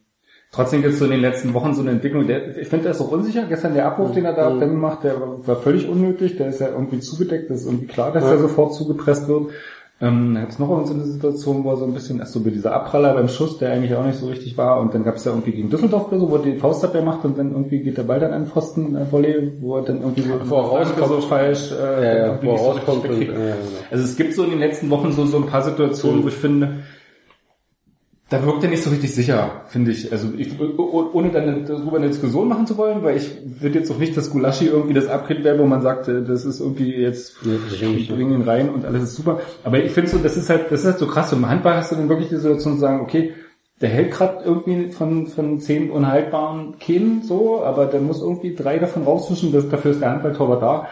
trotzdem gibt es so in den letzten Wochen so eine Entwicklung. Der, ich finde, der ist auch unsicher. Gestern der Abruf, den er da Demme macht, der war, völlig unnötig. Der ist ja irgendwie zugedeckt. Das ist irgendwie klar, dass Ja. der sofort zugepresst wird. Ähm, da gab es noch so eine Situation, wo er so ein bisschen, erst so bei dieser Abpraller beim Schuss, der eigentlich auch nicht so richtig war, und dann gab es ja irgendwie gegen Düsseldorf oder so, wo er die Faustabwehr macht und dann irgendwie geht der Ball dann an den Pfosten, äh, Volley, wo er dann irgendwie so, er rauskommt. so falsch, äh, Ja, ja, wo er so und, äh. Also es gibt so in den letzten Wochen so, so ein paar Situationen, wo ich finde, da wirkt er nicht so richtig sicher, finde ich. Also ich, ohne dann darüber eine Diskussion machen zu wollen, weil ich würde jetzt auch nicht, dass Gulaschi irgendwie das Upgrade wäre, wo man sagt, äh, das ist irgendwie jetzt, ich bringe ihn rein und alles ist super. Aber ich finde so, das ist halt, das ist halt so krass. Und im Handball hast du dann wirklich die Situation zu sagen, okay, der hält gerade irgendwie von, von zehn unhaltbaren Kämen so, aber der muss irgendwie drei davon rausfischen, das, dafür ist der Handballtorwart da.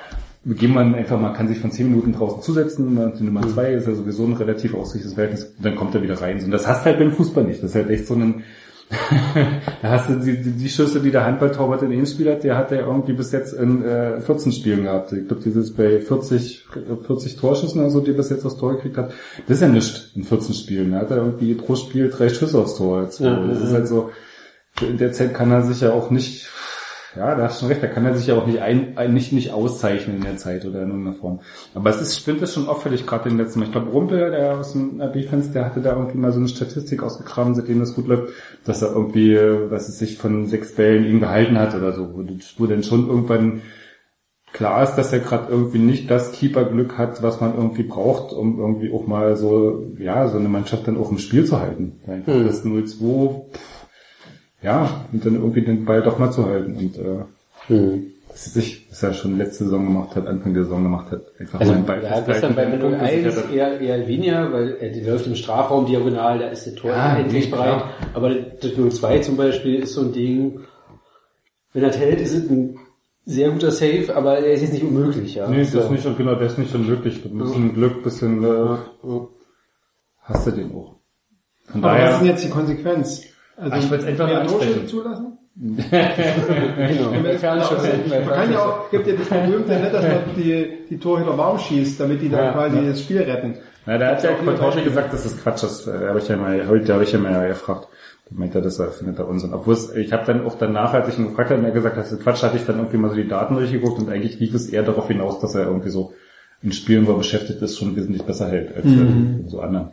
Wir geben man einfach mal, kann sich von zehn Minuten draußen zusetzen, und die Nummer zwei ist ja sowieso ein relativ ausgleichtes Verhältnis, dann kommt er wieder rein. Und das hast halt beim Fußball nicht. Das ist halt echt so ein, da hast du die, die, die Schüsse, die der Handballtorwart in den Spiel hat, der hat er irgendwie bis jetzt in äh, 14 Spielen gehabt. Ich glaube, dieses bei 40, 40 Torschüssen oder so, die er bis jetzt aufs Tor gekriegt hat, das ist ja nichts in 14 Spielen. Da hat er irgendwie pro Spiel drei Schüsse aufs Tor. Jetzt. Ja, das ja, ist halt so, in der Zeit kann er sich ja auch nicht, ja, da hast du schon recht, da kann er sich ja auch nicht ein, nicht, nicht auszeichnen in der Zeit oder in irgendeiner Form. Aber es ist, stimmt das schon auffällig, gerade den letzten Mal. Ich glaube, Rumpel, der aus dem RB-Fans, der hatte da irgendwie mal so eine Statistik ausgekramt, seitdem das gut läuft, dass er irgendwie, was es sich von sechs Bällen ihm gehalten hat oder so, wo, wo dann schon irgendwann klar ist, dass er gerade irgendwie nicht das Keeper-Glück hat, was man irgendwie braucht, um irgendwie auch mal so, ja, so eine Mannschaft dann auch im Spiel zu halten. Hm. das 0-2, pff, ja, und dann irgendwie den Ball doch mal zu halten und äh, Hm. was ich, was er schon letzte Saison gemacht hat, Anfang der Saison gemacht hat, einfach Also, mal den Ball ja, festhalten, gestern bei Punkt 1 gesichert hat. eher, eher weniger, weil er die läuft im Strafraum diagonal, da ist der Tor Ja, endlich nee, bereit. klar. Aber das 0-2 zum Beispiel ist so ein Ding, wenn er hält, ist es ein sehr guter Save, aber er ist jetzt nicht unmöglich, ja. Nee, das So. ist nicht, genau, der ist nicht unmöglich. Ein bisschen Glück, bisschen, äh, hast du den auch. Von Aber was ist denn daher, jetzt die Konsequenz? Also Ach, ich wollt's einfach mehr nur ansprechen. Zulassen? Genau. Man kann ja auch, gibt ja das berühmte, nicht, dass man die, die Torhüter warm schießt, damit die dann Ja, quasi das Spiel retten. na, da hat ja Fall. gesagt, dass das Quatsch ist. Äh, habe ich ja mal, heute habe ich ja mal gefragt. Da meint er, das findet er Unsinn. Obwohl es, ich habe dann auch danach, als ich ihn gefragt habe, er gesagt, das ist Quatsch, hatte ich dann irgendwie mal so die Daten durchgeguckt und eigentlich lief es eher darauf hinaus, dass er irgendwie so in Spielen, wo er beschäftigt ist, schon wesentlich besser hält als Mhm. so anderen.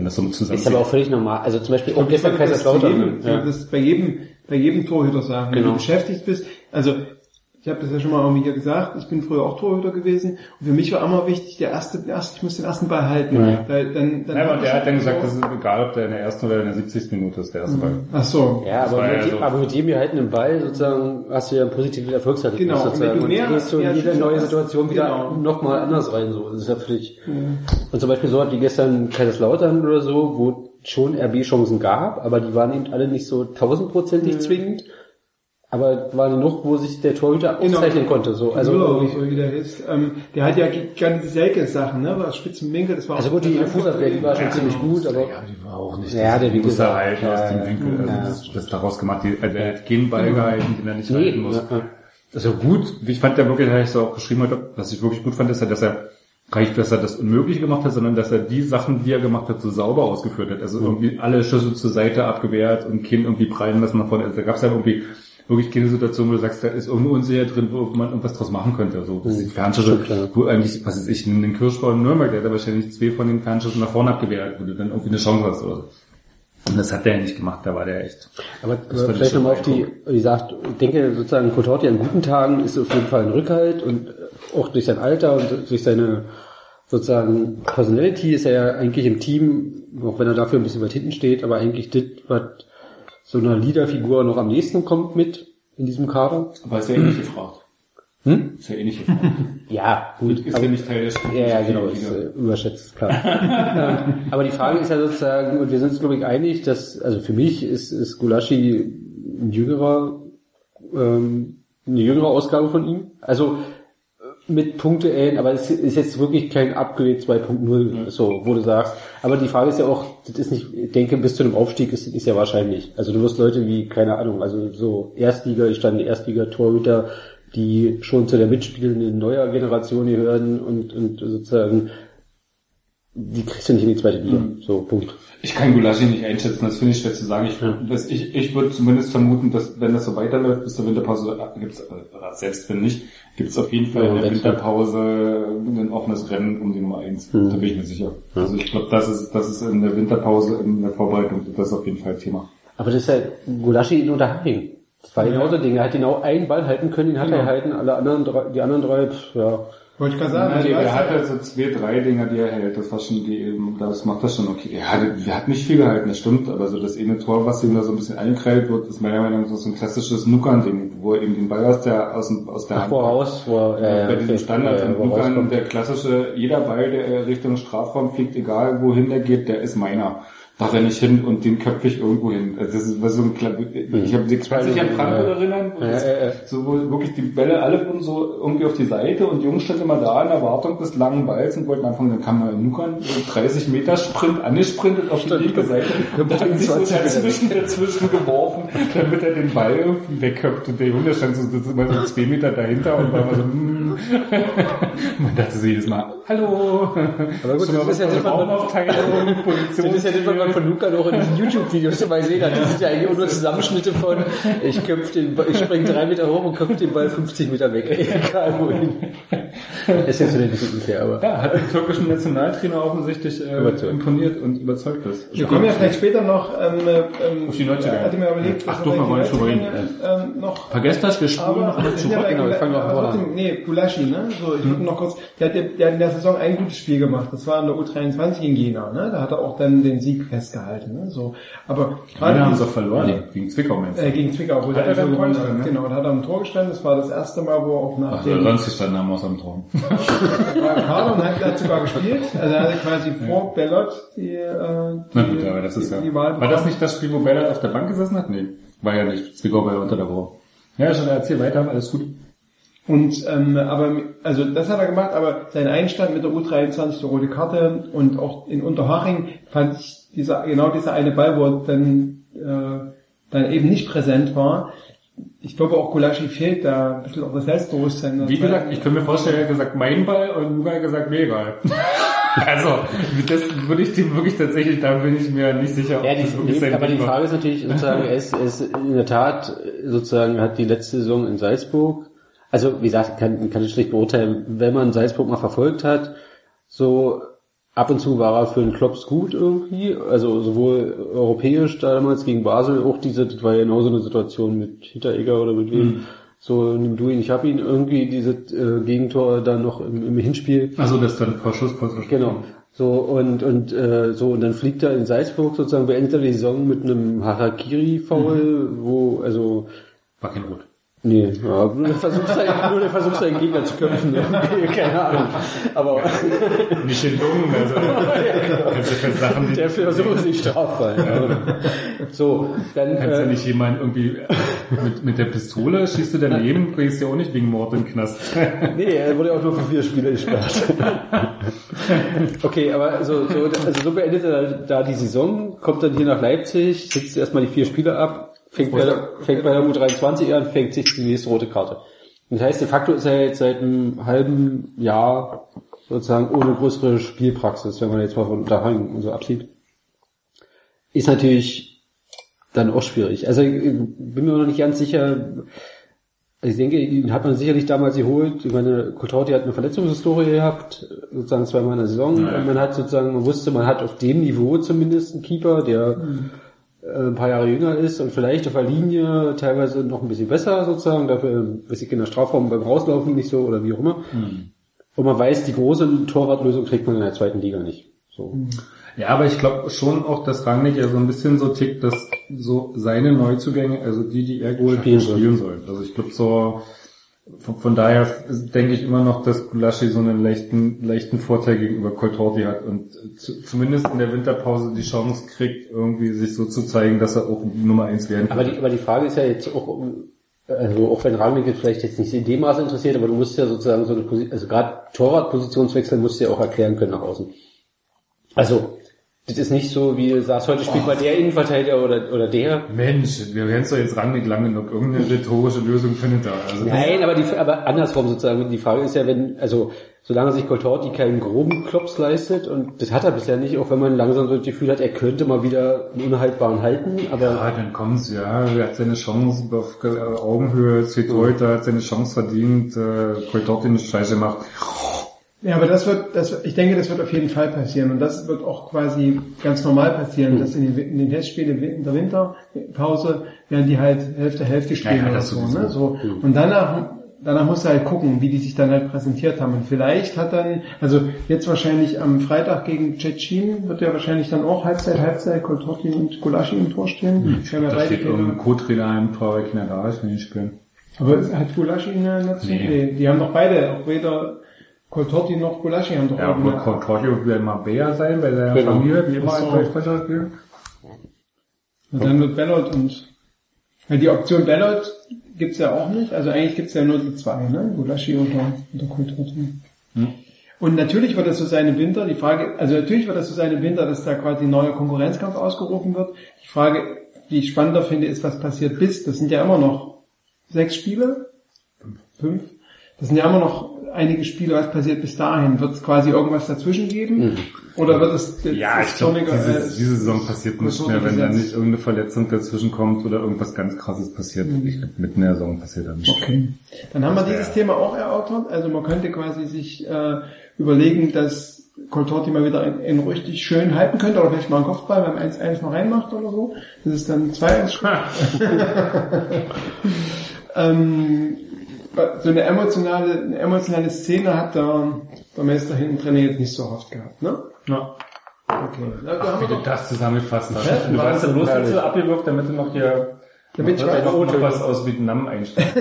Wenn das so zusammen Ist aber auch völlig normal. Also zum Beispiel das, zu jedem, Kaiserslautern. das bei jedem, bei jedem Torhüter sagen, wenn Genau. du beschäftigt bist. Also, ich habe das ja schon mal irgendwie hier gesagt, ich bin früher auch Torhüter gewesen und für mich war immer wichtig, der erste, der erste ich muss den ersten Ball halten. Ja. Weil dann, dann Ja, aber der hat dann gesagt, so- das ist egal, ob der in der ersten oder in der 70. Minute ist, der erste Ball. Ach so. Ja, aber mit, ja so. aber mit jedem gehaltenen Ball sozusagen hast du ja ein positives Erfolgserlebnis Genau, sozusagen. wenn du Und gehst du in jede neue Situation wieder genau. nochmal anders rein. So. Das ist ja völlig. Und zum Beispiel so hat wie gestern Kaiserslautern oder so, wo schon RB-Chancen gab, aber die waren eben alle nicht so tausendprozentig Mhm. zwingend. Aber waren genug, wo sich der Torhüter Genau. auszeichnen konnte. So. Also, irgendwie- so wie der ist. Ähm, der hat ja ganz selke Sachen, ne? War spitzen Winkel, das war also auch- gut, die Fußabwehr, die war schon ziemlich gut, aber die war auch nicht. Ja, der Winkel muss er war- halten ja, aus dem ja. Winkel. Also Ja. das, das daraus gemacht. Die, also er hat keinen Ball gehalten, den er nicht nee, halten muss. ja, ja. Also gut, ich fand ja wirklich, da habe ich auch geschrieben heute, was ich wirklich gut fand, ist ja, dass er gar nicht, dass er das Unmögliche gemacht hat, sondern dass er die Sachen, die er gemacht hat, so sauber ausgeführt hat. Also irgendwie alle Schüsse zur Seite abgewehrt und keinen irgendwie prallen lassen nach vorne. Also da gab es ja irgendwie wirklich keine Situation, wo du sagst, da ist irgendeine Unsicherheit drin, wo man irgendwas draus machen könnte. Also das sind Fernschüsse, wo eigentlich, was weiß ich, in den Kirschbau in Nürnberg, der hat ja wahrscheinlich zwei von den Fernschüssen nach vorne abgewehrt, wo du dann irgendwie eine Chance hast oder so. Und das hat der ja nicht gemacht, da war der echt. Aber vielleicht nochmal auf die, wie gesagt, ich denke sozusagen Cotorti an guten Tagen ist auf jeden Fall ein Rückhalt und äh, auch durch sein Alter und durch seine sozusagen Personality ist er ja eigentlich im Team, auch wenn er dafür ein bisschen weit hinten steht, aber eigentlich das, was so einer Leaderfigur noch am nächsten kommt mit in diesem Kader. Aber ist ja eh nicht gefragt. Hm? Ist ja eh nicht gefragt. Ja, gut. Ist aber- ja nicht Teil der Spiel. Ja, ja, genau, ist äh, überschätzt, klar. Aber die Frage ist ja sozusagen, und wir sind uns glaube ich einig, dass, also für mich ist, ist Gulaschi ein jüngerer, ähm, eine jüngere Ausgabe von ihm. Also mit ähnlich, aber es ist jetzt wirklich kein Upgrade 2.0, so, wo du sagst. Aber die Frage ist ja auch, das ist nicht, ich denke, bis zu einem Aufstieg ist, ist ja wahrscheinlich. Also du wirst Leute wie, keine Ahnung, also so Erstliga, ich stand Erstliga-Torhüter, die schon zu der mitspielenden neuer Generation gehören und, und sozusagen, die kriegst du nicht in die zweite Liga. So, Punkt. Ich kann Gulaschi nicht einschätzen, das finde ich schwer zu sagen. Ich, das, ich, ich würde zumindest vermuten, dass wenn das so weiterläuft bis zur Winterpause, gibt's, äh, selbst wenn nicht, gibt es auf jeden Fall Ja, in der Winterpause ein offenes Rennen um die Nummer eins. Mhm. Da bin ich mir sicher. Also ich glaube, das ist, das ist in der Winterpause, in der Vorbereitung, das ist auf jeden Fall Thema. Aber das ist ja Gulaschi in Unterhaching. Das war genau das Ding. Er hat genau einen Ball halten können, den hat er Genau. gehalten, alle anderen drei, die anderen drei, pff, ja. Wollte ich gerade sagen. Also der, weißt der du, hat halt so zwei, drei Dinger, die er hält. Das war schon die, das macht das schon okay. Ja, der, der hat nicht viel gehalten, das stimmt, aber so das eine Tor, was ihm da so ein bisschen eingekreilt wird, ist meiner Meinung nach so ein klassisches Nuckern-Ding, wo er eben den Ball aus der, aus, dem, aus der Ach, voraus, vor, ja, bei diesem okay. Standard Ja, ja, und wo Nuckern, der klassische, jeder Ball, der Richtung Strafraum fliegt, egal wohin der geht, der ist meiner. Da renne ich hin und den köpfe ich irgendwo hin. Also das ist was so ein Kla ich habe kannst du dich an Frankfurt Ja. erinnern, wo Ja, ja, ja. so wo wirklich die Bälle alle wurden so irgendwie auf die Seite und Jungs stand immer da in Erwartung des langen Balls und wollten anfangen, dann kam mal Nukan, so 30 Meter Sprint angesprintet auf die linke Seite und da hat sich so 20 Meter dazwischen, dazwischen geworfen, damit er den Ball irgendwie wegköpft und der Junge stand so, so, immer so zwei Meter dahinter und war immer so, mm. man dachte sich jedes Mal, hallo, Aber gut, das ist ja man- Raumaufteilung, Position. Das das, man von Luca noch in diesen YouTube-Videos immer sehen hat. Das sind ja eigentlich auch nur Zusammenschnitte von, ich köpf den, Ball- ich spring drei Meter hoch und köpf den Ball 50 Meter weg. Egal wohin. ist jetzt vielleicht ein bisschen unfair, aber. Ja, hat den türkischen Nationaltrainer offensichtlich äh, Überzeugt. imponiert und überzeugt ist. Wir kommen ja vielleicht später noch, ähm, ähm, Auf die Neuzugang. hatte mir überlegt, Ach, doch, wir wollen schon reden. Ähm, noch Vergesst das, wir spulen noch Aber mal wir zu. sind ja bei genau, wir fangen noch aber vorne trotzdem, nee, Gulaschi, ne? So, ich würde noch kurz, der hat, der hat in der Saison ein gutes Spiel gemacht. Das war in der U23 in Jena, ne? Da hat er auch dann den Sieg festgehalten, ne? So, aber gerade Gerade haben sie verloren. Gegen Zwickau meinst du? äh, gegen Zwickau, wo Hat er dann Tor hat. gestanden, ne? Genau, da hat er am Tor gestanden. Das war das erste Mal, wo er auch nach Ach, dem der sonst gestanden haben aus dem Traum. war im Kader und hat, hat sogar gespielt. Also er hatte quasi vor Bellot die, äh, die, Na gut, aber das ist ja... Wahl War das nicht das Spiel, wo Bellert auf der Bank gesessen hat? Nee, war ja nicht. Zwickau war ja unter der Woche. Ja, schon erzähl weiter, alles gut. Und ähm, aber also das hat er gemacht, aber sein Einstand mit der U23 die rote Karte und auch in Unterhaching fand ich dieser genau dieser eine Ball, wo er dann äh, dann eben nicht präsent war. Ich glaube auch Gulaschi fehlt da ein bisschen auch das Selbstbewusstsein. Wie gesagt, ich könnte mir vorstellen, er hat gesagt, mein Ball und Luca hat gesagt, mir egal. also, das würde ich dem wirklich tatsächlich, da bin ich mir nicht sicher, ob Ja, das wirklich die, sein aber die. Frage ist natürlich sozusagen, er ist, er ist in der Tat sozusagen hat die letzte Saison in Salzburg, also wie gesagt, kann, kann ich schlecht beurteilen, wenn man Salzburg mal verfolgt hat, so ab und zu war er für den Klops gut irgendwie, also sowohl europäisch damals gegen Basel, auch diese, das war ja genauso eine Situation mit Hinteregger oder mit wem, so nimm du ihn, ich hab ihn, irgendwie diese äh, Gegentor dann noch im, im Hinspiel. Also, das dann vor Schusspause. Genau. So und und äh, so und dann fliegt er in Salzburg sozusagen beendet er die Saison mit einem Harakiri Foul, wo also War kein Rot. Nee, ja, nur der Versuch sein, nur der Versuch seinen Gegner zu köpfen, irgendwie, keine Ahnung. Aber Nicht den Jungen, also. Sachen, die, der Versuch ist nicht straffrei. So, dann kannst ja äh, nicht jemand irgendwie mit, mit der Pistole schießt du daneben, bringst du ja auch nicht wegen Mord in den Knast. Nee, er wurde auch nur für vier Spiele gesperrt. okay, aber so, so, also so beendet er da die Saison, kommt dann hier nach Leipzig, sitzt erstmal die vier Spiele ab, fängt bei, der, fängt bei der U23 an, fängt sich die nächste rote Karte. Das heißt, de facto ist er jetzt seit einem halben Jahr sozusagen ohne größere Spielpraxis, wenn man jetzt mal von Unterhang und so absieht. Ist natürlich dann auch schwierig. Also ich bin mir noch nicht ganz sicher, ich denke, ihn hat man sicherlich damals geholt. Ich meine, Cotrauti hat eine Verletzungshistorie gehabt, sozusagen zweimal in der Saison. Naja. Und man hat sozusagen, man wusste, man hat auf dem Niveau zumindest einen Keeper, der äh, ein paar Jahre jünger ist und vielleicht auf der Linie teilweise noch ein bisschen besser sozusagen, dafür, weiß ich, in der Strafraum beim Rauslaufen nicht so oder wie auch immer. Und man weiß, die große Torwartlösung kriegt man in der zweiten Liga nicht. So. Ja, aber ich glaube schon auch, dass Rangnick ja so ein bisschen so tickt, dass so seine Neuzugänge, also die, die er geholt hat, Spielen soll. spielen sollen. Also ich glaube so, von, von daher denke ich immer noch, dass Gulaschi so einen leichten, leichten Vorteil gegenüber Coltorti hat und zu, zumindest in der Winterpause die Chance kriegt, irgendwie sich so zu zeigen, dass er auch Nummer eins werden kann. Aber die, aber die Frage ist ja jetzt auch, also auch wenn Rangnick jetzt vielleicht jetzt nicht in dem Maße interessiert, aber du musst ja sozusagen so eine Position, also gerade Torwartpositionswechsel musst du ja auch erklären können nach außen. Also, das ist nicht so, wie du sagst, heute spielt mal der Innenverteidiger oder, oder der. Mensch, wir werden doch jetzt Rangnick lange genug. Irgendeine rhetorische Lösung findet er. Also Nein, aber die, aber andersrum sozusagen, die Frage ist ja, wenn, also, solange sich Coltorti keinen groben Klops leistet, und das hat er bisher nicht, auch wenn man langsam so das Gefühl hat, er könnte mal wieder einen unhaltbaren halten, aber, Ja, dann kommt's, ja, er hat seine Chance auf äh, Augenhöhe, Zwitorita hat seine Chance verdient, äh, Coltorti eine Scheiße gemacht. Ja, aber das wird, das, ich denke, das wird auf jeden Fall passieren. Und das wird auch quasi ganz normal passieren, dass in den, in den Testspielen in der Winterpause werden die halt Hälfte Hälfte spielen Ja, ja, oder so, ne? so. Und danach, danach musst du halt gucken, wie die sich dann halt präsentiert haben. Und vielleicht hat dann, also jetzt wahrscheinlich am Freitag gegen Tschetschen wird ja wahrscheinlich dann auch Halbzeit, Halbzeit, Koltotti und Gulaschi im Tor stehen. Ja Da steht irgendein Co-Trainer Tor, weil keiner da ist, wenn die spielen. aber hat Gulaschi eine Nation? Nee. Nee. Die haben doch beide, auch weder Coltorti noch Gulaschi haben doch Ja, wird Coltorti wird mal Bär sein bei seiner Genau. Familie, wie immer Ach als so. Deutschsprecher spielen. Und dann wird Bellot und ja, die Option Bellot gibt's ja auch nicht. Also eigentlich gibt's ja nur die zwei, ne? Gulaschi und der, und der Kulturti. Und natürlich wird das so sein im Winter, die Frage, also natürlich wird das so sein im Winter, dass da quasi ein neuer Konkurrenzkampf ausgerufen wird. Die Frage, die ich spannender finde, ist, was passiert bis, das sind ja immer noch sechs Spiele, fünf. Das sind ja immer noch einige Spiele, was passiert bis dahin? Wird es quasi irgendwas dazwischen geben? Oder wird es jetzt Ja, ich glaube, diese, diese Saison passiert nicht mehr, wenn da nicht irgendeine Verletzung dazwischen kommt oder irgendwas ganz krasses passiert. Ich glaube, mitten in der Saison passiert da nicht. Okay. Dann haben wir Das wär- dieses Thema auch erörtert. Also man könnte quasi sich äh, überlegen, dass Coltorti mal wieder einen, einen richtig schön halten könnte oder vielleicht mal einen Kopfball beim 1-1 noch reinmacht oder so. Das ist dann 2-1 ähm, so eine emotionale, eine emotionale Szene hat der, der Meister hinten drin jetzt nicht so oft gehabt, ne? Ja. Okay. Na, da haben Wie du das zusammengefasst hast. Ja, Du warst ja bloß dazu abgewürgt, damit du noch hier Damit ich noch, weiß, noch, noch was aus Vietnam einstellst.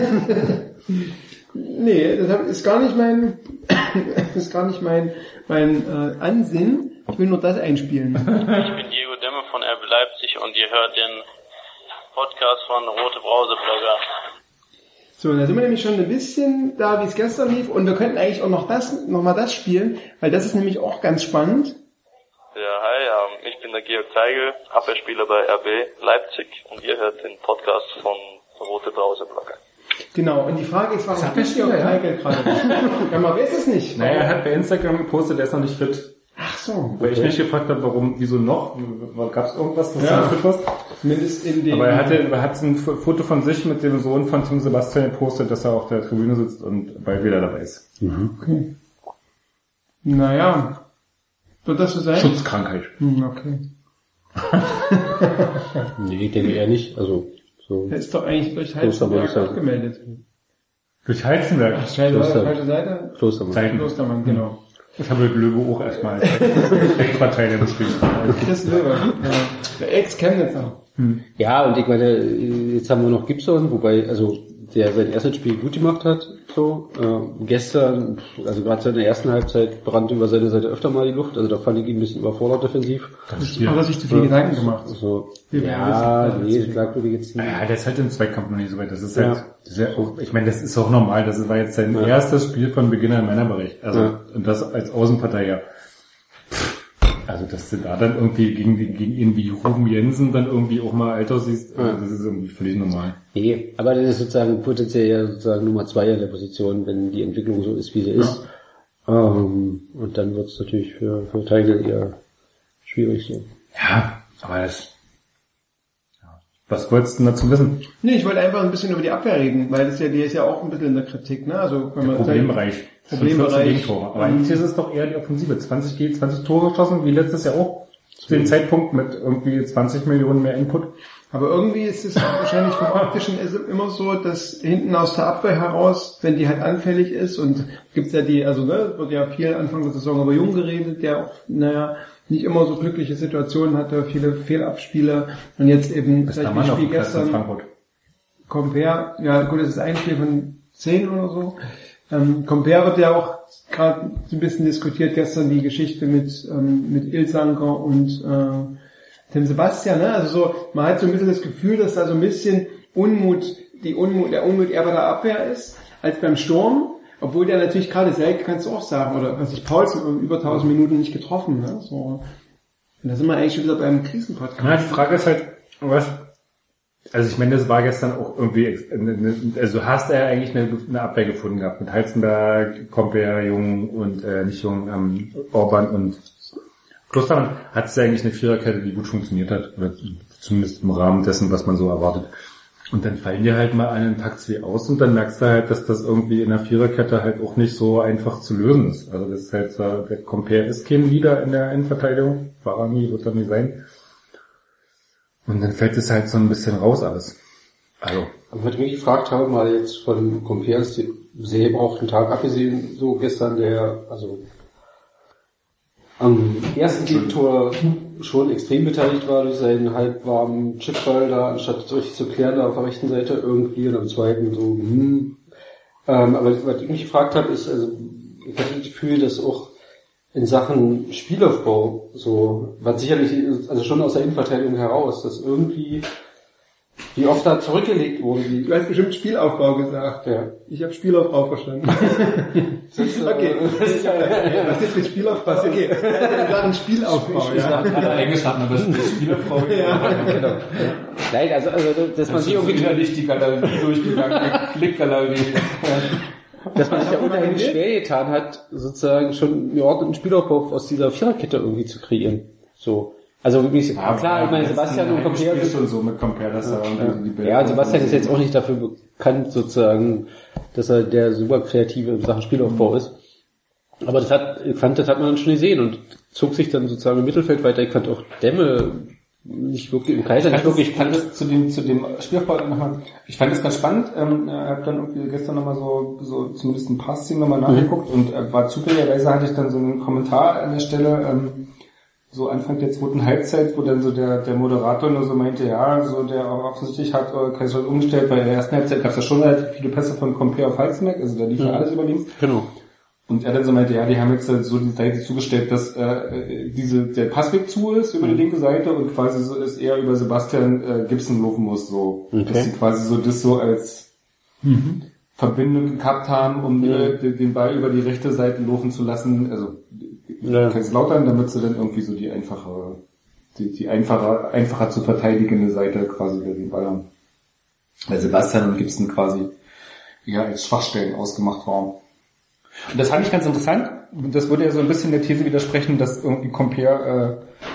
nee, das ist gar nicht mein, ist gar nicht mein, mein äh, Ansinn. Ich will nur das einspielen. Ich bin Diego Demme von RB Leipzig und ihr hört den Podcast von Rote Brause Blogger. So, da sind wir nämlich schon ein bisschen da, wie es gestern lief. Und wir könnten eigentlich auch noch das, noch mal das spielen, weil das ist nämlich auch ganz spannend. Ja, hi, ähm, ich bin der Georg Zeigel, Abwehrspieler bei RB Leipzig und ihr hört den Podcast von Rote Brause Blogger. Genau. Und die Frage ist, warum spielt Georg ja? Feigl gerade? ja, man weiß es nicht. naja, er hat bei Instagram gepostet, er ist noch nicht fit. Ach so. Weil ich mich gefragt habe, warum, wieso noch? Gab es irgendwas, was Ja. du nicht warst? Zumindest in den... Aber er hatte, er hat ein Foto von sich mit dem Sohn von Tim Sebastian gepostet, dass er auf der Tribüne sitzt und bald wieder dabei ist. Okay. Naja. Wird das so sein? Schutzkrankheit. Hm, okay. Nee, ich denke eher nicht. Also, so. Er ist doch eigentlich durch Heizenberg er. abgemeldet. Durch Heizenberg. Ach, scheiße, Kloster. falsche Seite? Klostermann. Klostermann, genau. Ich habe Löwe auch erstmal als Ex-Partei beschrieben. Chris Löwe. Ja. Der Ex-Chemnitzer. Ja, und ich meine, jetzt haben wir noch Gibson, wobei, also der sein erstes Spiel gut gemacht hat. So äh, gestern, also gerade in der ersten Halbzeit brannte über seine Seite öfter mal die Luft. Also da fand ich ihn ein bisschen überfordert defensiv. Hat er sich zu viel Gedanken gemacht. So, ja, wissen, nee, das das wirklich jetzt nicht. Ja, der ist halt im Zweikampf noch nicht so weit. Das ist Ja. halt, sehr, ich meine, das ist auch normal. Das war jetzt sein Ja. erstes Spiel von Beginn an im Männerbereich. Also, Ja. und das als Außenverteidiger. Also, dass du da dann irgendwie gegen, gegen ihn wie Ruben Jensen dann irgendwie auch mal alt aussiehst, Ja. also das ist irgendwie völlig normal. Nee, aber das ist sozusagen potenziell ja sozusagen Nummer zwei an der Position, wenn die Entwicklung so ist, wie sie ist. Ähm, und dann wird es natürlich für, für Teigl eher schwierig so. Ja, aber das, ja. Was wolltest du dazu wissen? Nee, ich wollte einfach ein bisschen über die Abwehr reden, weil das ja, die ist ja auch ein bisschen in der Kritik, ne? Also, wenn man Problembereich. Problembereich. 14 Gegentore. Aber eigentlich ist es doch eher die Offensive. 20 G, 20 Tore geschossen, wie letztes Jahr auch. Zu dem Zeitpunkt mit irgendwie 20 Millionen mehr Input. Aber irgendwie ist es wahrscheinlich vom Optischen immer so, dass hinten aus der Abwehr heraus, wenn die halt anfällig ist und gibt's ja die, also ne, wird ja viel Anfang der Saison über Jung geredet, der auch, naja, nicht immer so glückliche Situationen hatte, viele Fehlabspiele und jetzt eben Das auf Spiel gestern Frankfurt. Compare, ja gut, das ist ein Spiel von zehn oder so. Ähm, Compare wird ja auch gerade so ein bisschen diskutiert, gestern die Geschichte mit, ähm, mit Ilsanker und äh, Tim Sebastian, ne? Also so, man hat so ein bisschen das Gefühl, dass da so ein bisschen Unmut, die Unmut, der Unmut eher bei der Abwehr ist, als beim Sturm. Obwohl der natürlich gerade Selke kannst du auch sagen, oder was ich Paulsen über 1000 Minuten nicht getroffen, ne? So. Und da sind wir eigentlich schon wieder beim Krisenpodcast. Ja, die Frage ist halt, was, also ich meine, das war gestern auch irgendwie, also hast ja eigentlich eine, eine Abwehr gefunden gehabt mit Heizenberg, Comper, Jung und äh, nicht Jung, ähm, Orban und Klostermann hat es eigentlich eine Viererkette, die gut funktioniert hat, oder zumindest im Rahmen dessen, was man so erwartet. Und dann fallen dir halt mal einen Tag zwei aus und dann merkst du halt, dass das irgendwie in der Viererkette halt auch nicht so einfach zu lösen ist. Also das ist halt, der Compare ist kein Leader in der Innenverteidigung, war nie, wird er nie sein. Und dann fällt es halt so ein bisschen raus alles. Also, was ich mich gefragt habe, mal jetzt von dem Compares selber auch den Tag abgesehen, so gestern der, also am ersten Gegentor schon extrem beteiligt war durch seinen halbwarmen Chipball da, anstatt richtig zu klären da auf der rechten Seite irgendwie und am zweiten so, hm. Ähm, aber was ich mich gefragt habe, ist, also ich hatte das Gefühl, dass auch in Sachen Spielaufbau so, was sicherlich, also schon aus der Innenverteidigung heraus, dass irgendwie wie oft da zurückgelegt wurde, die, Du hast bestimmt Spielaufbau gesagt. ja. Ich habe Spielaufbau verstanden. okay. Was ist mit Spielaufbau? Okay. Ein Spielaufbau, ja. Englisch hat man das Spielerfrau. genau. Nein, also, also dass man sich irgendwie nicht die Galerie durchgegangen, Klickgalerie. dass man sich ja unheimlich schwer getan hat, sozusagen schon einen ordentlichen Spielaufbau aus dieser Viererkette irgendwie zu kreieren. So. Also wirklich, klar, ich meine, Sebastian und Compare ist schon so mit Compare, dass er irgendwie die Bälle Ja, Sebastian ist jetzt auch nicht dafür bekannt, sozusagen, dass er der super kreative in Sachen Spielaufbau ist. Aber das hat, ich fand, das hat man dann schon gesehen und zog sich dann sozusagen im Mittelfeld weiter. Ich fand auch Dämme nicht wirklich, im Kaiser nicht wirklich ich fand das zu dem, zu dem Spielaufbau nochmal, ich fand das ganz spannend, ähm, habe dann irgendwie gestern nochmal so, so zumindest ein paar Szenen nochmal nachgeguckt und äh, war zufälligerweise hatte ich dann so einen Kommentar an der Stelle, ähm, so Anfang der zweiten Halbzeit, wo dann so der, der Moderator nur so meinte, ja, so der offensichtlich hat äh, Kaiser umgestellt, weil in der ersten Halbzeit gab es ja schon relativ viele Pässe von Compare auf Halzenberg, also da lief ja alles über links. Genau. Und er dann so meinte, ja, die haben jetzt halt so die Seite zugestellt, dass äh, diese der Passweg zu ist über die linke Seite und quasi so ist er über Sebastian äh, Gibson laufen muss, so. Okay. Dass sie quasi so das so als Verbindung gehabt haben, um äh, den den Ball über die rechte Seite laufen zu lassen, also Ja. Kaiserslautern, damit sie dann irgendwie so die einfache, die, die einfacher, einfacher zu verteidigende Seite quasi den Ball haben. Weil Sebastian und Gibson quasi ja als Schwachstellen ausgemacht waren. Und das fand ich ganz interessant. Das würde ja so ein bisschen der These widersprechen, dass irgendwie Compare, äh,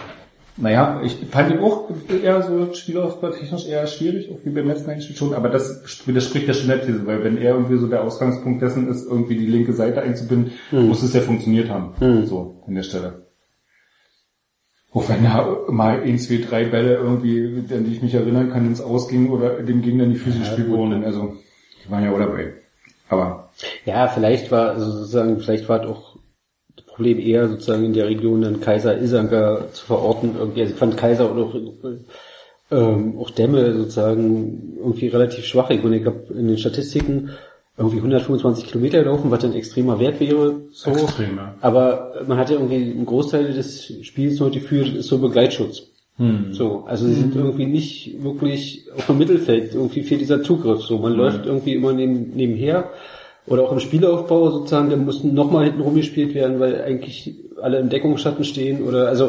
naja, ich fand ihn auch eher so spielaufbautechnisch eher schwierig, auch wie beim letzten eigentlich schon, aber das widerspricht ja schon der These, weil wenn er irgendwie so der Ausgangspunkt dessen ist, irgendwie die linke Seite einzubinden, muss es ja funktioniert haben. So, an der Stelle. Auch wenn da mal ein, zwei, drei Bälle irgendwie, an die ich mich erinnern kann, ins Ausging oder dem Gegner in die Füße gespielt wurden. Also, die waren ja auch dabei. Aber Ja, vielleicht war, also sozusagen, vielleicht war auch das Problem eher sozusagen in der Region dann Kaiser Isanka zu verorten. Irgendwie, also ich fand Kaiser und auch, ähm, auch Dämme sozusagen irgendwie relativ schwach. Ich meine, ich habe in den Statistiken irgendwie 125 Kilometer gelaufen, was ein extremer Wert wäre. So. Extrem, ja. Aber man hat ja irgendwie einen Großteil des Spiels nur Gefühl, das ist so Begleitschutz. So, also sie sind irgendwie nicht wirklich auf dem Mittelfeld, irgendwie fehlt dieser Zugriff. So, man läuft irgendwie immer neben, nebenher. Oder auch im Spielaufbau sozusagen, da mussten nochmal hinten rumgespielt werden, weil eigentlich alle im Deckungsschatten stehen oder also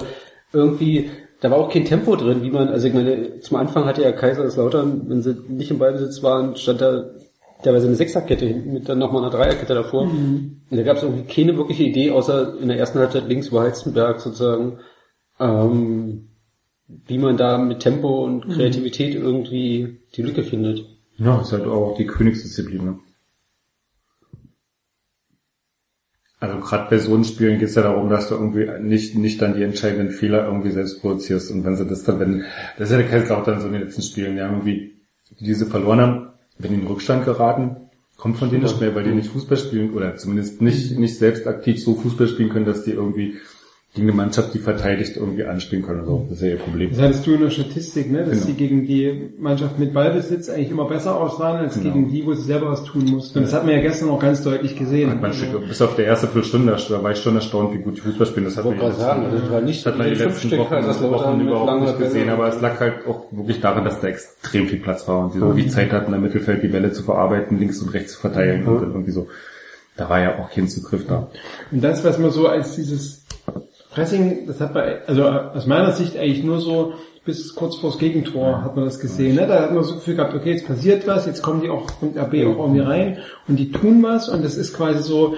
irgendwie, da war auch kein Tempo drin, wie man, also ich meine, zum Anfang hatte ja Kaiserslautern, wenn sie nicht im Ballbesitz waren, stand da teilweise eine Sechserkette hinten mit dann nochmal einer Dreierkette davor. Und da gab es irgendwie keine wirkliche Idee, außer in der ersten Halbzeit links war Heizenberg sozusagen, ähm, wie man da mit Tempo und Kreativität irgendwie die Lücke findet. Ja, ist halt auch die Königsdisziplin. Ne? Also gerade bei so Spielen geht es ja darum, dass du irgendwie nicht nicht dann die entscheidenden Fehler irgendwie selbst produzierst. Und wenn sie das dann, wenn das ist ja der Kaiserslautern so in den letzten Spielen, die haben irgendwie die diese verloren haben, wenn die in den Rückstand geraten, kommt von denen nicht mehr, weil die nicht Fußball spielen oder zumindest nicht nicht selbst aktiv so Fußball spielen können, dass die irgendwie gegen eine Mannschaft, die verteidigt, irgendwie anspielen können. Also, das ist ja ihr Problem. Das hattest du in der Statistik, ne? dass Genau. sie gegen die Mannschaft mit Ballbesitz eigentlich immer besser aussahen, als Genau. gegen die, wo sie selber was tun mussten. Und das hat man ja gestern auch ganz deutlich gesehen. Hat man Stück, bis auf der erste Viertelstunde, da war ich schon erstaunt, wie gut die Fußball spielen. Das hat man wollte die gerade sagen, das war nicht das hat man die letzten Stück Wochen, Wochen überhaupt nicht gesehen, aber es lag halt auch wirklich daran, dass da extrem viel Platz war und die so viel Zeit hatten, im Mittelfeld die Bälle zu verarbeiten, links und rechts zu verteilen und dann irgendwie so. Da war ja auch kein Zugriff da. Und das, was man so als dieses Pressing, das hat man, also aus meiner Sicht eigentlich nur so bis kurz vors Gegentor hat man das gesehen. Ne? Da hat man so viel gehabt, okay, jetzt passiert was, jetzt kommen die auch, kommt RB auch irgendwie rein und die tun was und das ist quasi so,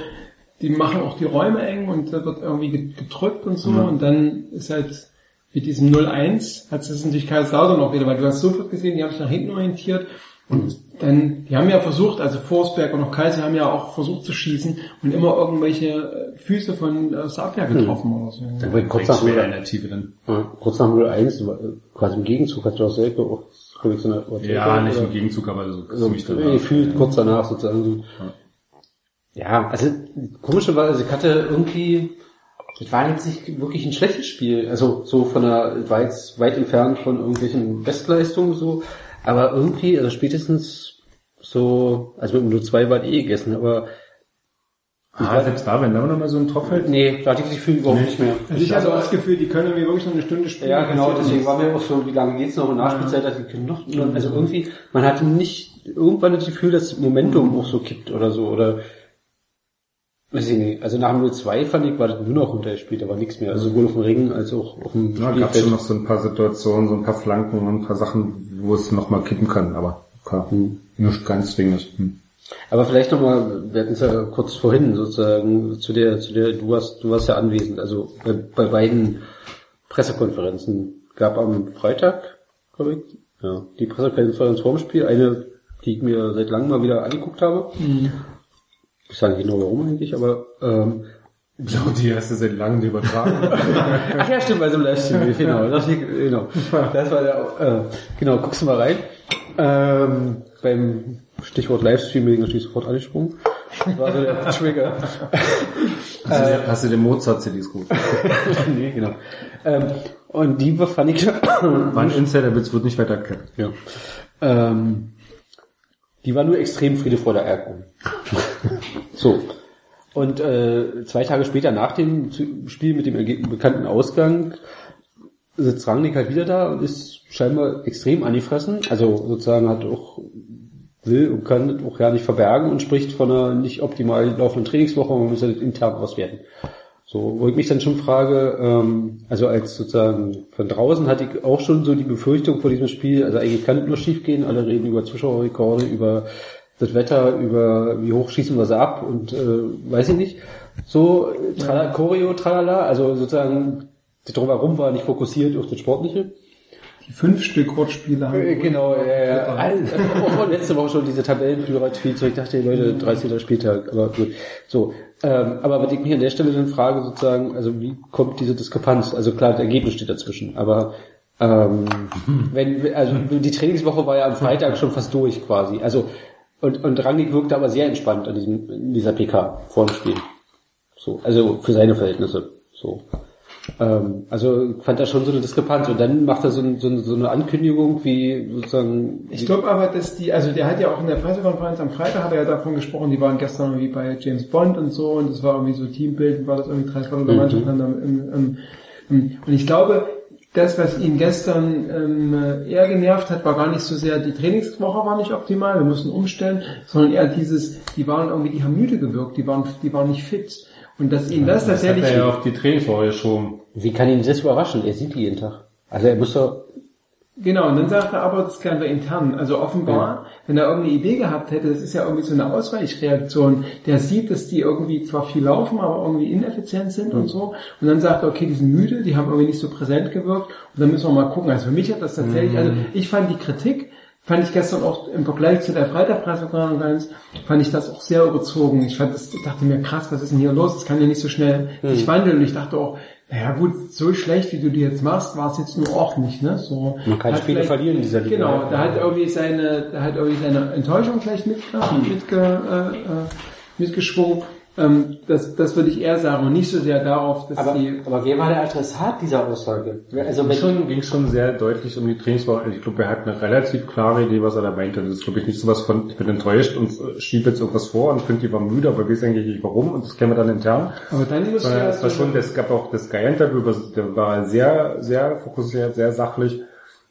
die machen auch die Räume eng und da wird irgendwie gedrückt und so und dann ist halt mit diesem 0-1 hat es natürlich Kaiserslautern auch wieder, weil du hast sofort gesehen, die haben sich nach hinten orientiert und dann, die haben ja versucht, also Forsberg und auch Kaiser haben ja auch versucht zu schießen und immer irgendwelche äh, Füße von äh, der Abwehr getroffen oder so. Aber kurz nach, in der Tiefe dann. ja, kurz nach 0-1, war, äh, quasi im Gegenzug, hat du auch selber auch so eine Ja, nicht im Gegenzug, aber so so ziemlich danach. gefühlt kurz danach sozusagen. So. Ja, also komische war, also ich hatte irgendwie, das war jetzt nicht wirklich ein schlechtes Spiel. Also so von der war jetzt weit entfernt von irgendwelchen Bestleistungen so, aber irgendwie, also spätestens so, also mit dem 0-2 war eh gegessen, aber Ah, selbst da, wenn da noch mal so ein Tor fällt. nee, da hatte ich das Gefühl überhaupt nicht mehr. Also ich hatte auch das Gefühl, die können irgendwie wirklich noch eine Stunde spielen. Ja, genau, deswegen war mir auch so, wie lange geht's noch und Nachspielzeit, dass wir können noch, also irgendwie, man hatte nicht irgendwann das Gefühl, dass Momentum auch so kippt oder so, oder, weiß ich nicht, also nach dem 0-2 fand ich, war das nur noch runtergespielt, da war nichts mehr, also sowohl auf dem Ring als auch auf dem Ja, gab schon noch so ein paar Situationen, so ein paar Flanken und ein paar Sachen, wo es noch mal kippen kann, aber klar, nicht ganz zwingend. Hm. Aber vielleicht nochmal, wir hatten es ja kurz vorhin sozusagen zu der, zu der, du warst, du warst ja anwesend, also bei, bei beiden Pressekonferenzen gab am Freitag, glaube ich, ja, die Pressekonferenz vorm Spiel, eine, die ich mir seit langem mal wieder angeguckt habe. Ich sage nicht genau warum eigentlich, aber ähm, die hast du seit langem übertragen. Ach ja, stimmt, bei so einem Livestream, genau. Das, genau. Das war der, äh, genau, guckst du mal rein. Ähm, beim Stichwort Livestream bin ich natürlich sofort angesprungen. Das war so der Trigger. Hast du, dir- hast du den Mozart-CDs gut? nee, genau. Ähm, und die fand ich, War ein Insider-Witz, wird nicht weiter erklärt. ja. Ähm, die war nur extrem Friede vor der so. Und äh, zwei Tage später nach dem Spiel mit dem bekannten Ausgang sitzt Rangnick halt wieder da und ist scheinbar extrem angefressen. Also sozusagen hat auch will und kann das auch ja nicht verbergen und spricht von einer nicht optimal laufenden Trainingswoche und man muss halt intern auswerten. So, wo ich mich dann schon frage, ähm, also als sozusagen von draußen hatte ich auch schon so die Befürchtung vor diesem Spiel, also eigentlich kann es nur schief gehen, alle reden über Zuschauerrekorde, über das Wetter, über wie hoch schießen wir sie ab und äh, weiß ich nicht. So, trala, Choreo, tralala, also sozusagen das drumherum war nicht fokussiert auf das Sportliche. Die fünf Stück Rutschspiele haben. Äh, Genau, äh, also, auch letzte Woche schon diese Tabellenführer als Spielzeug, ich dachte, Leute, 13. Spieltag, aber gut. So, ähm, aber was ich mich an der Stelle dann frage, sozusagen, also wie kommt diese Diskrepanz? Also klar, das Ergebnis steht dazwischen, aber ähm, wenn, also die Trainingswoche war ja am Freitag schon fast durch quasi. Also und, und Rangnick wirkte aber sehr entspannt an diesem, in dieser PK vor dem Spiel. So, also für seine Verhältnisse. So. Ähm, also fand da schon so eine Diskrepanz. Und dann macht er so, ein, so, eine- so eine Ankündigung, wie sozusagen. Ich glaube aber, dass die, also der hat ja auch in der Pressekonferenz am Freitag hat er ja davon gesprochen, die waren gestern irgendwie bei James Bond und so und das war irgendwie so Teambild, war das irgendwie drei Viertel der Mhm. Mannschaft dann im, im, im, und ich glaube, das, was ihn gestern ähm, eher genervt hat, war gar nicht so sehr, die Trainingswoche war nicht optimal, wir mussten umstellen, sondern eher dieses, die waren irgendwie, die haben müde gewirkt, die waren, die waren nicht fit. Und dass ihn das, Das hat tatsächlich... er ja auf die Trainingswoche geschoben. Wie kann ihn das überraschen? Er sieht die jeden Tag. Also er muss doch. Genau, und dann sagt er aber, das klären wir intern. Also offenbar, wenn er irgendeine Idee gehabt hätte, das ist ja irgendwie so eine Ausweichreaktion, der sieht, dass die irgendwie zwar viel laufen, aber irgendwie ineffizient sind und so. Und dann sagt er, okay, die sind müde, die haben irgendwie nicht so präsent gewirkt und dann müssen wir mal gucken. Also für mich hat das tatsächlich, also ich fand die Kritik, fand ich gestern auch im Vergleich zu der Freitagpressekonferenz, fand ich das auch sehr überzogen. Ich fand das, dachte mir, krass, was ist denn hier los? Das kann ja nicht so schnell sich wandeln. Und ich dachte auch, naja gut, so schlecht wie du die jetzt machst, war es jetzt nur auch nicht, ne? So, Man kann Spiele verlieren in dieser Liga. Genau, da hat irgendwie seine, da hat irgendwie seine Enttäuschung vielleicht mitge, mitge, äh, äh, mitgeschwungen. Ähm, das, das würde ich eher sagen und nicht so sehr darauf, dass Aber, die aber wer war der Adressat dieser Aussage? Also Ging schon, ging schon sehr deutlich um die Trainingswoche. Also Ich glaube, er hat eine relativ klare Idee, was er da meinte. Das ist, glaube ich, nicht sowas von, ich bin enttäuscht und äh, schiebe jetzt irgendwas vor und finde, die war müde, aber weiß eigentlich nicht warum und das kennen wir dann intern. aber dann muss Sondern ja es war schon, es gab auch das Sky-Interview, was- der war sehr, sehr fokussiert, sehr sachlich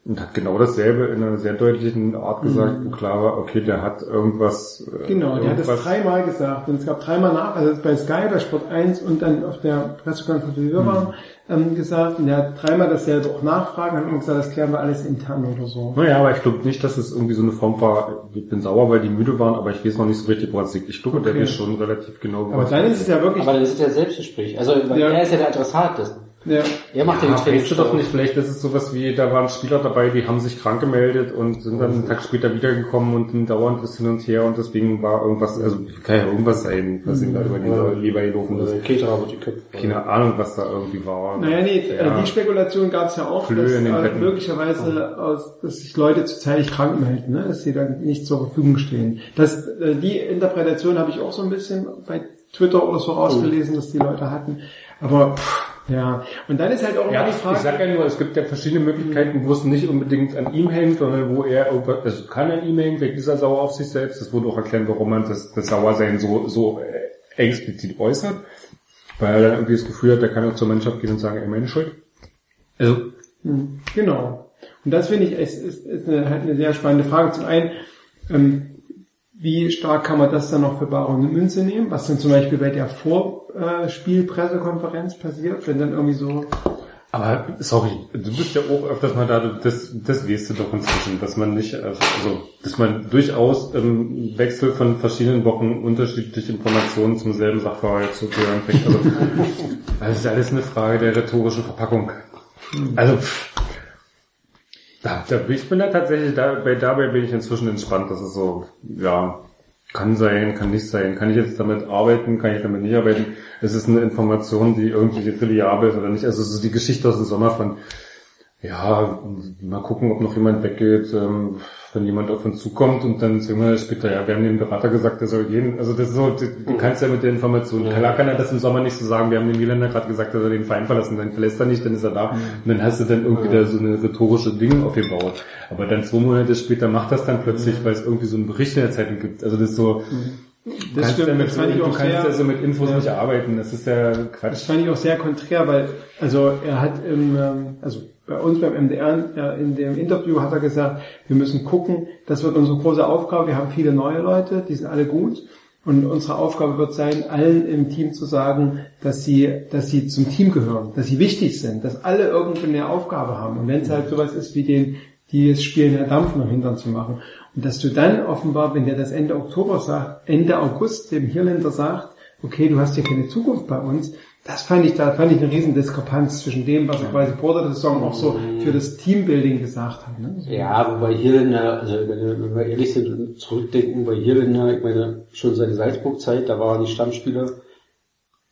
und hat genau dasselbe in einer sehr deutlichen Art gesagt, wo klar war, okay, der hat irgendwas. äh, Mhm. Genau, der hat es irgendwas- dreimal gesagt und es gab dreimal nach, also bei Sky, bei Sport 1 und dann auf der Pressekonferenz, wo wir waren, ähm, gesagt und der hat dreimal dasselbe auch nachfragen und hat gesagt, das klären wir alles intern oder so. Naja, aber ich glaube nicht, dass es irgendwie so eine Form war, ich bin sauer, weil die müde waren, aber ich weiß noch nicht so richtig, woran es liegt. Ich glaube, der Okay. weiß schon relativ genau, Aber dann ist es ja wirklich, aber das ist ja Selbstgespräch. Also Ja. er ist ja der Adressat dessen. Ja, Er macht ja Ja, die weißt du doch nicht, vielleicht ist es sowas wie, da waren Spieler dabei, die haben sich krank gemeldet und sind dann einen Tag später wiedergekommen und sind dauernd bis hin und her und deswegen war irgendwas, also kann ja irgendwas sein, was ihm da über die Leber gelaufen ist. Keterer wird die Köpfe. Keine Ahnung, was da irgendwie war. Naja, nee, äh, Ja. die Spekulation gab es ja auch, Flöhe dass den äh, möglicherweise aus, dass sich Leute zurzeitig krank melden, ne? dass sie dann nicht zur Verfügung stehen. Das, äh, die Interpretation habe ich auch so ein bisschen bei Twitter oder so rausgelesen, dass die Leute hatten. Aber pff, ja, und dann ist halt auch immer Ja, die ich Frage. sag ja nur, es gibt ja verschiedene Möglichkeiten, wo es nicht unbedingt an ihm hängt, sondern wo er, irgendwas- also kann an ihm hängen, wegen dieser Sauer auf sich selbst. Das wurde auch erklärt, warum man das, das Sauersein so, so äh, explizit äußert. Weil er dann irgendwie das Gefühl hat, er kann auch zur Mannschaft gehen und sagen, ey, meine Schuld. Also, Hm, Genau. Und das finde ich, ist, ist, ist eine, halt eine sehr spannende Frage. Zum einen, ähm, wie stark kann man das dann noch für bare Münze nehmen? Was dann zum Beispiel bei der Vorspielpressekonferenz passiert, wenn dann irgendwie so Aber sorry, du bist ja auch öfters mal da, das, das weißt du doch inzwischen, dass man nicht, also, also dass man durchaus im Wechsel von verschiedenen Wochen unterschiedliche Informationen zum selben Sachverhalt zu hören kriegt. Also, das ist alles eine Frage der rhetorischen Verpackung. Also, pff, da, da, ich bin da tatsächlich, dabei, dabei bin ich inzwischen entspannt, das ist so, ja, kann sein, kann nicht sein, kann ich jetzt damit arbeiten, kann ich damit nicht arbeiten. Es ist eine Information, die irgendwie reliabel ist oder nicht. Also ist die Geschichte aus dem Sommer von, ja, mal gucken, ob noch jemand weggeht, ähm, wenn jemand auf uns zukommt und dann zehn Monate später, ja, wir haben dem Berater gesagt, der soll gehen. Also das ist so, du, du kannst ja mit der Information, klar kann er das im Sommer nicht so sagen, wir haben dem Wieländer gerade gesagt, er soll den Verein verlassen, dann verlässt er nicht, dann ist er da. Und dann hast du dann irgendwie da so eine rhetorische Ding aufgebaut. Aber dann zwei Monate später macht das dann plötzlich, weil es irgendwie so einen Bericht in der Zeitung gibt. Also das ist so, du Das kannst, stimmt, ja mit, das fand ich du auch kannst sehr- ja so mit Infos Ja. nicht arbeiten, das ist ja Das Quatsch. fand ich auch sehr konträr, weil, also er hat im, ähm, also bei uns beim MDR äh, in dem Interview hat er gesagt, wir müssen gucken, das wird unsere große Aufgabe, wir haben viele neue Leute, die sind alle gut. Und unsere Aufgabe wird sein, allen im Team zu sagen, dass sie, dass sie zum Team gehören, dass sie wichtig sind, dass alle irgendwie eine Aufgabe haben. Und wenn es halt sowas ist wie den, die es spielen, der Dampf nach Hintern zu machen. Und dass du dann offenbar, wenn der das Ende Oktober sagt, Ende August dem Hirländer sagt, okay, du hast hier keine Zukunft bei uns, das fand ich, da fand ich eine riesen Diskrepanz zwischen dem, was er quasi vor der Saison auch so für das Teambuilding gesagt hat. Ne? Ja, wobei Hirländer, also wenn wir- ehrlich sind und zurückdenken, bei Hirländer, ich meine, schon seine Salzburg-Zeit, da waren die Stammspieler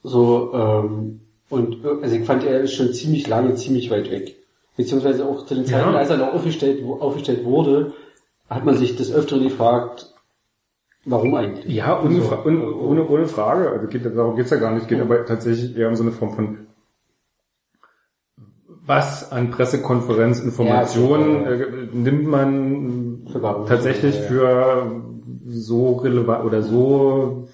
so, ähm, und also ich fand, er ist schon ziemlich lange, ziemlich weit weg. Beziehungsweise auch zu den Zeiten, Ja. als er noch aufgestellt, aufgestellt wurde, hat man sich des Öfteren gefragt, warum eigentlich? Ja, ohne, So. Fra- ohne, ohne, Frage. Also geht, darum geht's ja gar nicht. Geht aber tatsächlich eher um so eine Form von was an Pressekonferenzinformationen Ja, äh, nimmt man Für tatsächlich Ja, ja. für so relevant oder so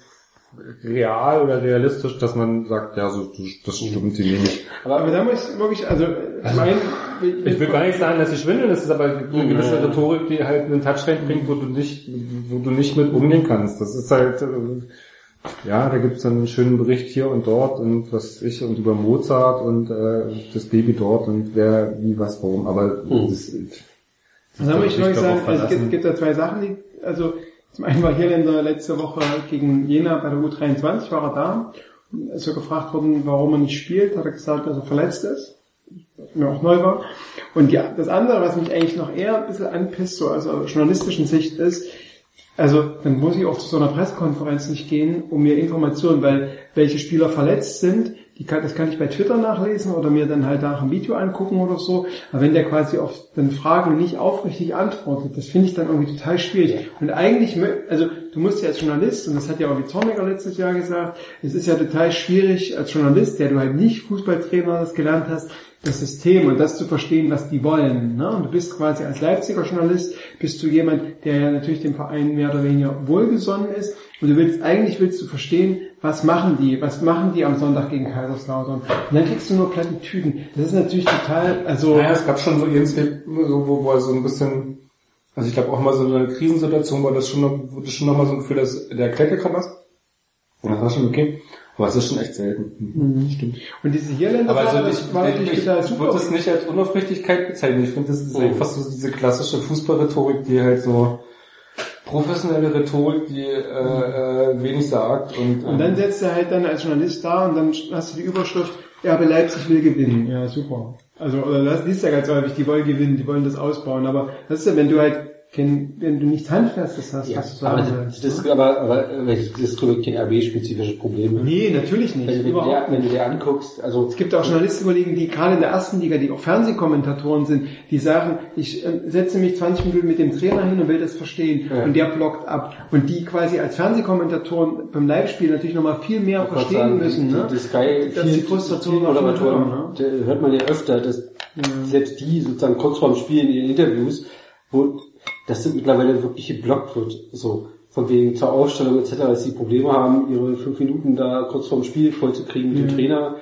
real oder realistisch, dass man sagt, ja, so, das stimmt, die nehme ich. Aber da muss ich wirklich, also, ich meine, Ich will gar nicht sagen, dass sie schwindeln, das ist aber eine gewisse Rhetorik, die halt einen Touch reinbringt, wo du nicht, wo du nicht mit umgehen kannst. Das ist halt, äh, ja, da gibt's dann einen schönen Bericht hier und dort und was ich und über Mozart und äh, das Baby dort und wer, wie, was, warum. Aber das, Was soll ich noch sagen? Also es gibt, gibt da zwei Sachen, die, also zum einen war Hirländer letzte Woche gegen Jena bei der U23, war er da. Und Ist er gefragt worden, warum er nicht spielt, hat er gesagt, dass er verletzt ist. Mir auch neu war. Und ja, das andere, was mich eigentlich noch eher ein bisschen anpisst, so aus einer journalistischen Sicht ist, also dann muss ich auch zu so einer Pressekonferenz nicht gehen, um mir Informationen, weil welche Spieler verletzt sind, die kann, das kann ich bei Twitter nachlesen oder mir dann halt nach ein Video angucken oder so. Aber wenn der quasi auf den Fragen nicht aufrichtig antwortet, das finde ich dann irgendwie total schwierig. Und eigentlich, also du musst ja als Journalist, und das hat ja auch wie Zorniger letztes Jahr gesagt, es ist ja total schwierig als Journalist, der du halt nicht Fußballtrainer das gelernt hast, das System und das zu verstehen, was die wollen. Ne? Und du bist quasi als Leipziger Journalist, bist du jemand, der ja natürlich dem Verein mehr oder weniger wohlgesonnen ist. Und du willst, eigentlich willst du verstehen, was machen die, was machen die am Sonntag gegen Kaiserslautern. Und dann kriegst du nur Plattitüden. Das ist natürlich total, also, Naja, es gab schon so so, wo, wo er so ein bisschen, also ich glaube auch mal so in einer Krisensituation war das schon wurde schon noch mal so ein Gefühl, dass der gekommen ist. Und das war schon okay. Aber es ist schon echt selten. Stimmt. und diese Hirländer, Aber also ich, war ich, ich, würde das nicht als Unaufrichtigkeit bezeichnen. Ich finde, das ist einfach so diese klassische Fußballrhetorik, die halt so professionelle Rhetorik, die äh, äh, wenig sagt. Und, Und dann setzt er halt dann als Journalist da und dann hast du die Überschrift, ja, aber Leipzig will gewinnen. Ja, super. Also, oder das liest ja ganz häufig, die wollen gewinnen, die wollen das ausbauen. Aber das ist ja, wenn du halt kein, wenn du nichts Handfestes hast, Ja, was du aber sagen das, willst. das, ne? aber, aber das ich, kein RB-spezifisches Problem. Nee, natürlich nicht. Wenn, du dir, wenn du dir anguckst, also Es gibt auch Journalistenkollegen, die gerade in der ersten Liga, die auch Fernsehkommentatoren sind, die sagen, ich äh, setze mich 20 Minuten mit dem Trainer hin und will das verstehen. Ja. Und der blockt ab. Und die quasi als Fernsehkommentatoren beim Live-Spiel natürlich nochmal viel mehr Ich verstehen sagen, müssen. die, Ne? die Sky Dass die Frustration Moderatoren, da hört man ja öfter, dass selbst die sozusagen kurz vorm Spiel in den Interviews, wo das mittlerweile wirklich geblockt wird, so von wegen zur Aufstellung etc., dass sie Probleme haben, ihre fünf Minuten da kurz vorm Spiel vollzukriegen mit dem Trainer.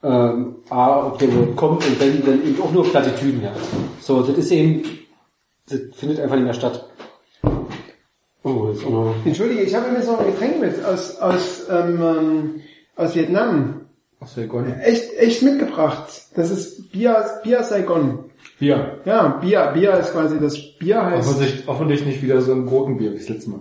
Ähm, A, ob der überhaupt kommt und wenn dann eben auch nur Plattitüden hat. So, das ist eben, das findet einfach nicht mehr statt. Oh, jetzt auch noch. Entschuldige, ich habe mir so ein Getränk mit aus, aus, ähm, ähm, aus Vietnam. Aus Saigon. Echt, echt mitgebracht. Das ist Bier, Bier Saigon. Bier. Ja, Bier, Bier ist quasi das Bier heißt. Hoffentlich, hoffentlich nicht wieder so ein Gurkenbier wie das letzte Mal.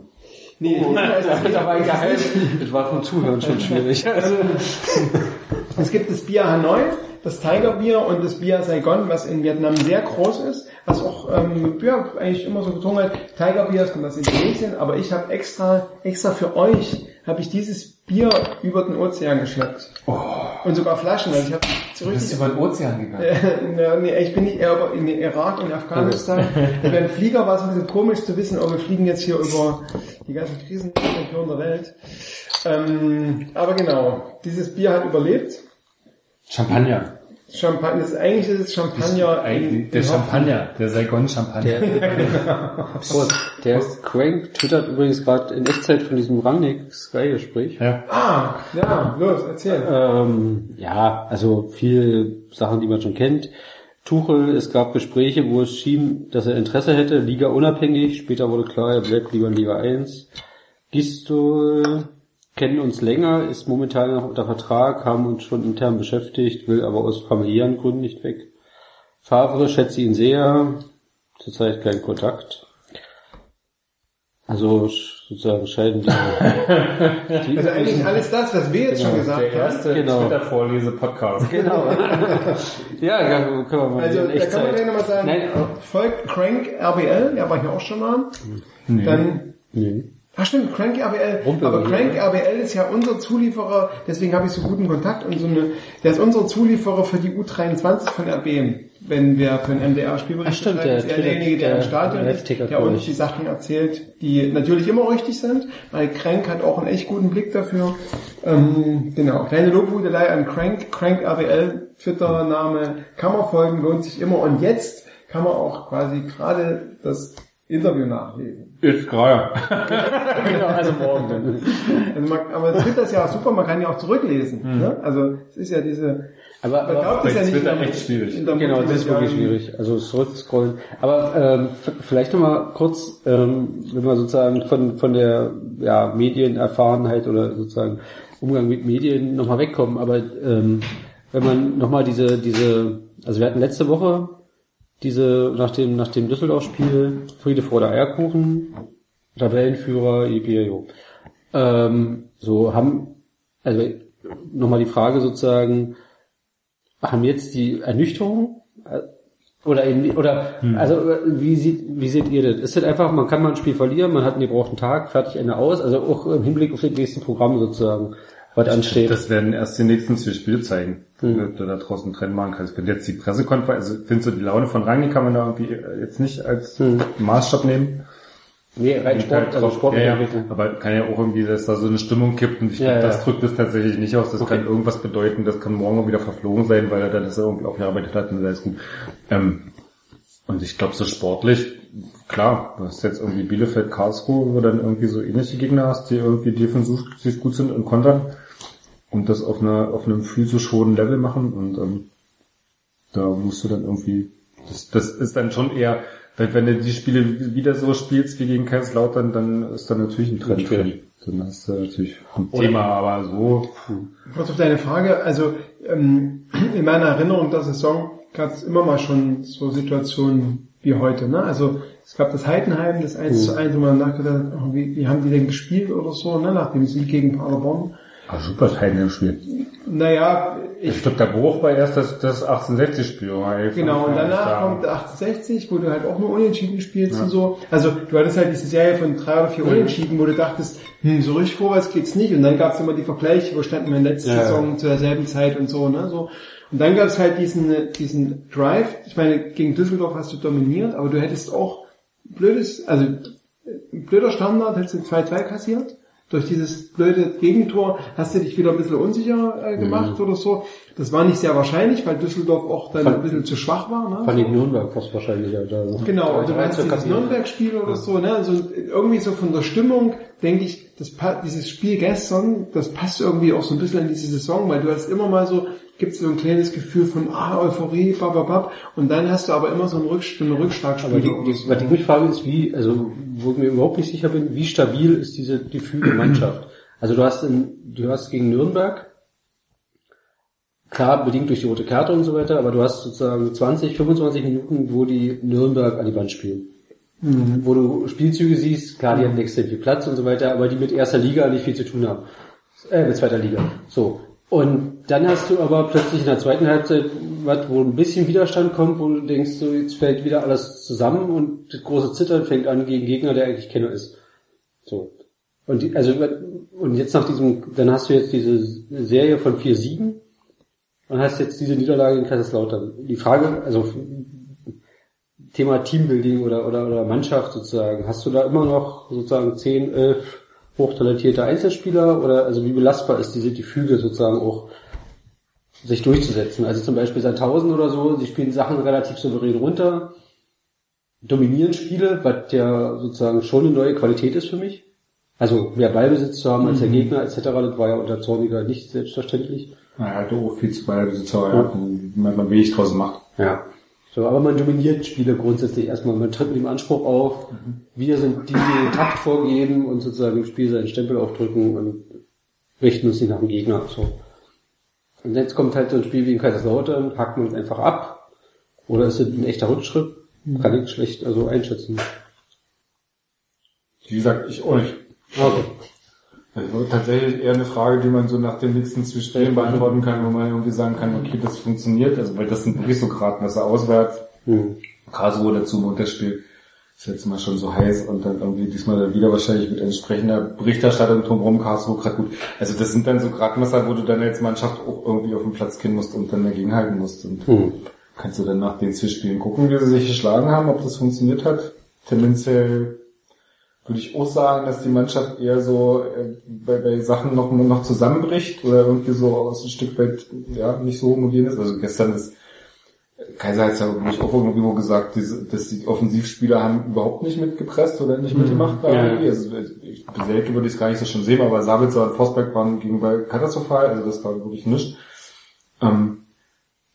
Nee, diesmal heißt es Das war geil. Das war vom Zuhören schon schwierig. Also, Es gibt das Bier Hanoi, das Tiger Bier und das Bier Saigon, was in Vietnam sehr groß ist, was auch ähm, ja, eigentlich immer so getrunken hat. Tiger Bier das kommt aus Indonesien, aber ich habe extra extra für euch habe ich dieses Bier über den Ozean geschleppt. Und sogar Flaschen, also ich habe Du bist über den Ozean gegangen. äh, nee, ich bin nicht eher aber in den Irak und Afghanistan. Beim Flieger war es ein bisschen komisch zu wissen, ob wir fliegen jetzt hier über die ganzen Krisenregionen der Welt. Ähm, aber genau, dieses Bier hat überlebt. Champagner. Champagner, das, eigentlich ist es Champagner. Eigentlich der in Champagner, der Saigon Champagner. Prost. Der Crank twittert übrigens gerade in Echtzeit von diesem Rangnick Sky Gespräch. Ja. Ah, ja, los, erzähl. Ähm, ja, also viele Sachen, die man schon kennt. Tuchel, es gab Gespräche, wo es schien, dass er Interesse hätte, Liga unabhängig. Später wurde klar, er bleibt lieber in Liga 1. Gistol kennen uns länger, ist momentan noch unter Vertrag, haben uns schon intern beschäftigt, will aber aus familiären Gründen nicht weg. Favre schätze ihn sehr, zurzeit kein Kontakt. Also sozusagen scheiden die, die Also eigentlich alles das, was wir jetzt schon gesagt Der haben. erste Genau. Twitter-Vorlese-Podcast. Genau. ja, ja, können wir mal Also in da kann man gleich nochmal sagen, Nein, folgt Crank RBL, der war hier auch schon mal. Dann nee. Ach stimmt, Crank RBL. Rumpel aber Crank wie? RBL ist ja unser Zulieferer, deswegen habe ich so guten Kontakt und so eine, der ist unser Zulieferer für die U23 von RB. Wenn wir für den MDR Spielbericht Ach, stimmt, der ist er derjenige, der im der Stadion ist, Live-Ticker, der uns die Sachen erzählt, die natürlich immer richtig sind, weil Crank hat auch einen echt guten Blick dafür. Ähm, genau, kleine Lobhudelei an Crank, Crank RBL, Twitter-Name, kann man folgen, lohnt sich immer. Und jetzt kann man auch quasi gerade das Interview nachlesen. Ist gerade. genau, also morgen dann. Also man, aber Twitter ist ja auch super, man kann ja auch zurücklesen. Ne? Also es ist ja diese, Aber, man aber glaubt es ja nicht. Twitter echt schwierig. genau, das ist wirklich schwierig. Also zurückscrollen. Aber ähm, vielleicht nochmal kurz, ähm, wenn wir sozusagen von von der ja, Medienerfahrenheit oder sozusagen Umgang mit Medien nochmal wegkommen. Aber ähm, wenn man nochmal diese diese, also wir hatten letzte Woche diese nach dem nach dem Düsseldorf-Spiel Friede vor der Eierkuchen, Tabellenführer EPIO. Ähm, so haben also nochmal die Frage sozusagen, haben jetzt die Ernüchterung äh, oder in, oder also äh, wie sieht wie seht ihr das? Ist das einfach, man kann mal ein Spiel verlieren, man hat einen gebrauchten Tag, fertig Ende aus, also auch im Hinblick auf das nächste Programm sozusagen, was ansteht. Das werden erst die nächsten vier Spiele zeigen, wenn du da draußen Trend machen kannst. Wenn jetzt die Pressekonferenz, also findest du die Laune von Rangnick kann man da irgendwie äh, jetzt nicht als Maßstab nehmen. nee, rein Sport, also Sport ja, ja, aber kann ja auch irgendwie, dass da so eine Stimmung kippt und ich Ja, glaube, das drückt es tatsächlich nicht aus. Das Okay. kann irgendwas bedeuten, das kann morgen auch wieder verflogen sein, weil er dann das irgendwie aufgearbeitet hat und das ist gut. Ähm, und ich glaube, so sportlich, klar, du hast jetzt irgendwie Bielefeld, Karlsruhe, wo dann irgendwie so ähnliche Gegner hast, die irgendwie defensiv gut sind und kontern und das auf einer auf einem physisch hohen Level machen und ähm, da musst du dann irgendwie, das, das ist dann schon eher, wenn, wenn du die Spiele wieder so spielst wie gegen Kaiserslautern, dann ist da natürlich ein Trend drin. Dann hast du natürlich ein Thema, aber so, Kurz auf deine Frage, also ähm, in meiner Erinnerung der Saison gab es immer mal schon so Situationen wie heute. Ne? Also es gab das Heidenheim, das 1 zu 1, wo man nachgedacht hat, wie, wie haben die denn gespielt oder so, ne? nach dem Sieg gegen Paderborn. Ah, super Teil im Spiel. Naja, ich Ich glaube, der Bruch war erst das, das 1860-Spiel. Genau, und danach kommt der 1860, wo du halt auch nur Unentschieden spielst und so. Also du hattest halt diese Serie von drei oder vier Unentschieden, wo du dachtest, hm, so richtig vorwärts geht's nicht. Und dann gab's immer die Vergleiche, wo standen wir in letzter Ja. Saison zu derselben Zeit und so, ne? So. Und dann gab's halt diesen, diesen Drive. Ich meine, gegen Düsseldorf hast du dominiert, aber du hättest auch blödes, also blöder Standard, hättest du 2-2 kassiert. Durch dieses blöde Gegentor hast du dich wieder ein bisschen unsicher äh, gemacht oder so. Das war nicht sehr wahrscheinlich, weil Düsseldorf auch dann ein bisschen zu schwach war. Ne? Fand ich Nürnberg fast wahrscheinlich. Da Genau, Da- und du meinst da- dieses Nürnberg-Spiel oder so, ne? Also irgendwie so von der Stimmung, denke ich, das dieses Spiel gestern, das passt irgendwie auch so ein bisschen in diese Saison, weil du hast immer mal so, gibt's so ein kleines Gefühl von ah, Euphorie, bababab, und dann hast du aber immer so ein, Rücksch ein Aber Rückschlagspiel. die, die, was ich mich frage ist, wie, also wo ich mir überhaupt nicht sicher bin, wie stabil ist diese gefühlte Mannschaft? Also du hast in, du hast gegen Nürnberg klar bedingt durch die rote Karte und so weiter, aber du hast sozusagen 20, 25 Minuten, wo die Nürnberg an die Wand spielen. Wo du Spielzüge siehst, klar, die haben extrem viel Platz und so weiter, aber die mit erster Liga nicht viel zu tun haben. Äh, mit zweiter Liga. So. Und dann hast du aber plötzlich in der zweiten Halbzeit was, wo ein bisschen Widerstand kommt, wo du denkst, so jetzt fällt wieder alles zusammen und das große Zittern fängt an gegen Gegner, der eigentlich Kenner ist. So. Und die, also und jetzt nach diesem, dann hast du jetzt diese Serie von vier Siegen und hast jetzt diese Niederlage in Kaiserslautern. Die Frage, also Thema Teambuilding oder, oder, oder Mannschaft sozusagen, hast du da immer noch sozusagen 10, 11 hochtalentierte Einzelspieler oder also wie belastbar ist diese die Füge sozusagen auch sich durchzusetzen? Also zum Beispiel Sandhausen oder so, sie spielen Sachen relativ souverän runter, dominieren Spiele, was ja sozusagen schon eine neue Qualität ist für mich. Also mehr Ballbesitz zu haben als der Gegner etc., das war ja unter Zorniger nicht selbstverständlich. Naja, auch viel zu Ballbesitzer, ja. man, man wenig draus macht. Ja. So, aber man dominiert Spiele grundsätzlich erstmal. Man tritt mit dem Anspruch auf, wir sind die, die den Takt vorgeben und sozusagen im Spiel seinen Stempel aufdrücken und richten uns nicht nach dem Gegner. So. Und jetzt kommt halt so ein Spiel wie in Kaiserslautern, hacken wir uns einfach ab. Oder ist es ein echter Rückschritt? Kann ich schlecht also einschätzen. Wie gesagt, ich auch nicht. Okay. Also tatsächlich eher eine Frage, die man so nach den nächsten zwei Spielen beantworten kann, wo man irgendwie sagen kann, okay, das funktioniert, also weil das sind wirklich so Gradmesser auswärts, Hm. Karlsruhe dazu im Unterspiel, ist jetzt mal schon so heiß und dann irgendwie diesmal dann wieder wahrscheinlich mit entsprechender Berichterstattung drumherum, Karlsruhe gerade gut. Also das sind dann so Gradmesser, wo du dann als Mannschaft auch irgendwie auf den Platz gehen musst und dann dagegen halten musst. Und Hm. kannst du dann nach den zwei Spielen gucken, wie sie sich geschlagen haben, ob das funktioniert hat. Tendenziell würde ich auch sagen, dass die Mannschaft eher so äh, bei, bei Sachen noch, noch zusammenbricht oder irgendwie so aus ein Stück weit ja nicht so homogen ist. Also gestern ist Kaiser hat ja wirklich auch irgendwo gesagt, diese, dass die Offensivspieler haben überhaupt nicht mitgepresst oder nicht mitgemacht. Ja. irgendwie. Also ich, selten würde ich es gar nicht so schon sehen, aber Sabitzer und Forsberg waren gegenüber katastrophal, also das war wirklich nichts. Ähm,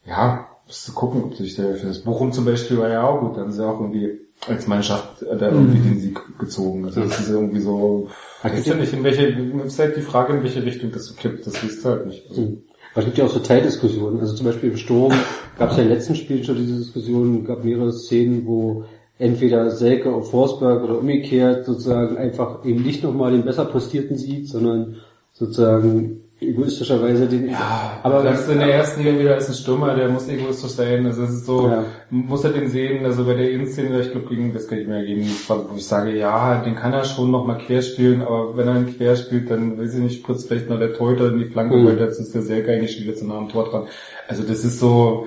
ja, musst du gucken, ob sich der für das Bochum zum Beispiel war ja auch gut, dann haben sie auch irgendwie als Mannschaft äh, da irgendwie den Sieg gezogen. Also das ist irgendwie so, ich weiß ja nicht, in welche, ist halt die Frage, in welche Richtung das so kippt, das wisst ihr halt nicht. Also, Hm. Aber es gibt ja auch so Teildiskussionen. Also zum Beispiel im Sturm gab es ja im letzten Spiel schon diese Diskussion, gab mehrere Szenen, wo entweder Selke auf Forsberg oder umgekehrt sozusagen einfach eben nicht nochmal den besser postierten sieht, sondern sozusagen egoistischerweise den... Ja, aber das ist in der ersten Liga wieder als ein Stürmer, der muss egoistisch sein. Also es ist so, Ja. muss er den sehen, also bei der Innenszene, ich glaube gegen, das kann ich mir gegen, wo ich sage, ja, den kann er schon noch mal quer spielen, aber wenn er ihn quer spielt, dann weiß ich nicht, spritzt vielleicht noch der Torhüter in die Flanke, Mhm. weil jetzt ist der Selke eigentlich schon wieder zu nah am Tor dran. Also das ist so,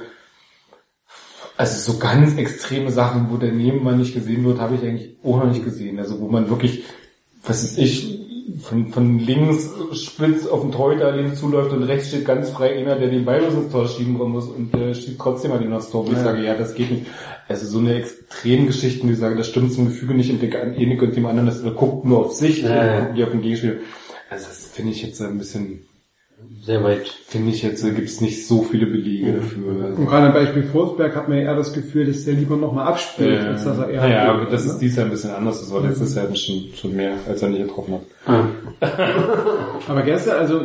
also so ganz extreme Sachen, wo der Nebenmann nicht gesehen wird, habe ich eigentlich auch noch nicht gesehen. Also wo man wirklich, was ist ich, von, von links spitz auf den Torhüter links zuläuft und rechts steht ganz frei einer, der den Ball bloß ins Tor schieben muss und der schießt trotzdem mal den aufs Tor. Ich sage, ja, das geht nicht. Also so eine extremen Geschichten, die sagen, das stimmt zum Gefüge nicht und der eine und dem anderen, das guckt nur auf sich, Ja, der ja. nicht auf den Gegenspieler. Also das finde ich jetzt ein bisschen, Sehr weit. finde ich jetzt, gibt es nicht so viele Belege dafür. Also, Und gerade am Beispiel Forsberg hat man ja eher das Gefühl, dass der lieber nochmal abspielt, als dass er eher... naja, aber das ist ne? dieses Jahr ein bisschen anders. Das war letztes Jahr schon, schon mehr, als er nicht getroffen hat. Ah. Aber gestern, also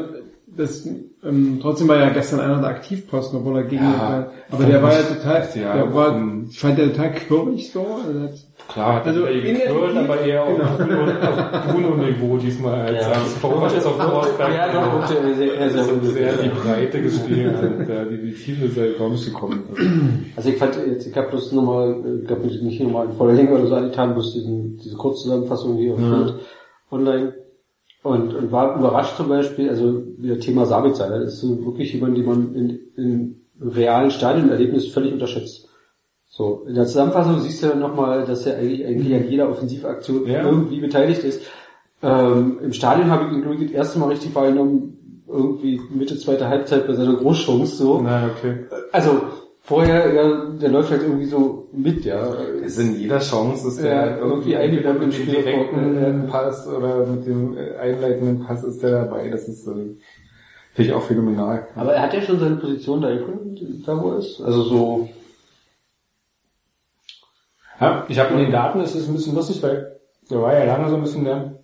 das, ähm, trotzdem war ja gestern einer der Aktivposten, obwohl er gegen, Ja, aber der war ja total, Ja, der war, ähm, ich fand der total quirlig so. Also Klar, hat Also in der Liga- aber eher genau. auf Bruno- auf Bruno-Niveau diesmal als Ja. Torwart ist auf Forsberg. Ja, doch, sehr, sehr, sehr, Also sehr, sehr die Breite gespielt und äh, die, die Tiefe ist halt kaum gekommen. Also, ich fand jetzt, ich habe bloß nochmal, ich glaube nicht, nicht nochmal in voller Länge oder so angetan, bloß diesen, diese Kurzzusammenfassung hier auf Bild online und, und war überrascht zum Beispiel, also wieder Thema Sabitzer, das ist so wirklich jemand, den man in, in realen Stadionerlebnis völlig unterschätzt. So, in der Zusammenfassung siehst du ja nochmal, dass er eigentlich, eigentlich an jeder Offensivaktion Ja. irgendwie beteiligt ist. Ähm, Im Stadion habe ich ihn, glaube ich, das erste Mal richtig wahrgenommen, irgendwie Mitte zweiter Halbzeit bei seiner Großchance so. na, okay. Also vorher, ja, der läuft halt irgendwie so mit, ja. Es in jeder Chance ist Ja, der irgendwie entweder mit dem Spiel direkten äh, Pass oder mit dem äh, einleitenden Pass ist der dabei. Das ist, äh, finde ich auch phänomenal. Aber er hat ja schon seine Position da gefunden, da wo er ist. Also so, Ja, ich habe in den Daten, es ist ein bisschen lustig, weil der war ja lange so ein bisschen der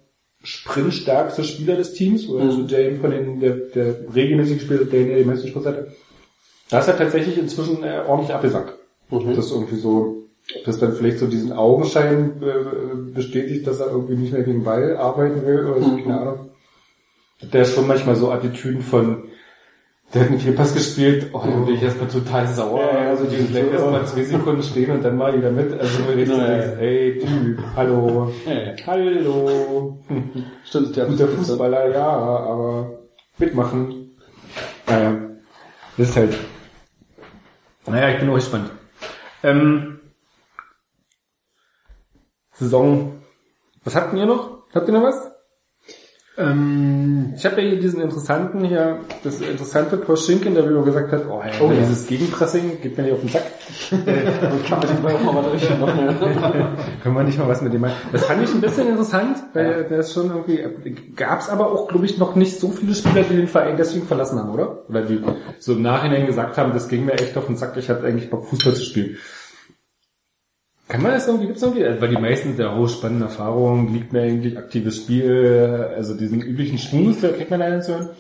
sprintstärkste Spieler des Teams, oder Mhm. also der eben von den, der, der regelmäßig gespielt hat, der die meisten Sprints hatte. Da ist er tatsächlich inzwischen äh, ordentlich abgesackt. Mhm. Das ist irgendwie so, dass dann vielleicht so diesen Augenschein äh, bestätigt, dass er irgendwie nicht mehr gegen Ball arbeiten will oder so, Mhm. keine Ahnung. Der ist schon manchmal so Attitüden von, der hat einen Fehlpass gespielt, oh, dann bin ich erstmal total sauer. Ja, also die bleibt erstmal zwei Sekunden stehen und dann mal wieder mit. Also du redest Ja, ey Typ, hallo, hallo. Stimmt, der Guter Fußballer, ja, aber mitmachen. Naja, das ist halt. Naja, ich bin auch gespannt. Ähm, Saison. Was habt ihr noch? Habt ihr noch was? Ähm, Ich habe ja hier diesen interessanten hier, das interessante Poschinken-Interview, wo gesagt hat, oh, ja, Oh, ja. dieses Gegenpressing geht mir nicht auf den Sack. kann man auch mal was richtig machen. Können wir nicht mal was mit dem machen. Das fand ich ein bisschen interessant, weil der ist schon irgendwie, gab es aber auch, glaube ich, noch nicht so viele Spieler, die den Verein deswegen verlassen haben, oder? Oder die so im Nachhinein gesagt haben, das ging mir echt auf den Sack, ich hatte eigentlich Bock Fußball zu spielen. Kann man das irgendwie, gibt's irgendwie, weil die meisten ja, oh, spannende Erfahrungen, liegt mir eigentlich aktives Spiel, also diesen üblichen Schmus, da kriegt man einen zu hören.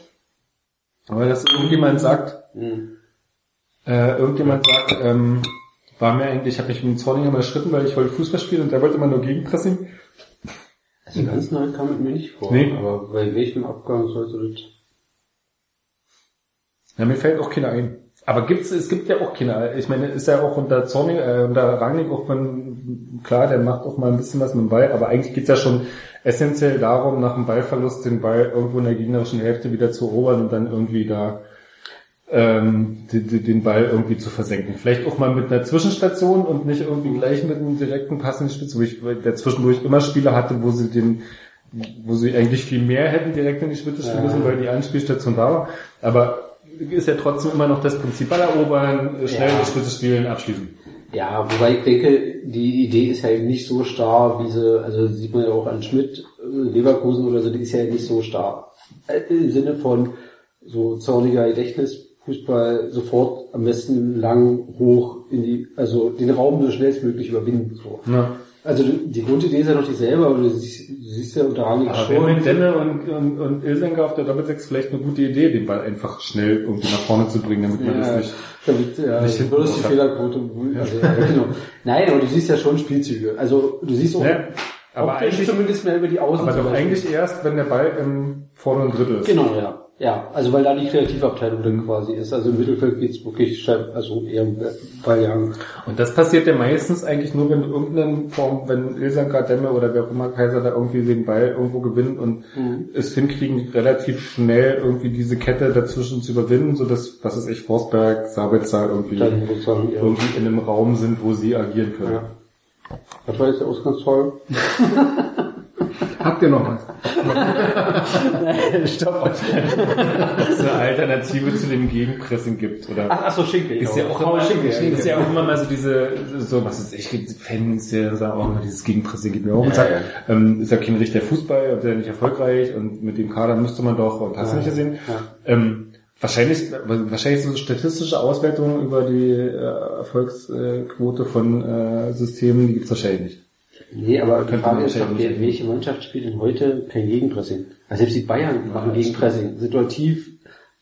Aber dass irgendjemand sagt, Mhm. äh, irgendjemand sagt, ähm, war mir eigentlich, ich habe mich mit dem Zorninger mal schritten, weil ich wollte Fußball spielen und der wollte immer nur Gegenpressing. Also ganz neu kam es mir nicht vor. Nee. Aber bei welchem Abgang sollte das? Ja, mir fällt auch keiner ein. Aber gibt's, es gibt ja auch Kinder. Ich meine, ist ja auch unter Zornig, äh, unter Rangnick auch von, klar, der macht auch mal ein bisschen was mit dem Ball, aber eigentlich geht's ja schon essentiell darum, nach dem Ballverlust den Ball irgendwo in der gegnerischen Hälfte wieder zu erobern und dann irgendwie da ähm, die, den Ball irgendwie zu versenken. Vielleicht auch mal mit einer Zwischenstation und nicht irgendwie gleich mit einem direkten Pass in die Spitze, wo ich der zwischendurch immer Spieler hatte, wo sie den wo sie eigentlich viel mehr hätten direkt in die Spitze spielen müssen, weil die Anspielstation da war. Aber ist ja trotzdem immer noch das Prinzip Ball erobern, äh, schnell Ja. Spitze spielen, abschließen. Ja, wobei ich denke, die Idee ist halt nicht so starr, wie sie, also sieht man ja auch an Schmidt, äh, Leverkusen oder so, die ist ja nicht so starr. Äh, Im Sinne von so zorniger Gedächtnis, Fußball sofort am besten lang, hoch in die, also den Raum so schnellstmöglich überwinden. So. Ja. Also du- die Grundidee ist ja noch dieselbe, aber du siehst, du siehst ja unter Aber wäre schon. mit Denne und, und, und Ilsenker auf der Doppelsechs vielleicht eine gute Idee, den Ball einfach schnell irgendwie nach vorne zu bringen, damit man Ja, das nicht... damit, ja, nicht würdest die. Fehlerquote, also, ja, genau. Nein, aber du siehst ja schon Spielzüge. Also du siehst auch, Ja, aber eigentlich- zumindest mehr über die Außen. Aber doch eigentlich erst, wenn der Ball im vorderen Drittel ist. Genau, ja. Ja, also weil da die Kreativabteilung dann quasi ist. Also im Mittelfeld geht's wirklich also eher um Balljagen. Und das passiert ja meistens eigentlich nur, wenn irgendeine Form, wenn Ilsanka, Demme oder wer auch immer Kaiser da irgendwie den Ball irgendwo gewinnt und Mhm. es hinkriegen, relativ schnell irgendwie diese Kette dazwischen zu überwinden, so dass, was ist ich, Forsberg, Sabitzer irgendwie, irgendwie in einem Raum sind, wo sie agieren können. Ja. Was war jetzt der Ausgangsfall? habt ihr noch was? Stopp. Ob es eine Alternative zu dem Gegenpressing gibt, oder? Ach, ach so, Schinke. Ist ja auch Paul immer, Schinke. ist ja auch immer mal so diese, so was ist ich, gibt Fans, die sagen auch immer, dieses Gegenpressing geht mir auch und sagt, ähm, ist ja kein richtiger Fußball und der nicht erfolgreich und mit dem Kader müsste man doch, und hast du nicht gesehen? Ja. Ähm, wahrscheinlich, wahrscheinlich so statistische Auswertungen über die äh, Erfolgsquote von äh, Systemen, die gibt's wahrscheinlich nicht. Nee, aber die Frage ist doch, welche Mannschaft spielt denn heute kein Gegenpressing? Also selbst die Bayern machen Gegenpressing. Situativ,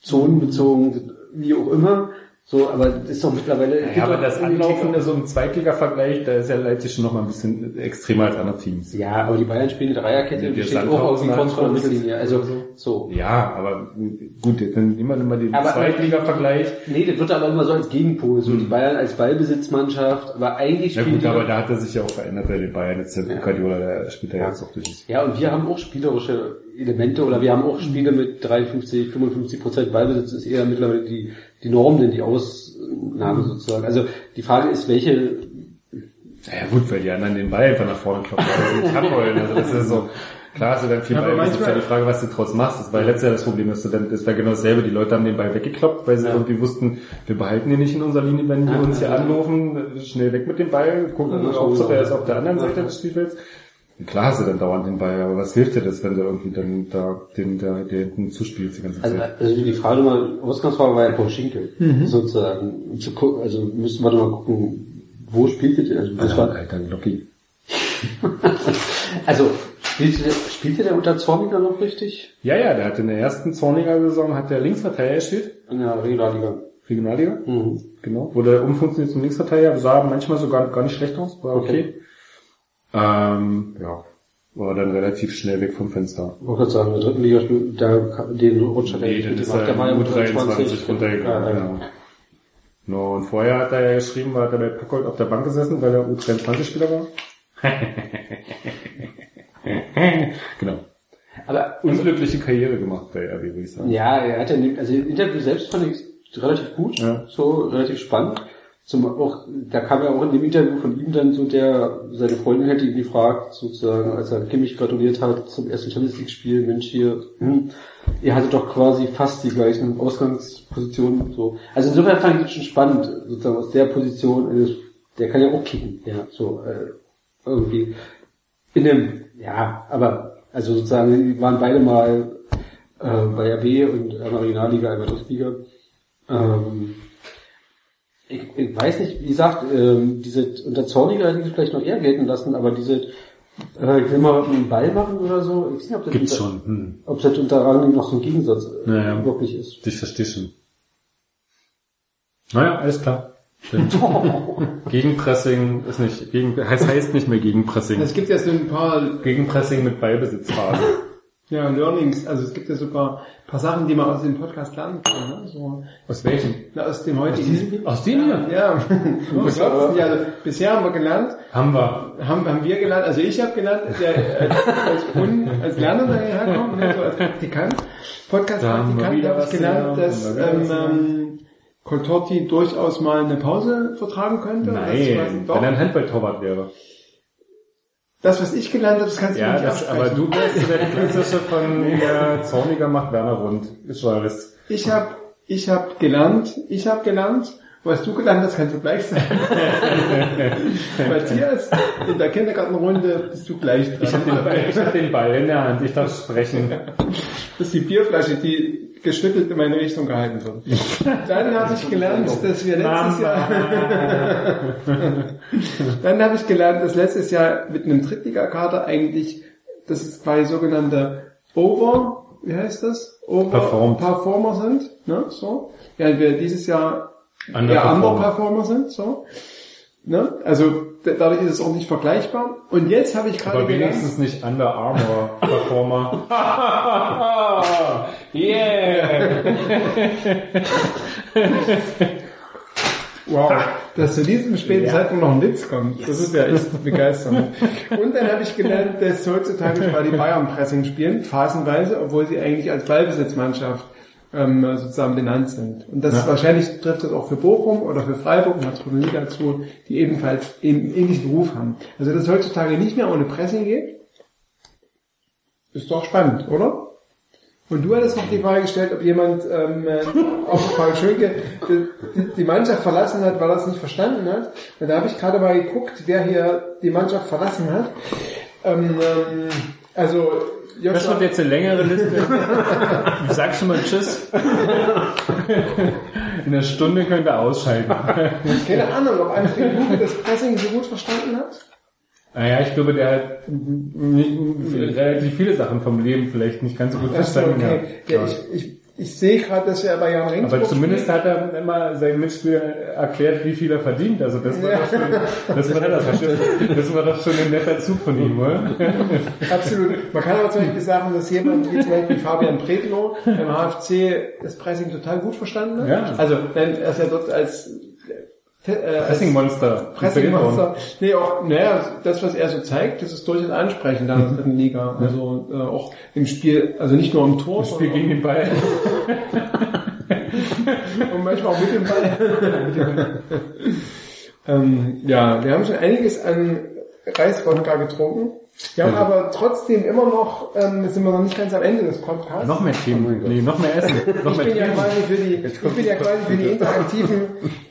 zonenbezogen, wie auch immer. So, aber das ist doch mittlerweile... Ja, aber das Anlaufen. Anlaufen, so im Zweitliga-Vergleich, da ist ja Leipzig schon noch mal ein bisschen extremer als andere Teams. Ja, aber die Bayern spielen eine Dreierkette, Die die steht auch Sandhausen irgendwie kurz vor der Landhaus Mittellinie. Also, so. Ja, aber gut, dann nehmen wir mal den Zweitliga-Vergleich. Nee, das wird aber immer so als Gegenpol. So die Bayern als Ballbesitzmannschaft, aber eigentlich Ja spielen gut, die aber da hat er sich ja auch verändert bei den Bayern. Jetzt der Ja. Guardiola, der spielt ja jetzt auch durch. Ja, und wir haben auch spielerische Elemente oder wir haben auch Spiele mit 53, 55 Prozent Ballbesitz ist eher mittlerweile die, die Norm, denn die Ausnahme sozusagen. Also die Frage ist, welche, Ja gut, weil die anderen den Ball einfach nach vorne kloppen, weil sie nicht haben wollen. Also das ist so, klar hast du dann viel Ja, aber Ball, das ist ja manchmal- die Frage, was du draus machst. Das war ja letztes Jahr das Problem, dass du dann, das war genau dasselbe, die Leute haben den Ball weggekloppt, weil sie irgendwie wussten, wir behalten ihn nicht in unserer Linie, wenn die Ja, uns hier ja. anlaufen, schnell weg mit dem Ball, gucken, Ja, Hauptsache er ist auf der ja. anderen Seite des Spielfelds. Klar hast du dann dauernd den Ball, aber was hilft dir das, wenn du irgendwie dann da den, der, der hinten zuspielst die ganze also, Zeit? also die Frage mal, Ausgangsfrage war ja Paul Schinkel, sozusagen. Um Zu gucken, also müssen wir doch mal gucken, wo spielt ihr denn? Also, das Alter, war, Alter, Glocki. also spielte, spielte der unter Zorniger noch richtig? Ja, ja, der hat in der ersten Zorniger Saison hat der Linksverteidiger gespielt. In der Regionalliga. Regionalliga. Mhm. Genau. Wurde umfunktioniert zum Linksverteidiger, sah manchmal sogar gar nicht schlecht aus, war okay. Ähm, ja, war dann relativ schnell weg vom Fenster. Ich wollte gerade sagen, in der dritten Liga, da, den Rutsch hat er nicht mitgemacht. Der war ja mit 23 23 runtergegangen. Ja, ja. Genau. No, und vorher hat er ja geschrieben, hat er bei Packold auf der Bank gesessen, weil er U23-Spieler war. genau. Aber Unglückliche Karriere gemacht bei RB, würde ich sagen. Ja, er hat ja, nicht- also das Interview selbst fand ich relativ gut, Ja. so relativ spannend. Zum auch, da kam ja auch in dem Interview von ihm dann so der, seine Freundin hätte ihn gefragt, sozusagen, als er Kimmich gratuliert hat zum ersten Champions League Spiel, Mensch hier, hm, ihr hattet doch quasi fast die gleichen Ausgangspositionen, so. Also insofern fand ich das schon spannend, sozusagen aus der Position, eines- der kann ja auch kicken, ja, so, äh, irgendwie. In dem, ja, aber, also sozusagen, die waren beide mal äh, bei RB und einmal Regionalliga, einmal Drittliga. Ähm, ich, ich weiß nicht, wie gesagt, ähm, diese unter Zorniger hätte ich vielleicht noch eher gelten lassen, aber diese äh, ich will mal einen Ball machen oder so, ich weiß nicht, ob das, Gibt's unter, schon. Hm. ob das unter Rangnick noch so ein Gegensatz äh, Naja. wirklich ist. Ich verstehe schon. Naja, alles klar. Gegenpressing ist nicht, gegen, heißt, heißt nicht mehr Gegenpressing. Es gibt so ein paar Gegenpressing mit Ballbesitzphase. ja, Learnings, also es gibt ja sogar ein paar Sachen, die man aus dem Podcast lernen kann. Ne? So, Aus welchem? na, aus dem heutigen. Aus dem hier? Ja, was glaubst du? Also, bisher haben wir gelernt, Haben wir. haben, haben wir gelernt, also ich habe gelernt, der, als, Un, als Lerner da herkommt, ne, so als Praktikant, Da Podcast-Praktikant, wieder habe ich gelernt, dass ähm, Coltorti durchaus mal eine Pause vertragen könnte. Das, Nein, was, doch, wenn er ein Handballtorwart wäre. Das, was ich gelernt habe, das kannst du Ja, nicht das, aber du wärst der klassische von der Zorniger macht Werner rund. Ist alles. Ich habe ich hab gelernt, ich habe gelernt, was du gelernt hast, kannst du gleich sein. Matthias, in der Kindergartenrunde bist du gleich dran. Ich habe den, ich hab den Ball in der Hand, ich darf sprechen. Das ist die Bierflasche, die geschüttelt in meine Richtung gehalten wird. Dann habe ich gelernt, dass wir letztes Jahr, dann habe ich gelernt, dass letztes Jahr mit einem Drittligakader eigentlich, das ist bei sogenannte Over, wie heißt das? Over Performed. Performer sind, ne, so. Ja, wir dieses Jahr eher Underperformer. Underperformer sind, so. Ne? Also dadurch ist es auch nicht vergleichbar. Und jetzt habe ich gerade Aber wenigstens nicht Under Armour Performer. yeah! Wow, dass zu diesem späten Zeitpunkt noch ein Witz kommt. Das ist ja echt begeisternd. Und dann habe ich gelernt, dass heutzutage zwar die Bayern Pressing spielen, phasenweise, obwohl sie eigentlich als Ballbesitzmannschaft ähm, sozusagen benannt sind. Und das Ja. wahrscheinlich trifft das auch für Bochum oder für Freiburg und hat Liga zu, die ebenfalls eben einen ähnlichen Beruf haben. Also dass es heutzutage nicht mehr ohne Pressing geht, ist doch spannend, oder? Und du hattest noch die Frage gestellt, ob jemand ähm, äh, auf Paul Schönke die, die- die Mannschaft verlassen hat, weil er es nicht verstanden hat. Und da habe ich gerade mal geguckt, wer hier die Mannschaft verlassen hat. Ähm, ähm, also Das Joshua, wird jetzt eine längere Liste. Ich sag schon mal Tschüss. In einer Stunde könnt ihr ausschalten. keine Ahnung, ob André Luke das Pressing so gut verstanden hat. Naja, ich glaube, der hat nicht, relativ viele Sachen vom Leben vielleicht nicht ganz so gut verstanden. okay. ja. Ja, ich, ich, ich sehe gerade, dass er bei Jan Regensburg Aber zumindest spielt. hat er immer seinen Mitspieler erklärt, wie viel er verdient. Also das war, Ja. doch, schon, das, war schon, das war doch schon ein netter Zug von ihm, oder? Absolut. Man kann aber zum Beispiel sagen, dass jemand wie zum Beispiel Fabian Predlow beim HFC das Pressing total gut verstanden hat. Ja. Also, wenn er ist ja dort als äh, als Pressingmonster. Pressingmonster. Nee, auch, naja, das, was er so zeigt, das ist durchaus ansprechend in der dritten Liga. Also äh, auch im Spiel, also nicht nur im Tor, Das Spiel gegen den Ball. und manchmal auch mit dem Ball. ähm, ja, wir haben schon einiges an Reiswodka getrunken. Wir haben aber trotzdem immer noch, ähm, sind wir noch nicht ganz am Ende des Podcasts. noch mehr Themen. Nee, noch mehr Essen. Noch Ich mehr bin ja quasi für die, ich bin ja quasi für die interaktiven,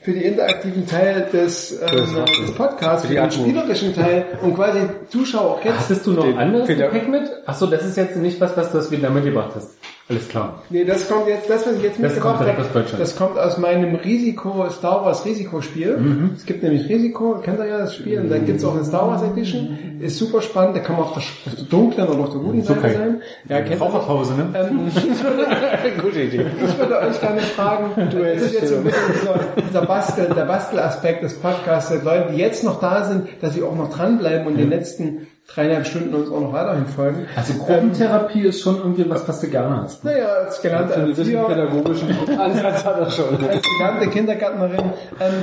für die interaktiven Teil des, ähm, des Podcasts, für den spielerischen Teil und quasi Zuschauer auch jetzt. Hattest du noch anderes Gepäck mit? Achso, das ist jetzt nicht was, was du aus Vietnam mitgebracht hast. Alles klar. Nee, das kommt jetzt, das, was ich jetzt Das mitgebracht habe, das kommt aus meinem Risiko, Star Wars Risikospiel. Mhm. Es gibt nämlich Risiko, kennt ihr ja das Spiel, und da gibt's auch eine Star Wars Edition. Ist super spannend, da kann man der, auf der dunklen oder auf der guten Seite Okay. sein. Ja, kennt? Raucherpause, ne? Ähm, Gute Idee. ich würde euch gerne fragen, das ist jetzt so ein bisschen dieser, dieser Bastel, der Bastelaspekt des Podcasts, Leute, die jetzt noch da sind, dass sie auch noch dranbleiben und die letzten dreieinhalb Stunden uns auch noch weiterhin folgen. Also Gruppentherapie ist schon irgendwie was, was du gerne hast. Naja, als gelernte gewissen Erzieher, pädagogischen Ansatz hat er schon. als gelernte Kindergärtnerin. Ähm,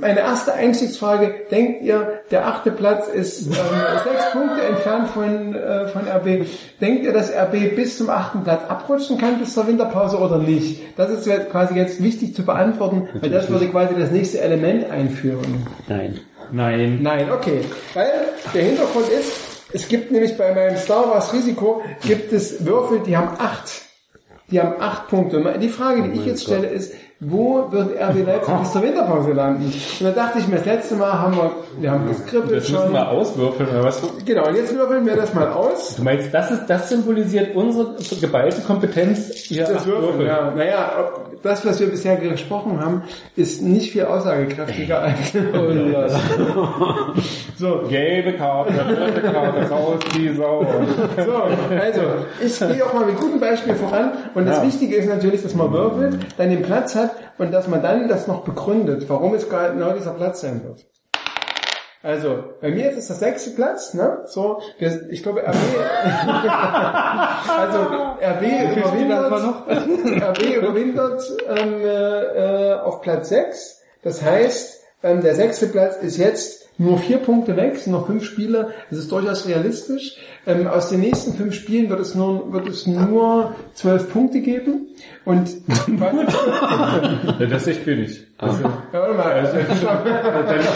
meine erste Einstiegsfrage, denkt ihr, der achte Platz ist ähm, sechs Punkte entfernt von, äh, von RB. Denkt ihr, dass RB bis zum achten Platz abrutschen kann bis zur Winterpause oder nicht? Das ist quasi jetzt wichtig zu beantworten, weil das würde quasi das nächste Element einführen. Nein. Nein. Nein, okay. Weil der Hintergrund ist, es gibt nämlich bei meinem Star Wars Risiko, gibt es Würfel, die haben acht. Die haben acht Punkte. Die Frage, die ich jetzt stelle, ist, wo wird RB Leipzig bis zur Winterpause landen? Und da dachte ich mir, das letzte Mal haben wir, wir haben das Kribbel Das müssen schon. wir auswürfeln, oder was? Genau, und jetzt würfeln wir das mal aus. Du meinst, das ist, das symbolisiert unsere geballte Kompetenz hier Das Würfeln, Würfel. ja. Naja, das, was wir bisher gesprochen haben, ist nicht viel aussagekräftiger als so. Gelbe Karte, rote Karte, raus die Sau. So, also, ich gehe auch mal mit gutem Beispiel voran und das Ja. Wichtige ist natürlich, dass man würfelt, dann den Platz hat und dass man dann das noch begründet, warum es gerade genau dieser Platz sein wird. Also, bei mir ist es der sechste Platz, ne? So, wir, ich glaube, RB, also, RB überwintert, RB überwintert ähm, äh, auf Platz 6. Das heißt, ähm, der sechste Platz ist jetzt nur vier Punkte weg, es sind noch fünf Spiele. Das ist durchaus realistisch. Ähm, aus den nächsten fünf Spielen wird es nur, wird es nur zwölf Punkte geben. Und Ja, das ist echt wenig. Also, ja, warte mal,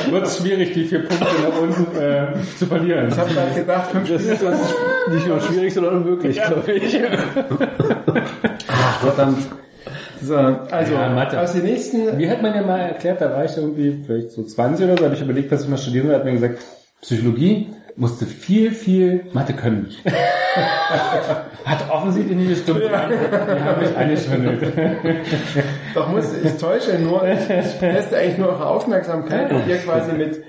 dann wird es schwierig, die vier Punkte nach unten äh, zu verlieren. ich habe gerade gedacht, fünf Das Spiele. ist uns nicht nur schwierig, sondern unmöglich, glaube ich. Verdammt. So, also Ja, Mathe. aus den nächsten Mir hat man ja mal erklärt, da war ich irgendwie vielleicht so 20 oder so, habe ich überlegt, was ich mal studieren will, hat mir gesagt, Psychologie musste viel, viel Mathe können. hat offensichtlich nicht gestimmt. Die haben mich angeschwindelt. Doch muss ich täusche nur, ich teste eigentlich nur eure Aufmerksamkeit und ihr quasi mit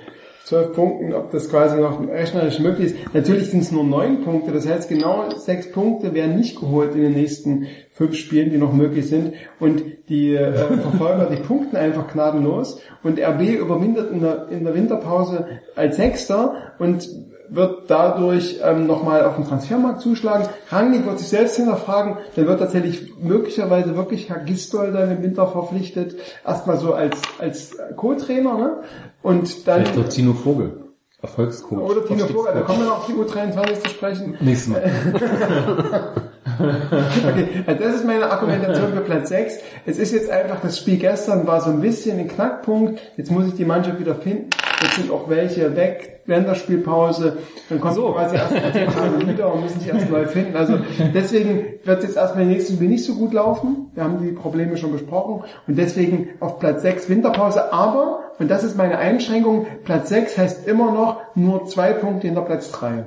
zwölf Punkten, ob das quasi noch rechnerisch möglich ist. Natürlich sind es nur neun Punkte, das heißt genau sechs Punkte werden nicht geholt in den nächsten fünf Spielen, die noch möglich sind. Und die äh, Verfolger, die punkten einfach gnadenlos. Und RB überwintert in der, in der Winterpause als Sechster und wird dadurch ähm, nochmal auf den Transfermarkt zuschlagen. Rangnick wird sich selbst hinterfragen, dann wird tatsächlich möglicherweise wirklich Herr Gistol dann im Winter verpflichtet, erstmal so als, als Co-Trainer, ne? Und dann, Vielleicht Tino Vogel. Erfolgscoach. oder Tino Vogel, da kommen wir noch auf die U23 zu sprechen. Nächstes Mal. Okay, also das ist meine Argumentation für Platz 6. Es ist jetzt einfach, das Spiel gestern war so ein bisschen ein Knackpunkt. Jetzt muss ich die Mannschaft wieder finden. Jetzt sind auch welche weg, Länderspielpause. Dann kommt so. quasi erst zehn Tage wieder und müssen sich erst neu finden. Also deswegen wird es jetzt erstmal im nächsten Spiel nicht so gut laufen. Wir haben die Probleme schon besprochen. Und deswegen auf Platz 6 Winterpause. Aber, und das ist meine Einschränkung, Platz 6 heißt immer noch nur zwei Punkte hinter Platz 3.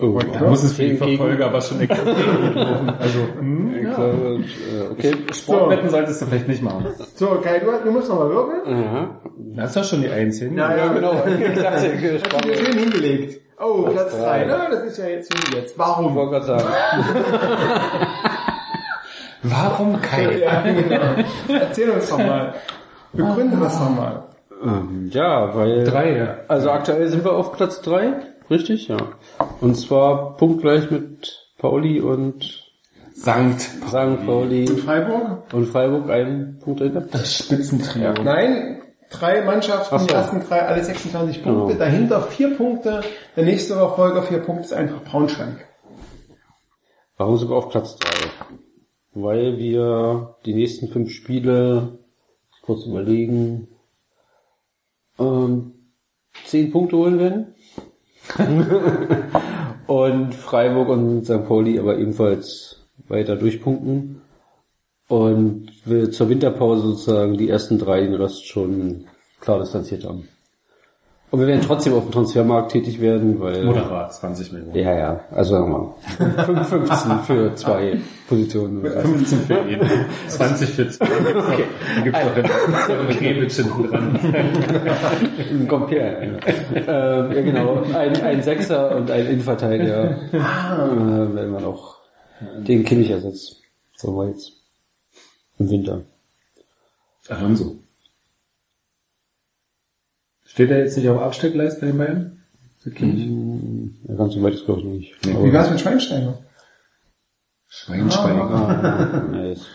Oh, Da muss es für die Gegen- Verfolger aber schon laufen. Also, hm, Ich ja. glaube, äh, okay. Sportwetten solltest du vielleicht nicht machen. So, Kai, du, du musst nochmal würfeln. Aha. Das ist doch schon die Einzigen. Ja, ja, Genau. Ich dachte, Hast du schön hingelegt. Oh, Platz drei. 3. Na, das ist ja jetzt wie jetzt. Ich Warum? wollte gerade sagen. Warum Kai? Ja, genau. Erzähl uns doch mal. Begründe das doch mal. Ähm, ja, weil... Drei, ja. Also aktuell sind wir auf Platz 3, richtig? Ja. Und zwar punktgleich mit Pauli und Sankt. St. Pauli Freiburg? und Freiburg einen Punkt hinter. Das Spitzentrio. Nein, drei Mannschaften, so. die ersten drei, alle 26 Punkte. Genau. Dahinter vier Punkte. Der nächste Verfolger, vier Punkte, ist einfach Braunschweig. Warum sogar auf Platz 3? Weil wir die nächsten fünf Spiele, kurz überlegen, ähm, zehn Punkte holen werden. und Freiburg und St. Pauli aber ebenfalls weiter durchpunkten. Und wir zur Winterpause sozusagen die ersten drei den Rest schon klar distanziert haben. Aber wir werden trotzdem auf dem Transfermarkt tätig werden, weil... Moderat, 20 Millionen. Ja, ja, also sagen wir mal, 5, 15 für zwei Positionen. oder so. 15 für jeden, 20 für zwei. Okay. Dann gibt's noch Rebic hinten dran. Ein Compare. ähm, ja genau, ein, ein Sechser und ein Innenverteidiger. äh, wenn man auch den Kimmich ersetzt. So war jetzt im Winter. Alonso. Steht er jetzt nicht auf Abstellgleis bei den Bayern? Kimmich? Ja, ganz so weit ist glaube ich nicht. Wie war's mit Schweinsteiger? Schweinsteiger. Ja, jetzt,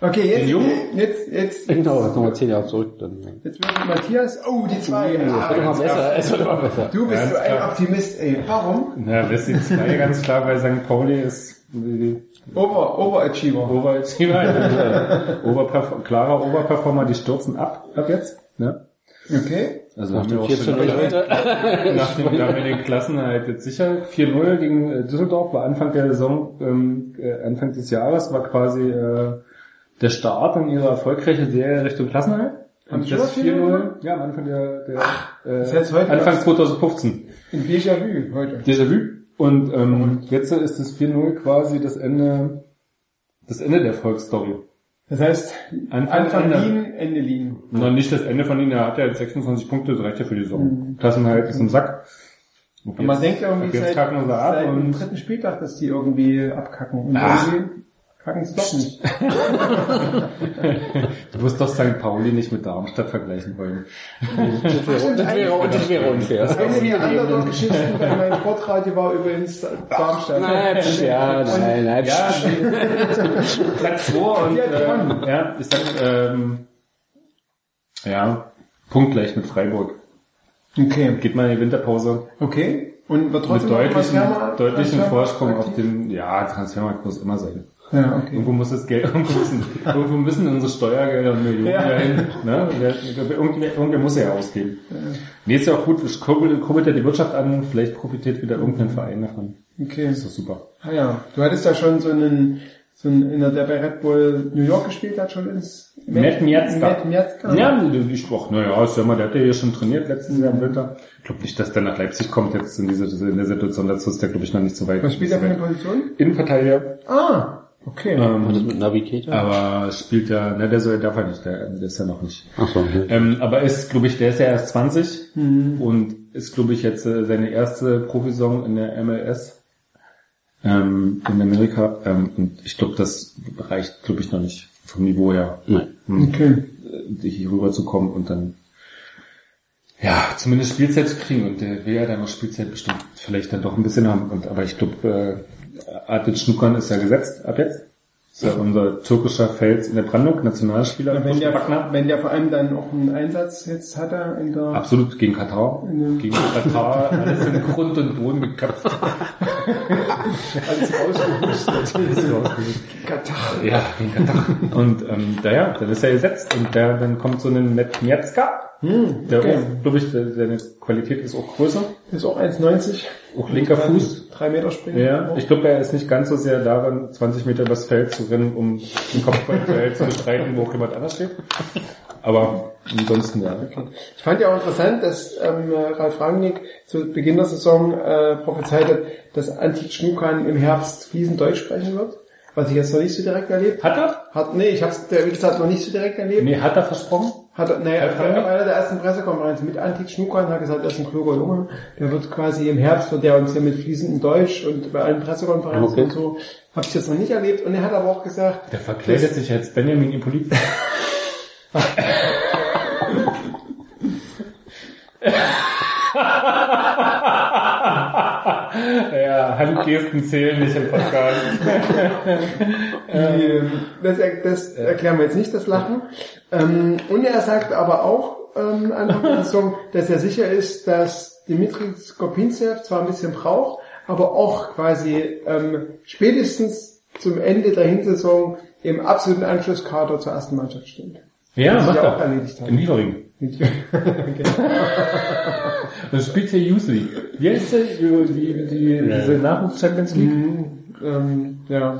Okay, jetzt, jetzt, jetzt, genau, jetzt nochmal zehn Jahre zurück. Dann, ja. jetzt wird Matthias, oh, die zwei. Es wird Ah, immer besser, es wird immer besser. du bist Ganz so ein klar. Optimist, ey. Warum? Na, das ist jetzt zwei ganz klar, weil St. Pauli ist die Over, Overachiever. Overachiever, ja. Oberperf klarer Oberperformer, die stürzen ab, ab jetzt. Ne? Okay. Also Nach dem wir auch 14 schon heute. nach dem, da haben wir den Klassenerhalt jetzt sicher. 4-0 gegen äh, Düsseldorf war Anfang der Saison, ähm, äh, Anfang des Jahres war quasi äh, der Start in ihrer erfolgreichen Serie Richtung Klassenerhalt. Haben Und Sie das schon 4-0, ja, am Anfang der, der äh, heißt heute Anfang was? 2015. In Déjà-vu heute. Déjà-vu. Und ähm, jetzt ist das 4-0 quasi das Ende, das Ende der Volksstory. Das heißt, Anfang, Anfang Ende. Lean, Ende Lean. Noch nicht das Ende von ihnen, er hat ja jetzt 26 Punkte, das reicht ja für die Saison. Klassenhalt ist im Sack. Und man denkt irgendwie seit, seit dem dritten Spieltag, dass die irgendwie abkacken. Und Ach. irgendwie kacken sie doch nicht. du wirst doch St. Pauli nicht mit Darmstadt vergleichen wollen. Das wäre, das wäre, und das wäre unfair. Eine der anderen Geschichten bei meinem Sportradio war übrigens Darmstadt. Nein, ja, nein, nein. Ja, Platz 2 und äh, gewonnen. ja, ich sag, ähm, ja, punktgleich mit Freiburg. Okay. Geht mal in die Winterpause Okay. Und wird mit trotzdem noch deutlichen, deutlichen Vorsprung auf den, ja, Transfermarkt muss immer sein. Ja, okay. Irgendwo muss das Geld, irgendwo müssen, irgendwo müssen unsere Steuergelder und Millionen Ja. dahin, ne? Wer- Irgendwer, muss ja ausgeben. Nee, ist ja auch gut, es kurbelt, kurbelt ja die Wirtschaft an, vielleicht profitiert wieder irgendein Verein davon. Okay. Das ist doch super. Ah ja. Du hattest ja schon so einen, so einen, in der, der bei Red Bull New York gespielt hat, schon ins Matt Miazga. Matt Miazga. Ja, ich, ach, naja, ist ja mal, der hat ja hier schon trainiert letztes Jahr im Winter. Ich glaube nicht, dass der nach Leipzig kommt jetzt in diese, in der Situation, dazu ist der, glaube ich, noch nicht so weit. Was spielt er für eine Position? Innenverteidiger. Ah, okay. Und das Ähm, mit Navigator? aber spielt ja, ne, der soll, darf er nicht, der, der ist ja noch nicht. Ach so, okay. Ähm, aber ist, glaube ich, der ist ja erst 20 und ist, glaube ich, jetzt äh, seine erste Profisaison in der MLS ähm, in Amerika. Ähm, und ich glaube, das reicht, glaube ich, noch nicht vom Niveau her, Nein. um Okay. äh, hier rüber zu kommen und dann ja, zumindest Spielzeit zu kriegen und der will ja dann noch Spielzeit bestimmt vielleicht dann doch ein bisschen haben. Und aber ich glaube, Artit Schnuckern ist ja gesetzt ab jetzt. Ist ja unser türkischer Fels in der Brandung, Nationalspieler. Wenn der, wenn der vor allem dann auch einen Einsatz jetzt hat er in der, Absolut gegen Katar. Ja. Gegen Katar alles in Grund und Boden geköpft. alles rausgehustet. Katar. Ja, gegen Katar. Und ähm, naja, dann ist er gesetzt und der, dann kommt so ein Matt Miazga, der okay. glaube ich, der- seine Qualität ist auch größer, Ist auch 1,90. auch linker Fuß. Drei Meter springen. Ja, ich glaube, er ist nicht ganz so sehr daran, 20 Meter übers Feld zu rennen, um den Kopfballfeld zu bestreiten, wo auch jemand anders steht. Aber ansonsten, ja. Ich fand ja auch interessant, dass ähm, Ralf Rangnick zu Beginn der Saison äh, prophezeit hat, dass Antit Schnukan im Herbst fließend Deutsch sprechen wird. Was ich jetzt noch nicht so direkt erlebt Hat er? hat. Nee, ich habe es, wie gesagt, noch nicht so direkt erlebt. Nee, hat er versprochen? Hat er, naja, Ralf bei Rangnick? einer der ersten Pressekonferenzen mit Antit Schnukan hat er gesagt, er ist ein kluger Junge. Der wird quasi im Herbst, wird der uns ja mit fließendem Deutsch und bei allen Pressekonferenzen Okay. und so, habe ich das noch nicht erlebt. Und er hat aber auch gesagt, Der verkleidet sich als Benjamin Hippolyt. ja, Handgesten zählen nicht im Podcast. Ähm, das, er- das erklären wir jetzt nicht, das Lachen. Ähm, und er sagt aber auch ähm, der Saison, dass er sicher ist, dass Dimitri Skopinzev zwar ein bisschen braucht, aber auch quasi ähm, spätestens zum Ende der Hinsaison im absoluten Anschlusskader zur ersten Mannschaft steht. Ja, macht ich auch er. erledigt habe. In Liefering. Und spielt hier Youth League. Wie heißt der? Die, die, die, diese Nachwuchs-Champions League? ähm, ja.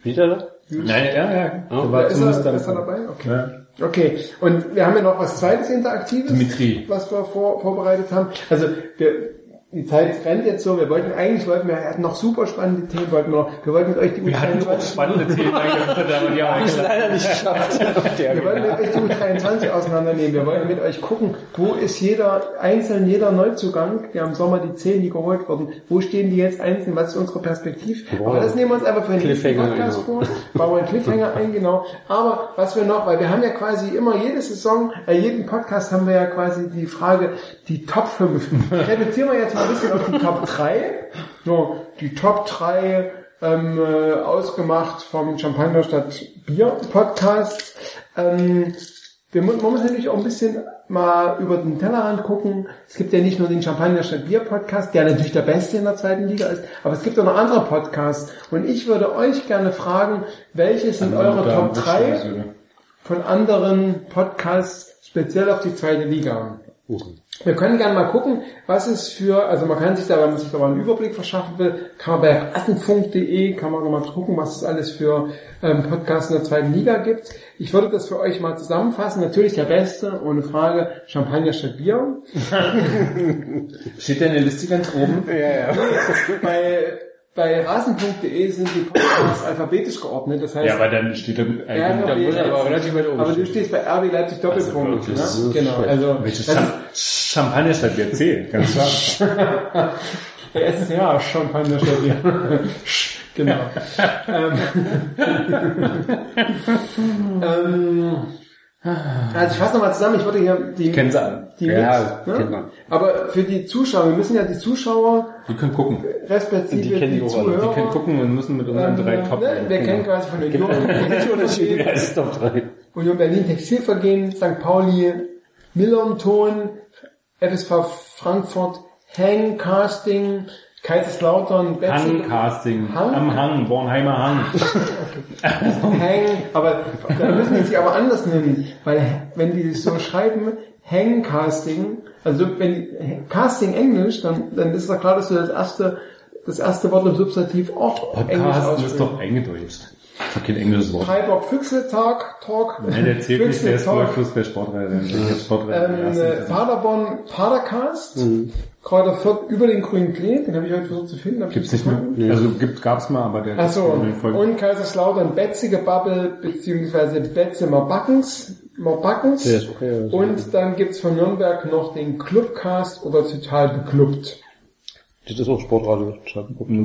Spielt er da? Nein, ja, ja. Oh. Der war ist, er, ist er dabei? Okay. Ja. Okay, und wir haben ja noch was zweites Interaktives, Dimitri. was wir vor, vorbereitet haben. Also wir, die Zeit rennt jetzt so, wir wollten eigentlich, wollten wir, wir hatten noch super spannende Themen, wollten wir noch, wir wollten mit euch die Wir hatten auch spannende Themen aber die haben wir leider nicht geschafft. Wir wollen mit euch die U23 auseinandernehmen. Wir wollen mit euch gucken, wo ist jeder einzeln, jeder Neuzugang, der im Sommer die 10, die geholt wurden, wo stehen die jetzt einzeln, was ist unsere Perspektive? Aber das nehmen wir uns einfach für den nächsten Podcast genau. vor. Bauen wir einen Cliffhanger ein, genau. Aber was wir noch, weil wir haben ja quasi immer jede Saison, äh, jeden Podcast haben wir ja quasi die Frage, die Top 5. Reduzieren wir jetzt mal ein bisschen auf die Top 3. So, die Top 3 ähm, äh, ausgemacht vom Champagner statt Bier Podcast. Ähm, wir man muss natürlich auch ein bisschen mal über den Tellerrand gucken. Es gibt ja nicht nur den Champagner statt Bier Podcast, der natürlich der beste in der zweiten Liga ist, aber es gibt auch noch andere Podcasts. Und ich würde euch gerne fragen, welche sind eure Top 3 von anderen Podcasts speziell auf die zweite Liga? Wir können gerne mal gucken, was es für, also man kann sich da, wenn man sich da mal einen Überblick verschaffen will, kann man bei rassenfunk.de, kann man mal gucken, was es alles für ähm, Podcasts in der zweiten Liga gibt. Ich würde das für euch mal zusammenfassen. Natürlich der beste, ohne Frage, Champagner statt Bier. Steht der in der Liste ganz oben? bei, bei rasen.de sind die Podcasts alphabetisch geordnet, das heißt, Ja, aber dann steht da RB er aber Leipzig. relativ weit oben aber du stehst bei RB Leipzig Doppelpunkt, wirklich, das ne? Genau, also Welches Cham Champagner statt Bier C, ganz klar. Der SCA Champagner statt Bier. genau. ähm, ähm, also ich fasse nochmal zusammen, ich würde hier die, Kennen sie alle. die Ja, kennt ne? man. Aber für die Zuschauer, wir müssen ja die Zuschauer Die können gucken. respektive Die kennen die, die Zuhörer, Die können gucken und müssen mit unseren ähm, drei Top ne, wir kennen quasi von Union, 3? Union Berlin Textilvergehen, St. Pauli, Millern-Ton, FSV Frankfurt, Hang Casting, Kaiserslautern, Betzing, Hangcasting. Hang? Am Hang, Bornheimer Hang. Hang, aber da müssen die sich aber anders nennen, weil wenn die sich so schreiben, Hang Casting, also wenn die, Casting Englisch, dann, dann ist doch klar, dass du das erste, das erste Wort im Substantiv auch Englisch Podcast ist aussprichst. doch eingedeutscht. Ich hab kein englisches Wort. Freiburg Füchseltag, Talk. Nein, der zählt nicht, der ist Füchsel wohl Talk. Fußball Sportreihe. Sportreihe. Ähm, äh, Paderborn Padercast, Kräuter Fürth über den grünen Klee, den habe ich heute versucht zu finden. ich Gibt's nicht mehr? gefunden. Also gibt, gab's mal, aber der Achso, in den Folgen- und Kaiserslautern Betzige Bubble, beziehungsweise Betze Marbackens, Marbackens. Der ist okay, also. und dann gibt's von Nürnberg noch den Clubcast oder total beklubbt. Das ist auch Sportradio.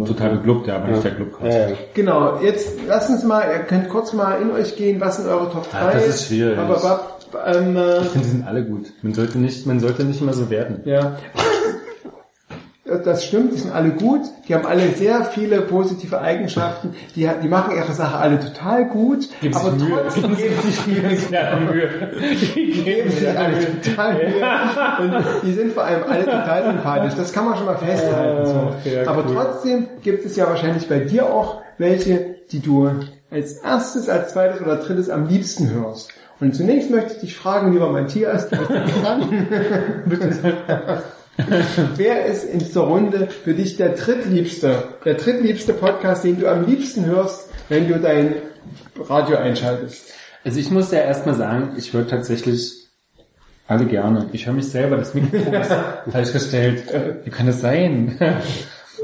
Total geglaubt, ja, aber nicht der Club. Ja, ja. Genau, jetzt lasst uns mal, ihr könnt kurz mal in euch gehen, was sind eure Top 3? Ah, das ist schwierig. Aber, aber, ähm, äh, Ich finde, die sind alle gut. Man sollte nicht, man sollte nicht immer so werten. Ja. Das stimmt, die sind alle gut, die haben alle sehr viele positive Eigenschaften, die, die machen ihre Sache alle total gut, Geben sich aber Mühe. trotzdem geben sich Mühe. Die geben sich alle total Mühe und die sind vor allem alle total sympathisch, das kann man schon mal festhalten. So. ja, aber cool. trotzdem gibt es ja wahrscheinlich bei dir auch welche, die du als erstes, als zweites oder drittes am liebsten hörst. Und zunächst möchte ich dich fragen, lieber Matthias, du bist dran. Wer ist in dieser Runde für dich der drittliebste, der drittliebste Podcast, den du am liebsten hörst, wenn du dein Radio einschaltest? Also ich muss ja erstmal sagen, ich höre tatsächlich alle gerne. Ich höre mich selber, das Mikrofon ist falsch gestellt. Wie kann das sein?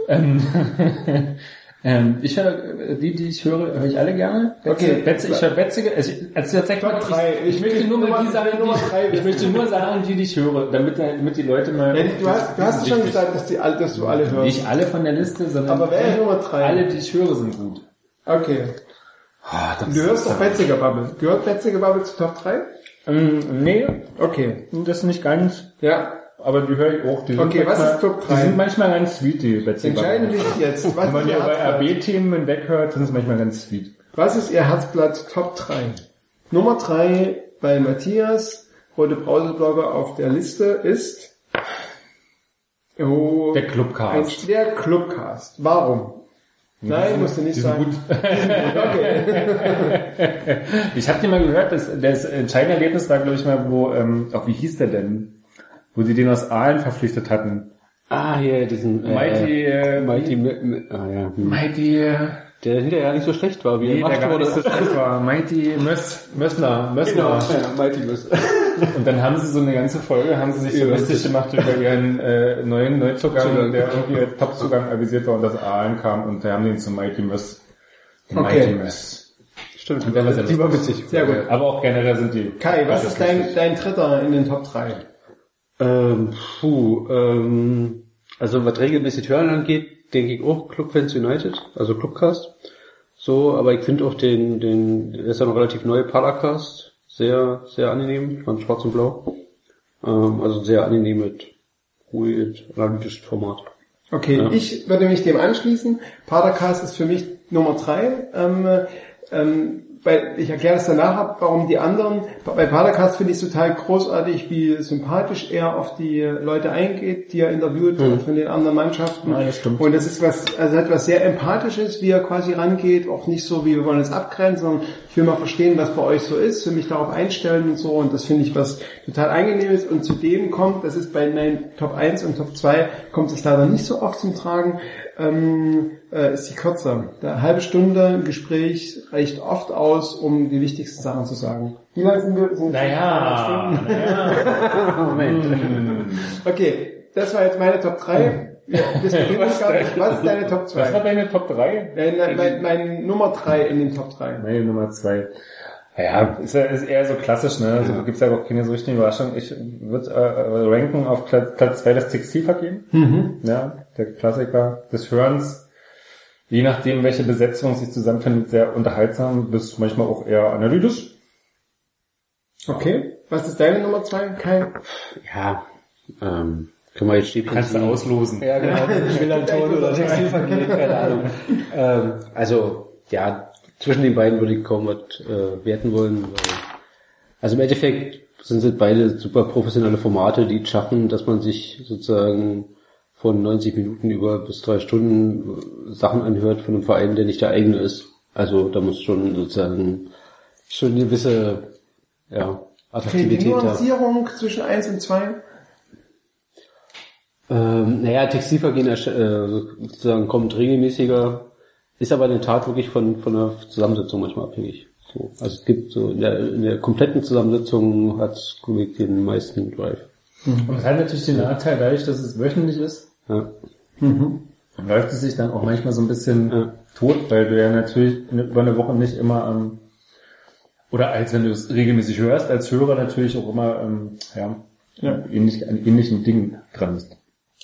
ähm, ich höre, die, die ich höre, höre ich alle gerne. Betze, Okay. Betze, ich höre Betzige, also, ich- also tatsächlich, Top drei. ich, ich möchte nur mal die drei. die, ich möchte nur sagen, die, die ich höre, damit, damit die Leute mal... Ja, du hast, du hast ist schon gesagt, dass, die, dass du alle hörst. Nicht alle von der Liste, sondern Aber wer ist Nummer drei? alle, die ich höre, sind gut. Okay. Das Du hörst ist- doch Betziger Bubble. Gehört Betziger Bubble zu Top 3? Ähm, nee, Okay. das nicht ganz. Ja. Aber die höre ich auch. Die Okay, was manchmal, ist Top drei? Die sind manchmal ganz sweet, die Betsy Entscheidend Bubble. ist jetzt, Wenn man ja bei? RB-Themen weghört, sind es manchmal ganz sweet. was ist Ihr Herzblatt Top 3? Nummer 3 bei Matthias, Rote Brauseblogger auf der Liste ist oh, Der ein Clubcast. der Clubcast. Warum? Nein, musst du nicht sagen. gut. Okay. Ich habe dir mal gehört, das, das entscheidende Erlebnis war, glaube ich mal, wo, ähm, auch wie hieß der denn? Wo die den aus Aalen verpflichtet hatten. Ah, hier, diesen, äh, Mighty, äh, Mighty, Mi- Mi- ah, ja. hm. Mighty, äh, Der hinterher nicht so schlecht war, wie er Nee, der gemacht gar wurde. nicht so schlecht war. Mighty Möss, Mössner, Mössner. Genau, ja, Mighty Miss. Und dann haben sie so eine ganze Folge, haben sie sich so lustig gemacht über ihren äh, neuen Neuzugang, Zugang. der irgendwie als Top-Zugang avisiert war und das A kam und da haben die ihn zu Mighty Möss. Okay. Mighty Möss. Stimmt, Und der war sehr die war witzig. Sehr gut. Aber auch generell sind die... Kai, was ist dein, dein dritter in den Top 3? Ähm, puh, ähm, also was regelmäßig hören angeht, denke ich auch Clubfans United, also Clubcast. So, aber ich finde auch den, den, der ist ja noch relativ neu, Paracast, sehr, sehr angenehm, von Schwarz und Blau. Ähm, also sehr angenehm mit ruhig, analytischem Format. Okay, Ja. ich würde mich dem anschließen. Padercast ist für mich Nummer drei. Ähm, ähm, weil ich erkläre es danach, warum die anderen. Bei Padercast finde ich es total großartig, wie sympathisch er auf die Leute eingeht, die er interviewt von den anderen Mannschaften. Ja, das stimmt. Und das ist was, also etwas sehr Empathisches, wie er quasi rangeht, auch nicht so, wie wir wollen es abgrenzen, sondern ich will mal verstehen, was bei euch so ist, für mich darauf einstellen und so. Und das finde ich was total angenehmes. Und zudem kommt, das ist bei meinen Top 1 und Top 2, kommt es leider nicht so oft zum Tragen, ähm, äh, ist die kürzer. Eine halbe Stunde Gespräch reicht oft aus, um die wichtigsten Sachen zu sagen. Wie lange sind wir? Sind Naja, naja. Moment. Okay, das war jetzt meine Top 3. Ja, das Was gar nicht. denn? Was ist deine Top Was war 2? deine Top 3? Mein, mein, mein Nummer 3 in den Top 3. Meine Nummer 2. Ja, ist, ja- ist eher so klassisch, ne? Also, da gibt's ja auch keine so richtige Überraschung. Ich würde äh, ranken auf Platz, Platz 2 das Textilvergehen. Mhm. Ja, der Klassiker des Hörens. Je nachdem, welche Besetzung sich zusammenfindet, sehr unterhaltsam, bis manchmal auch eher analytisch. Okay, was ist deine Nummer 2, Kai? Ja, ähm, können wir jetzt Stäbchen Kannst du auslosen. Ja, genau. Melanton oder Textilverkehr, keine Ahnung. ähm, also, ja, zwischen den beiden würde ich kaum was äh, werten wollen. Weil, also im Endeffekt sind es beide super professionelle Formate, die es schaffen, dass man sich sozusagen von 90 Minuten über bis drei Stunden äh, Sachen anhört von einem Verein, der nicht der eigene ist. Also da muss schon sozusagen schon eine gewisse ja, Okay, die Attraktivität da. Nuancierung zwischen 1 und 2. Ähm, naja, Textilvergehen äh, sozusagen kommt regelmäßiger, ist aber in der Tat wirklich von, von der Zusammensetzung manchmal abhängig. So, also es gibt so in der, in der kompletten Zusammensetzung hat ich den meisten Drive. Und es hat natürlich den Nachteil, dadurch, dass es wöchentlich ist, Ja. läuft es sich dann auch manchmal so ein bisschen Ja. tot, weil du ja natürlich über eine Woche nicht immer am oder als wenn du es regelmäßig hörst, als Hörer natürlich auch immer ähm, ja, Ja. Ähnlich, an ähnlichen Dingen dran bist.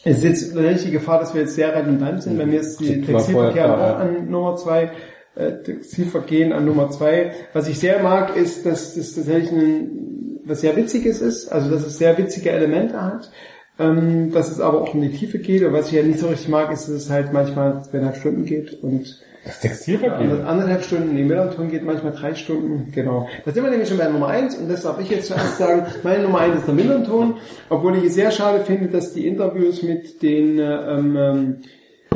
Es ist jetzt eine richtige Gefahr, dass wir jetzt sehr redundant sind. Bei mir ist die Textilverkehr auch an Nummer zwei, äh, Textilvergehen an Nummer zwei. Was ich sehr mag, ist, dass das tatsächlich ein, was sehr Witziges ist, also dass es sehr witzige Elemente hat, ähm, dass es aber auch in die Tiefe geht. Und was ich ja nicht so richtig mag, ist, dass es halt manchmal zweieinhalb Stunden geht und Das Textilverkehr. Ander- anderthalb Stunden, die Marathon geht manchmal drei Stunden, genau. Da sind wir nämlich schon bei Nummer eins und das darf ich jetzt zuerst sagen. Meine Nummer eins ist der Millanton, obwohl ich es sehr schade finde, dass die Interviews mit den äh, ähm, ähm,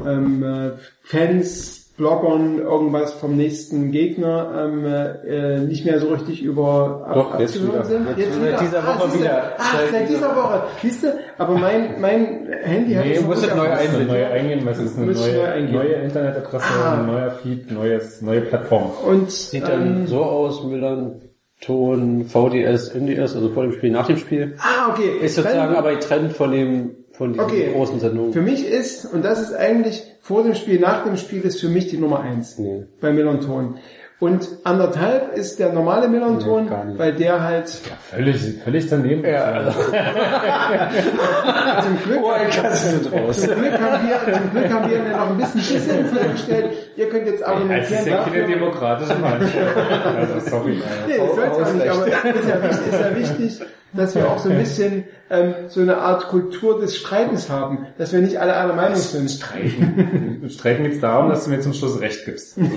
ähm, äh, Fans, Bloggern, irgendwas vom nächsten Gegner ähm, äh, nicht mehr so richtig über ab, Doch, jetzt abzuhören wieder. sind. Jetzt seit dieser Woche siehste, wieder. Ach, Seit seit dieser Woche. Siehst du, aber mein, mein Handy hat Nee, es noch muss neu auf- ein, neu eingehen, weil es ist eine neue, eingehen. neue Internetadresse, Ah. ein neuer Feed, neues, neue Plattform. Und Sieht dann ähm, so aus, Milan, Ton, VDS, NDS, also vor dem Spiel, nach dem Spiel. Ah, okay. Ist sozusagen Dann- aber getrennt von dem, von diesen Okay. großen Sendungen. Für mich ist, und das ist eigentlich vor dem Spiel, nach dem Spiel, ist für mich die Nummer eins Nee. bei Melanton. Und anderthalb ist der normale Melanton, Nee, weil der halt Völlig, völlig daneben. Ja, zum Glück, zum Glück haben wir, zum Glück haben wir mir noch ein bisschen Schiss hingestellt. Ihr könnt jetzt Es ist argumentieren ja keine dafür. demokratische Mannschaft. Also sorry. Nee, das soll's auch nicht, aber ist ja, wichtig, ist ja wichtig, dass wir auch so ein bisschen ähm, so eine Art Kultur des Streitens haben, dass wir nicht alle einer Meinung sind. Streiten. Im Streiten geht es darum, dass du mir zum Schluss recht gibst.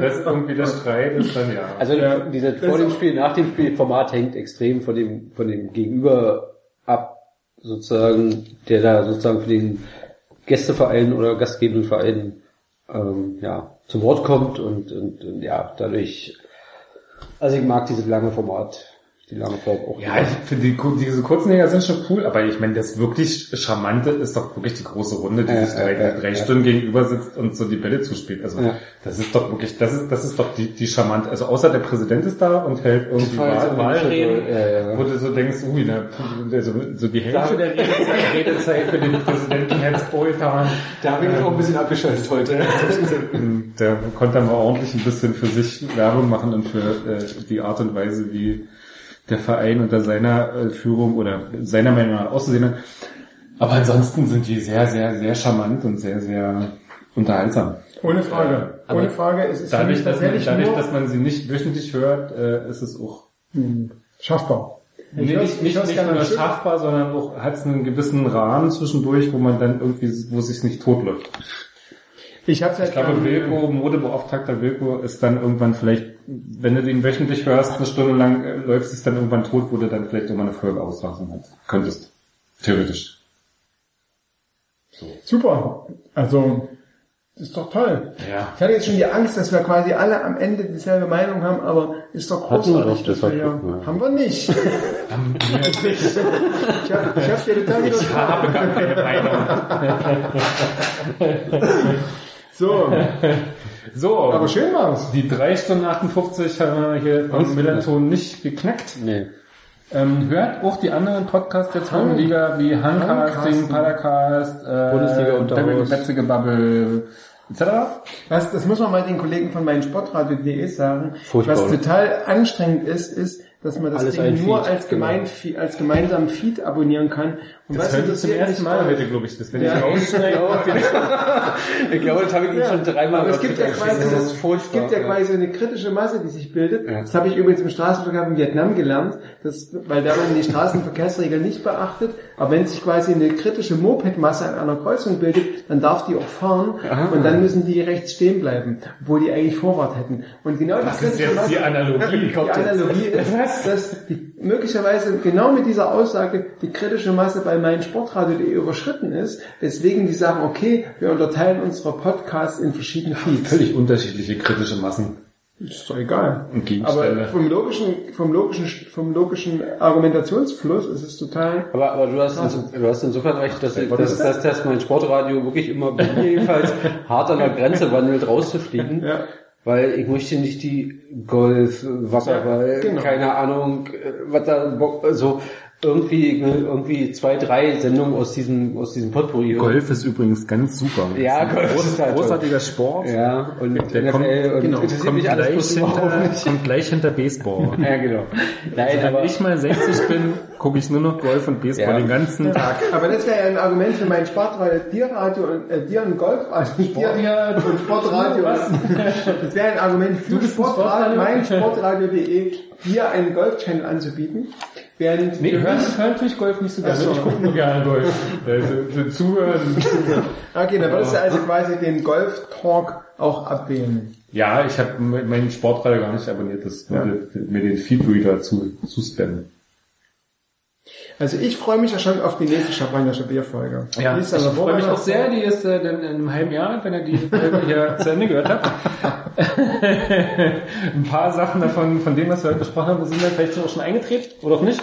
Das ist irgendwie der Streit, ist dann ja. Also Ja. dieser Das vor dem Spiel, nach dem Spiel Format hängt extrem von dem von dem Gegenüber ab, sozusagen, der da sozusagen für den Gästeverein oder gastgebenden Verein ähm, ja zu Wort kommt und, und, und ja dadurch. Also ich mag dieses lange Format Die lange Form auch. Ja, ich finde die, diese kurzen Dinger sind schon cool, aber ich meine, das wirklich Charmante ist doch wirklich die große Runde, die Ja, sich drei, ja, ja, drei ja. Stunden gegenüber sitzt und so die Bälle zuspielt. Also Ja. das ist doch wirklich, das ist, das ist doch die, die charmante. Also außer der Präsident ist da und hält irgendwie Wahl, so Wahlreden, ja, ja. wo du so denkst, ui, na, so, so die Hälfte der Redezeit, Redezeit für den Präsidenten Herz Boltan. Da bin ich auch ein bisschen abgeschaltet heute. Der konnte mal ordentlich ein bisschen für sich Werbung machen und für äh, die Art und Weise, wie der Verein unter seiner äh, Führung oder seiner Meinung nach auszusehen hat. Aber ansonsten sind die sehr, sehr, sehr charmant und sehr, sehr unterhaltsam. Ohne Frage. Aber Ohne Frage. Es ist für Dadurch, dass man, dadurch, nur dass man sie nicht wöchentlich hört, äh, ist es auch schaffbar. Ich nee, hör's- nicht, ich nicht, nicht nur schaffbar, sondern auch hat es einen gewissen Rahmen zwischendurch, wo man dann irgendwie, wo es sich nicht totläuft. Ich habe Ich glaube, Wilko, Modebeauftragter Wilko, ist dann irgendwann vielleicht, wenn du den wöchentlich hörst, eine Stunde lang, äh, läuft es dann irgendwann tot, wo du dann vielleicht irgendwann eine Folge auslassen hast. Könntest. Theoretisch. Super. Also, das ist doch toll. Ja. Ich hatte jetzt schon die Angst, dass wir quasi alle am Ende dieselbe Meinung haben, aber ist doch Hatten wir großartig. doch, das dass wir hat- ja, ja. Haben wir nicht. ich habe ich hab dir total Ich habe gar keine Meinung. So, So. aber schön war's. Die 3 Stunden 58 haben wir hier von Millanton nicht geknackt. Nee. Ähm, hört auch die anderen Podcasts der zweiten Liga wie Handcasting. Padercast, äh, Bundesliga unter Haus. Betzige Bubble, etc. Was, das muss man mal den Kollegen von meinem Sportradio.de sagen. Furchtbar, Was total anstrengend ist, ist, dass man das Alles Ding nur Feed, als, genau. gemein, als gemeinsamen Feed abonnieren kann. Und Das was hört ihr zum ersten Mal heute, glaube ich. Das werde Ja. ich rausschneiden. Ich glaube, das habe ich Ja, schon dreimal aber es gibt ja quasi, Das es gibt ja quasi eine kritische Masse, die sich bildet. Ja. Das habe ich übrigens im Straßenverkehr in Vietnam gelernt, dass, weil da man die Straßenverkehrsregeln nicht beachtet, aber wenn sich quasi eine kritische Mopedmasse an einer Kreuzung bildet, dann darf die auch fahren und dann müssen die rechts stehen bleiben, obwohl die eigentlich Vorwart hätten. Und genau Das ist jetzt die Analogie. die Analogie ist, dass die, möglicherweise genau mit dieser Aussage die kritische Masse bei meinsportradio.de überschritten ist, weswegen die sagen, okay, wir unterteilen unsere Podcasts in verschiedene Feeds. Völlig unterschiedliche kritische Massen Ist doch egal. Aber vom logischen, vom logischen, vom logischen Argumentationsfluss ist es total Aber, aber du hast, ins- du hast insofern recht, dass, dass, dass, dass mein Sportradio wirklich immer jedenfalls hart an der Grenze wandelt, rauszufliegen. Ja. Weil ich möchte nicht die Golf, Wasserball, Ja, genau. keine Ahnung, äh, was da Bock, so irgendwie, ich will irgendwie zwei, drei Sendungen aus diesem, aus diesem Potpourri. Golf ist übrigens ganz super. Ja, Das ist ein Golf groß, ist halt toll. großartiger Sport. Ja, und Der NFL kommt- und genau, interessiert Kommt mich alles gleich, hinter, kommt gleich hinter Baseball. Ja, genau. Nein, Wenn aber ich mal 60 bin, gucke ich nur noch Golf und Baseball Ja. den ganzen Tag. Aber das wäre ja ein Argument für mein Sportradio, Tierradio und äh, Tier- und Golfradio. Tier- und Sportradio. Das wäre ein Argument für Sportradio, mein Sportradio.de, hier einen Golf-Channel anzubieten. Während Nee, hören, hören tue ich Golf nicht so gerne. Ach so. Ich gucke nur gerne Golf. Also, für Zuhören. Okay, dann würdest du also quasi den Golf-Talk auch abwählen. Ja, ich habe meinen Sportradio gar nicht abonniert. Das würde mir den Feedreader zu, zu spammen. Also ich freue mich ja schon auf die nächste Champagnerische Bierfolge. Ja, Die ich ist freue mich auch sehr. Die ist äh, dann in einem halben Jahr, wenn ihr die Folge hier zu Ende gehört habt. Ein paar Sachen davon, von dem, was wir heute besprochen haben, sind dann vielleicht auch schon eingetreten oder auch nicht.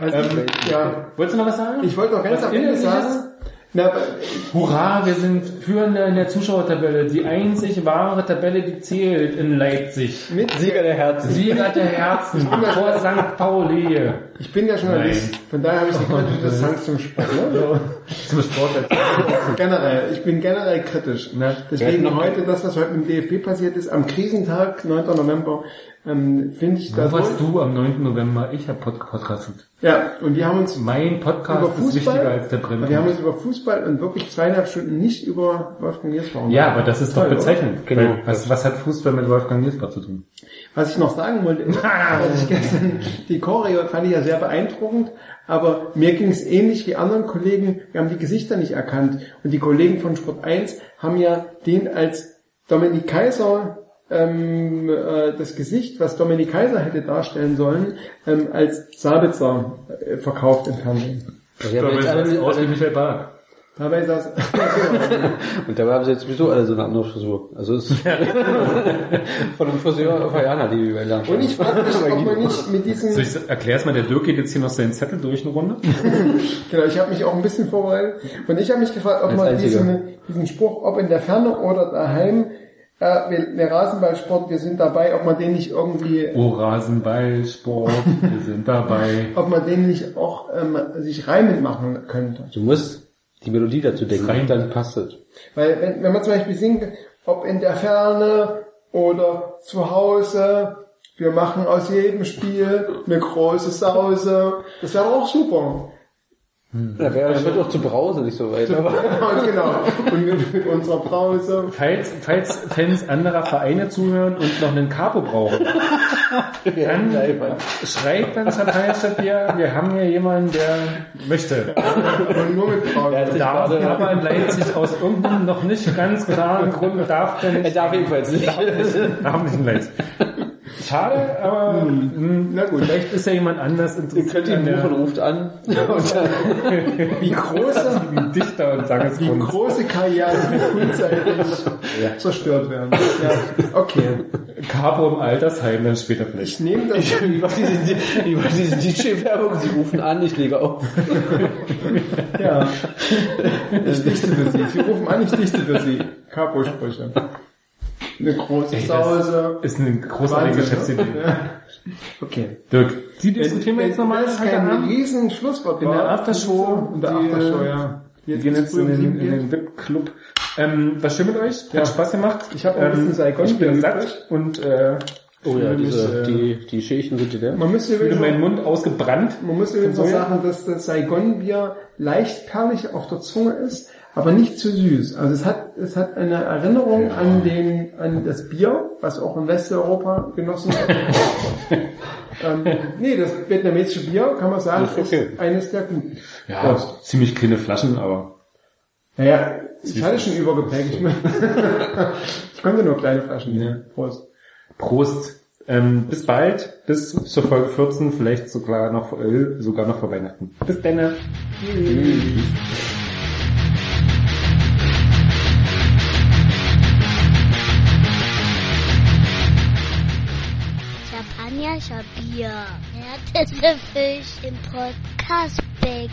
Also Ähm, ja, Wolltest du noch was sagen? ich wollte noch ganz Was am Ende sagen, na, Hurra, wir sind Führende in der Zuschauertabelle. Die einzig wahre Tabelle, die zählt in Leipzig. mit Sieger der Herzen. Sieger der Herzen vor St. Pauli. ich bin ja Journalist, Nein. von daher habe ich eine kritische Distanz zum Sport. Ne? Zum Sport Generell, ich bin generell kritisch. Ne? Deswegen heute, das, was heute mit dem DFB passiert ist, am Krisentag, 9. November, ähm, finde ich Wo das... warst du am 9. November? Ich habe podcastet. Ja, und wir haben uns Mein Podcast über ist wichtiger Fußball, als der Brennpunkt. wir haben uns über Fußball und wirklich zweieinhalb Stunden nicht über Wolfgang Niersbach Ja, aber das ist doch Toll, bezeichnend. Genau. Weil Was, was hat Fußball mit Wolfgang Niesbach zu tun? Was ich noch sagen wollte, ist, dass ich gestern die Choreo fand ich ja sehr beeindruckend, aber mir ging es ähnlich wie anderen Kollegen, wir haben die Gesichter nicht erkannt. Und die Kollegen von Sport 1 haben ja den als Dominik Kaiser ähm, äh, das Gesicht, was Dominik Kaiser hätte darstellen sollen, ähm, als Sabitzer äh, verkauft im Fernsehen. Aus wie alle, Michael Bark. Dabei saß, Und dabei haben sie jetzt sowieso alle so eine andere Frisur. Also es ist von dem Friseur auf Ayana, die wir lernen. und ich frage mich, ob man nicht mit So, diesem, ich erklär's mal, der Dirk geht jetzt hier noch seinen Zettel durch eine Runde. genau, ich habe mich auch ein bisschen vorbereitet und ich habe mich gefragt, ob Als man diesen, diesen Spruch, ob in der Ferne oder daheim, äh, wir, wir Rasenballsport, wir sind dabei, ob man den nicht irgendwie Oh, Rasenballsport, wir sind dabei. ob man den nicht auch ähm, sich reimend machen könnte. Du musst die Melodie dazu denken, Rein. dann passt es. Weil wenn, wenn man zum Beispiel singt, ob in der Ferne oder zu Hause, wir machen aus jedem Spiel eine große Sause, das wäre auch super. Da wäre das wird auch zu Brause nicht so weit. Aber genau. Und mit unserer Brause. Falls, falls Fans anderer Vereine zuhören und noch einen Capo brauchen, dann schreibt dann Champagnerstadt Bier, wir haben hier jemanden, der möchte. Und nur mit Brause. Darf aber in Leipzig aus irgendeinem noch nicht ganz klaren Grund darf der er nicht. darf jedenfalls nicht. Darf nicht in Leipzig. Schade, aber hm, Na gut, vielleicht ist ja jemand anders Ihr interessiert könnt ihn an der buchen, ruft an. Wie große, Dichter und sagen es wie uns. große Karrieren frühzeitig zerstört werden. Ja, okay. Capo im Altersheim dann später vielleicht. Ich nehme das. war diese, wie war diese DJ-Werbung? Sie rufen an, ich lege auf. Ja. Ich dichte für Sie. Sie rufen an, ich dichte für Sie. Capo-Sprüche. Eine große Ey, Sause. Ist eine großartige Wahnsinn, Geschäftsidee. Ja. Okay. Dirk, die diskutieren wir jetzt nochmal Das ist Abend. riesen Schlusswort In der war. Aftershow. In der Aftershow, ja. Wir gehen jetzt in den, in den VIP-Club. Ähm, was schön mit euch? Hat Ja. Spaß gemacht. Ich hab auch ein bisschen Saigon Ich bin Bier satt und äh, Oh ja, fühle mich, diese, äh, die, die Schälchen sind die leer. Man müsste fühle übrigens, meinen Mund ausgebrannt. man muss übrigens noch sagen, dass das Saigon-Bier leicht perlig auf der Zunge ist, aber nicht zu süß. Also es hat, es hat eine Erinnerung an den, an das Bier, was auch in Westeuropa genossen wird. ähm, nee, das vietnamesische Bier, kann man sagen, ist okay. ist eines der guten. Ja, ziemlich kleine Flaschen, aber Naja, ich hatte schon Übergepäck. Ich, ich konnte nur kleine Flaschen nehmen. Prost. Prost. Ähm, bis bald, bis zur Folge 14, vielleicht sogar noch, äh, sogar noch vor Weihnachten. Bis dann. Champagner, Bier. Erdäpfelfisch im Podcastbecken.